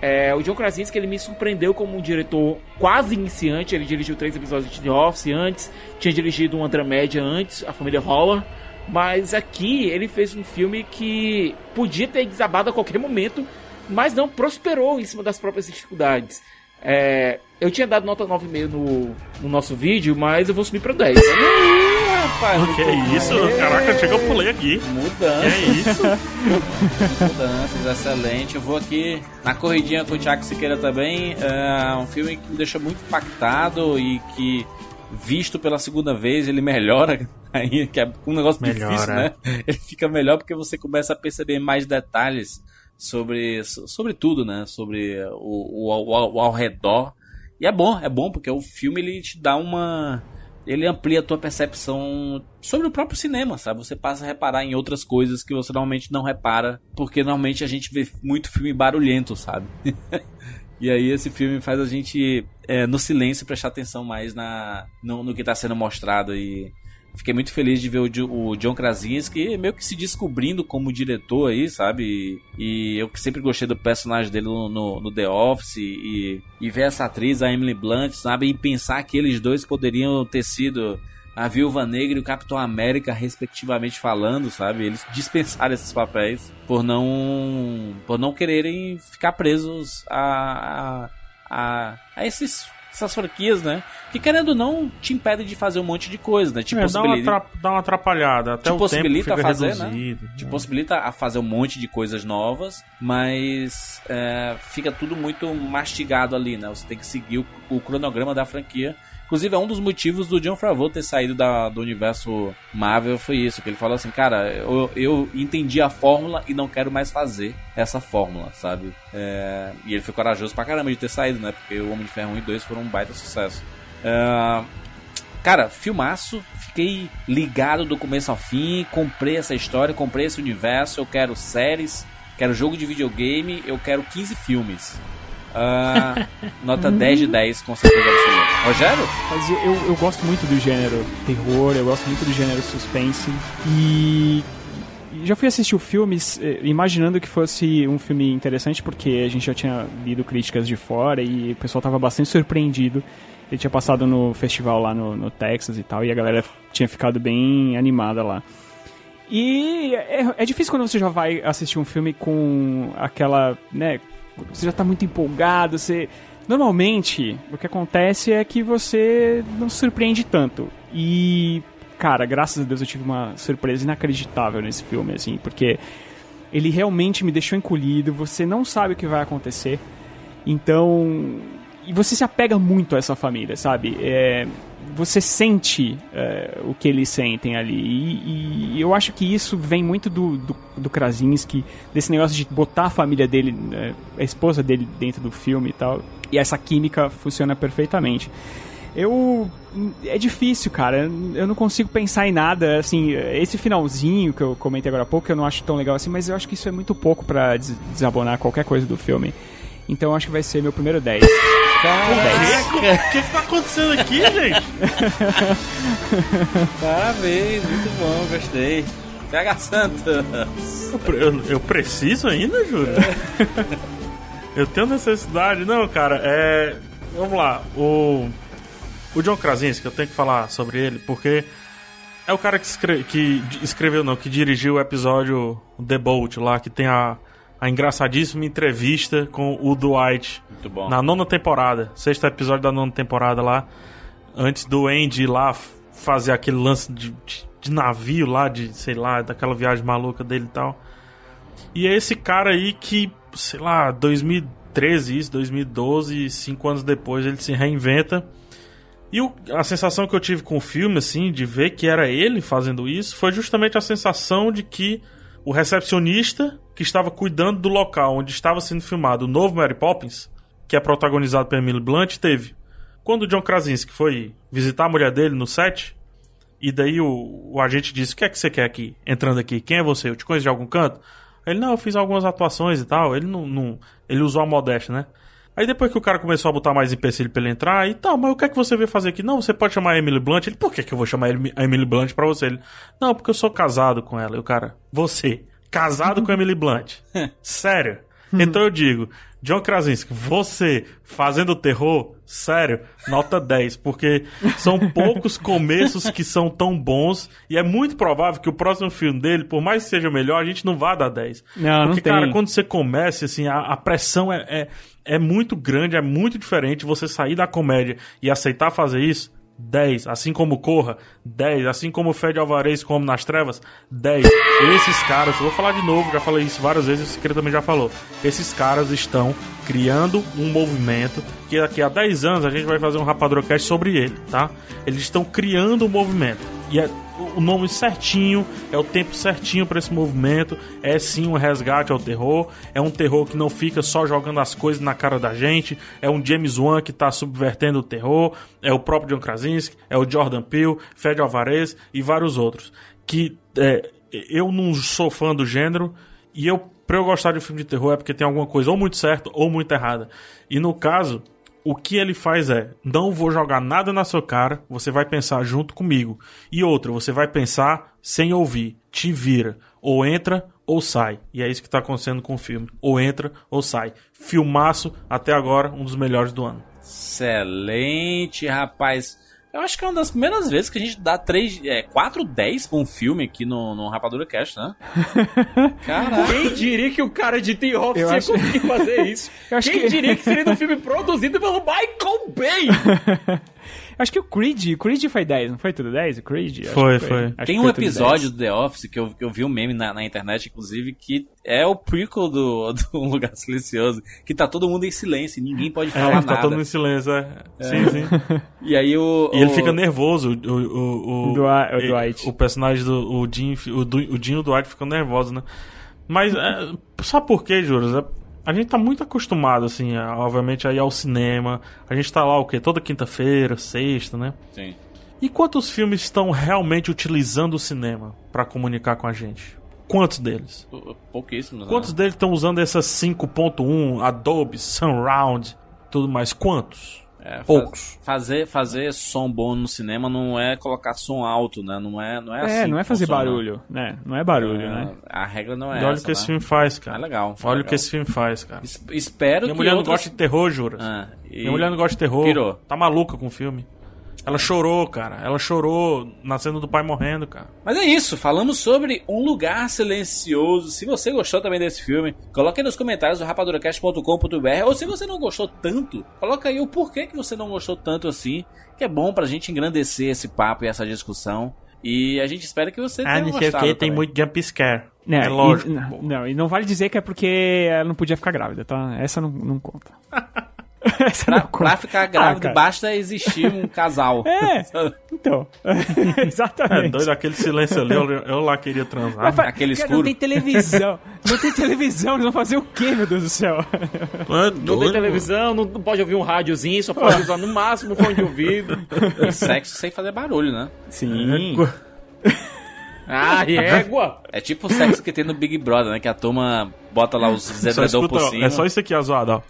É, o John Krasinski ele me surpreendeu como um diretor quase iniciante. Ele dirigiu três episódios de The Office antes, tinha dirigido uma dramédia antes, A Família Holler. Mas aqui ele fez um filme que podia ter desabado a qualquer momento, mas não prosperou em cima das próprias dificuldades. É, eu tinha dado nota 9,5 no, no nosso vídeo, mas eu vou subir para 10. Rapaz, Que é isso? Caraca, chega eu pulei aqui. Mudança. Que é isso? Mudanças, excelente. Eu vou aqui na corridinha com o Thiago Siqueira também. É um filme que me deixa muito impactado e que, visto pela segunda vez, ele melhora. Aí, que é um negócio Melhora. difícil, né? Ele fica melhor porque você começa a perceber mais detalhes sobre, sobre tudo, né? Sobre o, o, o, o ao redor. E é bom, é bom porque o filme ele te dá uma ele amplia a tua percepção sobre o próprio cinema, sabe? Você passa a reparar em outras coisas que você normalmente não repara, porque normalmente a gente vê muito filme barulhento, sabe? e aí esse filme faz a gente, é, no silêncio, prestar atenção mais na, no, no que está sendo mostrado e fiquei muito feliz de ver o, Jo- o John Krasinski meio que se descobrindo como diretor aí, sabe? E, e eu que sempre gostei do personagem dele no, no- no The Office e, e ver essa atriz, a Emily Blunt, sabe? E pensar que eles dois poderiam ter sido a Viúva Negra e o Capitão América, respectivamente falando, sabe? Eles dispensaram esses papéis por não por não quererem ficar presos a, a, a, a esses, essas franquias, né? Que querendo ou não, te impedem de fazer um monte de coisa, né? Te É, dá, uma possibilita, dá uma atrapalhada. Até te o tempo possibilita fica fazer, né? reduzido. te possibilita a fazer um monte de coisas novas, mas é, fica tudo muito mastigado ali, né? Você tem que seguir o, o cronograma da franquia. Inclusive, é um dos motivos do John Favreau ter saído da- do universo Marvel foi isso, que ele falou assim, cara, eu, eu entendi a fórmula e não quero mais fazer essa fórmula, sabe? É, e ele foi corajoso pra caramba de ter saído, né? Porque o Homem de Ferro 1 e 2 foram um baita sucesso. É, Cara, filmaço, fiquei ligado do começo ao fim, comprei essa história, comprei esse universo, eu quero séries, quero jogo de videogame, eu quero 15 filmes. Ah, nota 10 de 10, com certeza absoluta. Rogério? Mas eu, eu gosto muito do gênero terror, eu gosto muito do gênero suspense. E e já fui assistir o filme eh, imaginando que fosse um filme interessante, porque a gente já tinha lido críticas de fora e o pessoal estava bastante surpreendido. Ele tinha passado no festival lá no, no Texas e tal, e a galera tinha ficado bem animada lá. E é, é difícil quando você já vai assistir um filme com aquela, né, você já tá muito empolgado, você normalmente o que acontece é que você não se surpreende tanto. E cara, graças a Deus eu tive uma surpresa inacreditável nesse filme assim, porque ele realmente me deixou encolhido, você não sabe o que vai acontecer. Então, e você se apega muito a essa família, sabe? É, você sente é, o que eles sentem ali. E, e eu acho que isso vem muito do, do, do Krasinski, desse negócio de botar a família dele, né, a esposa dele dentro do filme e tal. E essa química funciona perfeitamente. Eu. É difícil, cara. Eu não consigo pensar em nada. Assim, esse finalzinho que eu comentei agora há pouco, eu não acho tão legal assim, mas eu acho que isso é muito pouco des- desabonar qualquer coisa do filme. Então acho que vai ser meu primeiro 10. O que, que tá acontecendo aqui, gente? Parabéns, muito bom, gostei. PH Santos. Eu, eu- preciso ainda, Júlio? eu tenho necessidade. Não, cara, é. Vamos lá. O. O John Krasinski, eu tenho que falar sobre ele, porque é o cara que, escre- que escreveu, não, que dirigiu o episódio The Boat lá, que tem a, a engraçadíssima entrevista com o Dwight Muito bom. na nona temporada, sexto episódio da nona temporada lá, antes do Andy ir lá fazer aquele lance de, de- de navio lá, de sei lá, daquela viagem maluca dele e tal. E é esse cara aí que, sei lá, 2013, isso, 2012, cinco anos depois ele se reinventa. E o- a sensação que eu tive com o filme, assim, de ver que era ele fazendo isso, foi justamente a sensação de que o recepcionista que estava cuidando do local onde estava sendo filmado o novo Mary Poppins, que é protagonizado pela Emily Blunt, teve. Quando o John Krasinski foi visitar a mulher dele no set, e daí o, o agente disse: O que é que você quer aqui, entrando aqui? Quem é você? Eu te conheço de algum canto? Ele, não, eu fiz algumas atuações e tal. Ele não. não ele usou a modéstia, né? Aí depois que o cara começou a botar mais empecilho pra ele entrar, e tal, mas o que é que você veio fazer aqui? Não, você pode chamar a Emily Blunt. Ele, por que, que eu vou chamar a Emily Blunt pra você? Ele, não, porque eu sou casado com ela. E o cara, você, casado com Emily Blunt? Sério? Então eu digo, John Krasinski, você fazendo terror, sério, nota 10, porque são poucos começos que são tão bons e é muito provável que o próximo filme dele, por mais que seja melhor, a gente não vá dar 10. Não, não porque, tem. cara, quando você começa, assim, a, a pressão é, é, é muito grande, é muito diferente você sair da comédia e aceitar fazer isso. 10, assim como Corra, 10, assim como Fede Alvarez como nas trevas, 10. Esses caras, vou falar de novo, já falei isso várias vezes, o Secreto também já falou. Esses caras estão criando um movimento que daqui a 10 anos a gente vai fazer um Rapadrocast sobre ele, tá? Eles estão criando um movimento. E é o nome certinho, é o tempo certinho para esse movimento. É sim um resgate ao terror. É um terror que não fica só jogando as coisas na cara da gente. É um James Wan que tá subvertendo o terror. É o próprio John Krasinski. É o Jordan Peele, Fede Alvarez e vários outros. Que é, eu não sou fã do gênero. E eu, pra eu gostar de um filme de terror, é porque tem alguma coisa ou muito certa ou muito errada. E no caso, O que ele faz é: não vou jogar nada na sua cara, você vai pensar junto comigo. E outra, você vai pensar sem ouvir. Te vira. Ou entra ou sai. E é isso que tá acontecendo com o filme. Ou entra ou sai. Filmaço, até agora, um dos melhores do ano. Excelente, rapaz. Eu acho que é uma das primeiras vezes que a gente dá 3, é, 4 10 pra um filme aqui no, no Rapadura Cast, né? Caralho. Quem diria que o cara de The Office Eu ia acho- conseguir fazer isso? Eu acho Quem que- diria que seria um filme produzido pelo Michael Bay? Acho que o Creed, o Creed foi 10, não foi tudo 10? O Creed? Acho Foi, foi. Acho Tem que um foi episódio 10. do The Office que eu, que eu vi um meme na, na internet, inclusive, que é o prequel do, do Um Lugar Silencioso, que tá todo mundo em silêncio, e ninguém pode falar É, tá nada. todo mundo em silêncio, é. Sim, sim. E aí o. E ele fica nervoso, o, o, o, o, Dwi- o Dwight. o personagem do o Jim, o, o Jim e o Dwight ficam nervosos, né? Mas, é, sabe por quê, Juros? É- a gente tá muito acostumado, assim, a- obviamente, a ir ao cinema. A gente tá lá, o quê? Toda quinta-feira, sexta, né? Sim. E quantos filmes estão realmente utilizando o cinema pra comunicar com a gente? Quantos deles? Pouquíssimos. né? Quantos deles estão usando essas 5.1, Adobe, Surround, tudo mais? Quantos? É, fa- Poucos. Fazer, fazer som bom no cinema não é colocar som alto, né? Não é, não é assim. É, não é fazer funciona. barulho, né? Não é barulho, É, né? A regra não é E olha o que esse né? filme faz, cara. É legal. Olha o legal. que esse filme faz, cara. Es- Espero Minha que mulher não gosta de terror, Juras. Ah, e- Minha mulher não gosta de terror. Pirou. Tá maluca com o filme. Ela chorou, cara. Ela chorou na cena do pai morrendo, cara. Mas é isso, falamos sobre Um Lugar Silencioso. Se você gostou também desse filme, coloque aí nos comentários do rapaduracast.com.br. Ou se você não gostou tanto, coloca aí o porquê que você não gostou tanto assim. Que é bom pra gente engrandecer esse papo e essa discussão. E a gente espera que você tenha Ah, não sei o gostado que, tem muito jump scare. Né, é lógico. E, não, não, e não vale dizer que é porque ela não podia ficar grávida, tá? Essa não, não conta. Essa Pra, conta. pra ficar grávida, Ah, basta existir um casal. É, então. É Exatamente. doido aquele silêncio ali, eu, eu lá queria transar. Mas, aquele cara, escuro. Não tem televisão. Não tem televisão. Eles vão fazer o quê, meu Deus do céu? É Não tem doido. televisão, não não pode ouvir um rádiozinho, só pode usar no máximo fone de ouvido. E sexo sem fazer barulho, né? Sim. Ah, égua! É tipo o sexo que tem no Big Brother, né? Que a turma bota lá os escuta, por ó, cima. é só isso aqui, azoado, ó.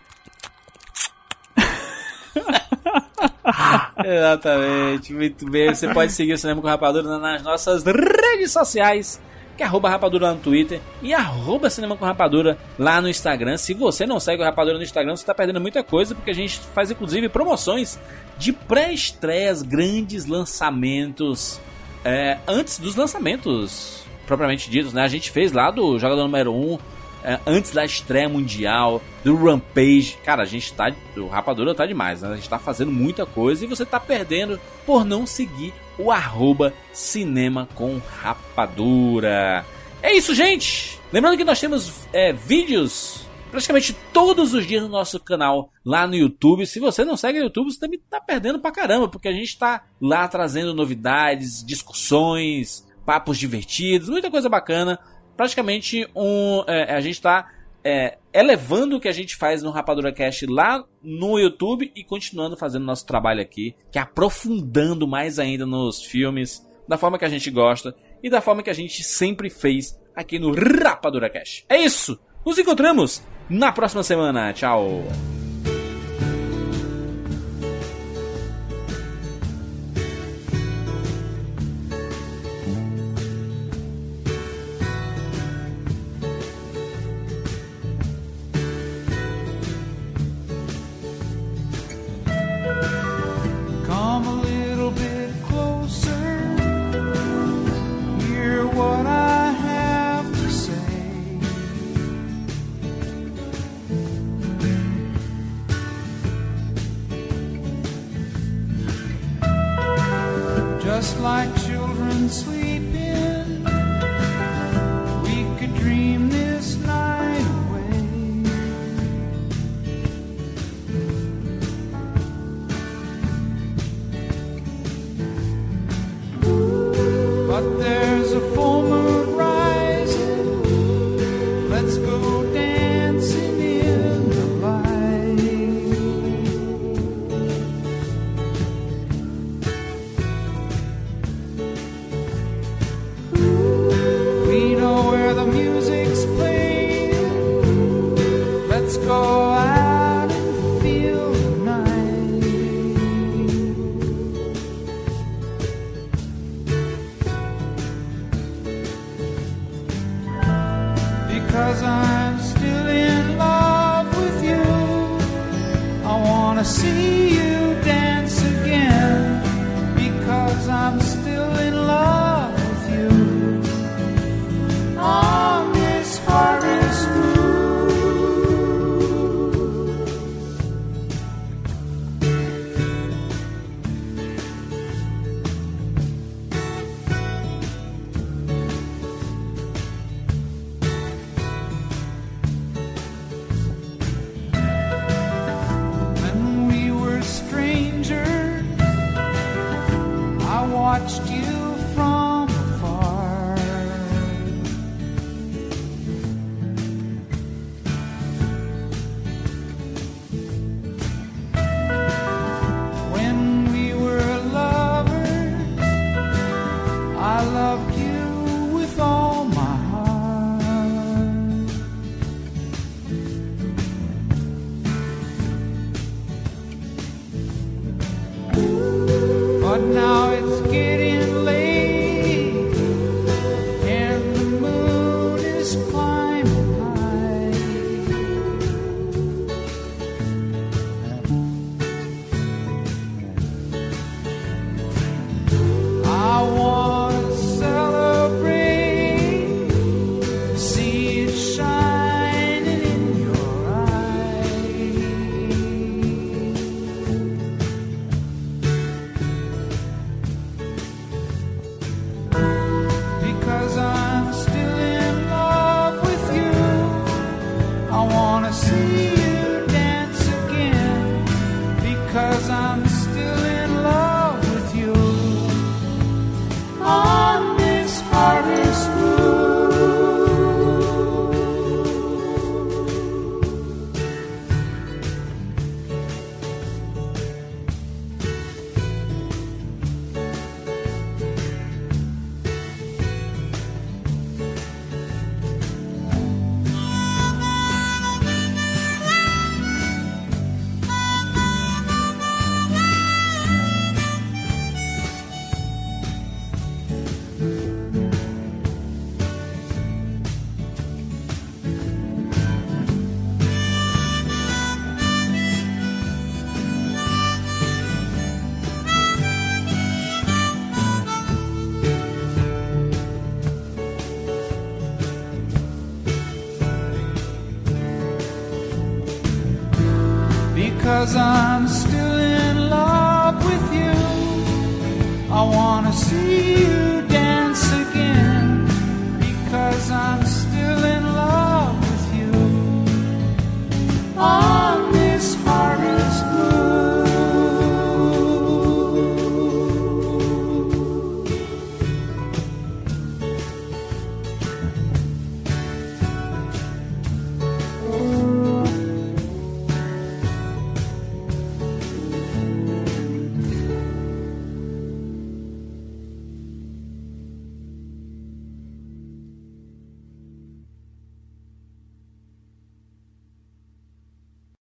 Exatamente, muito bem. Você pode seguir o Cinema com Rapadura nas nossas redes sociais, que é arroba Rapadura no Twitter e arroba Cinema com Rapadura lá no Instagram. Se você não segue o Rapadura no Instagram, você está perdendo muita coisa, porque a gente faz inclusive promoções de pré-estreias, grandes lançamentos, é, antes dos lançamentos propriamente ditos, né? A gente fez lá do Jogador Número 1, é, antes da estreia mundial, do Rampage. Cara, a gente tá. O Rapadura tá demais, né? A gente tá fazendo muita coisa e você tá perdendo por não seguir o arroba Cinema com Rapadura. É isso, gente! Lembrando que nós temos é, vídeos praticamente todos os dias no nosso canal lá no YouTube. Se você não segue o YouTube, você também tá perdendo pra caramba, porque a gente tá lá trazendo novidades, discussões, papos divertidos, muita coisa bacana. Praticamente um, é, a gente tá é, elevando o que a gente faz no Rapadura Cast lá no YouTube e continuando fazendo nosso trabalho aqui, que é aprofundando mais ainda nos filmes, da forma que a gente gosta e da forma que a gente sempre fez aqui no Rapadura Cast. É isso! Nos encontramos na próxima semana. Tchau!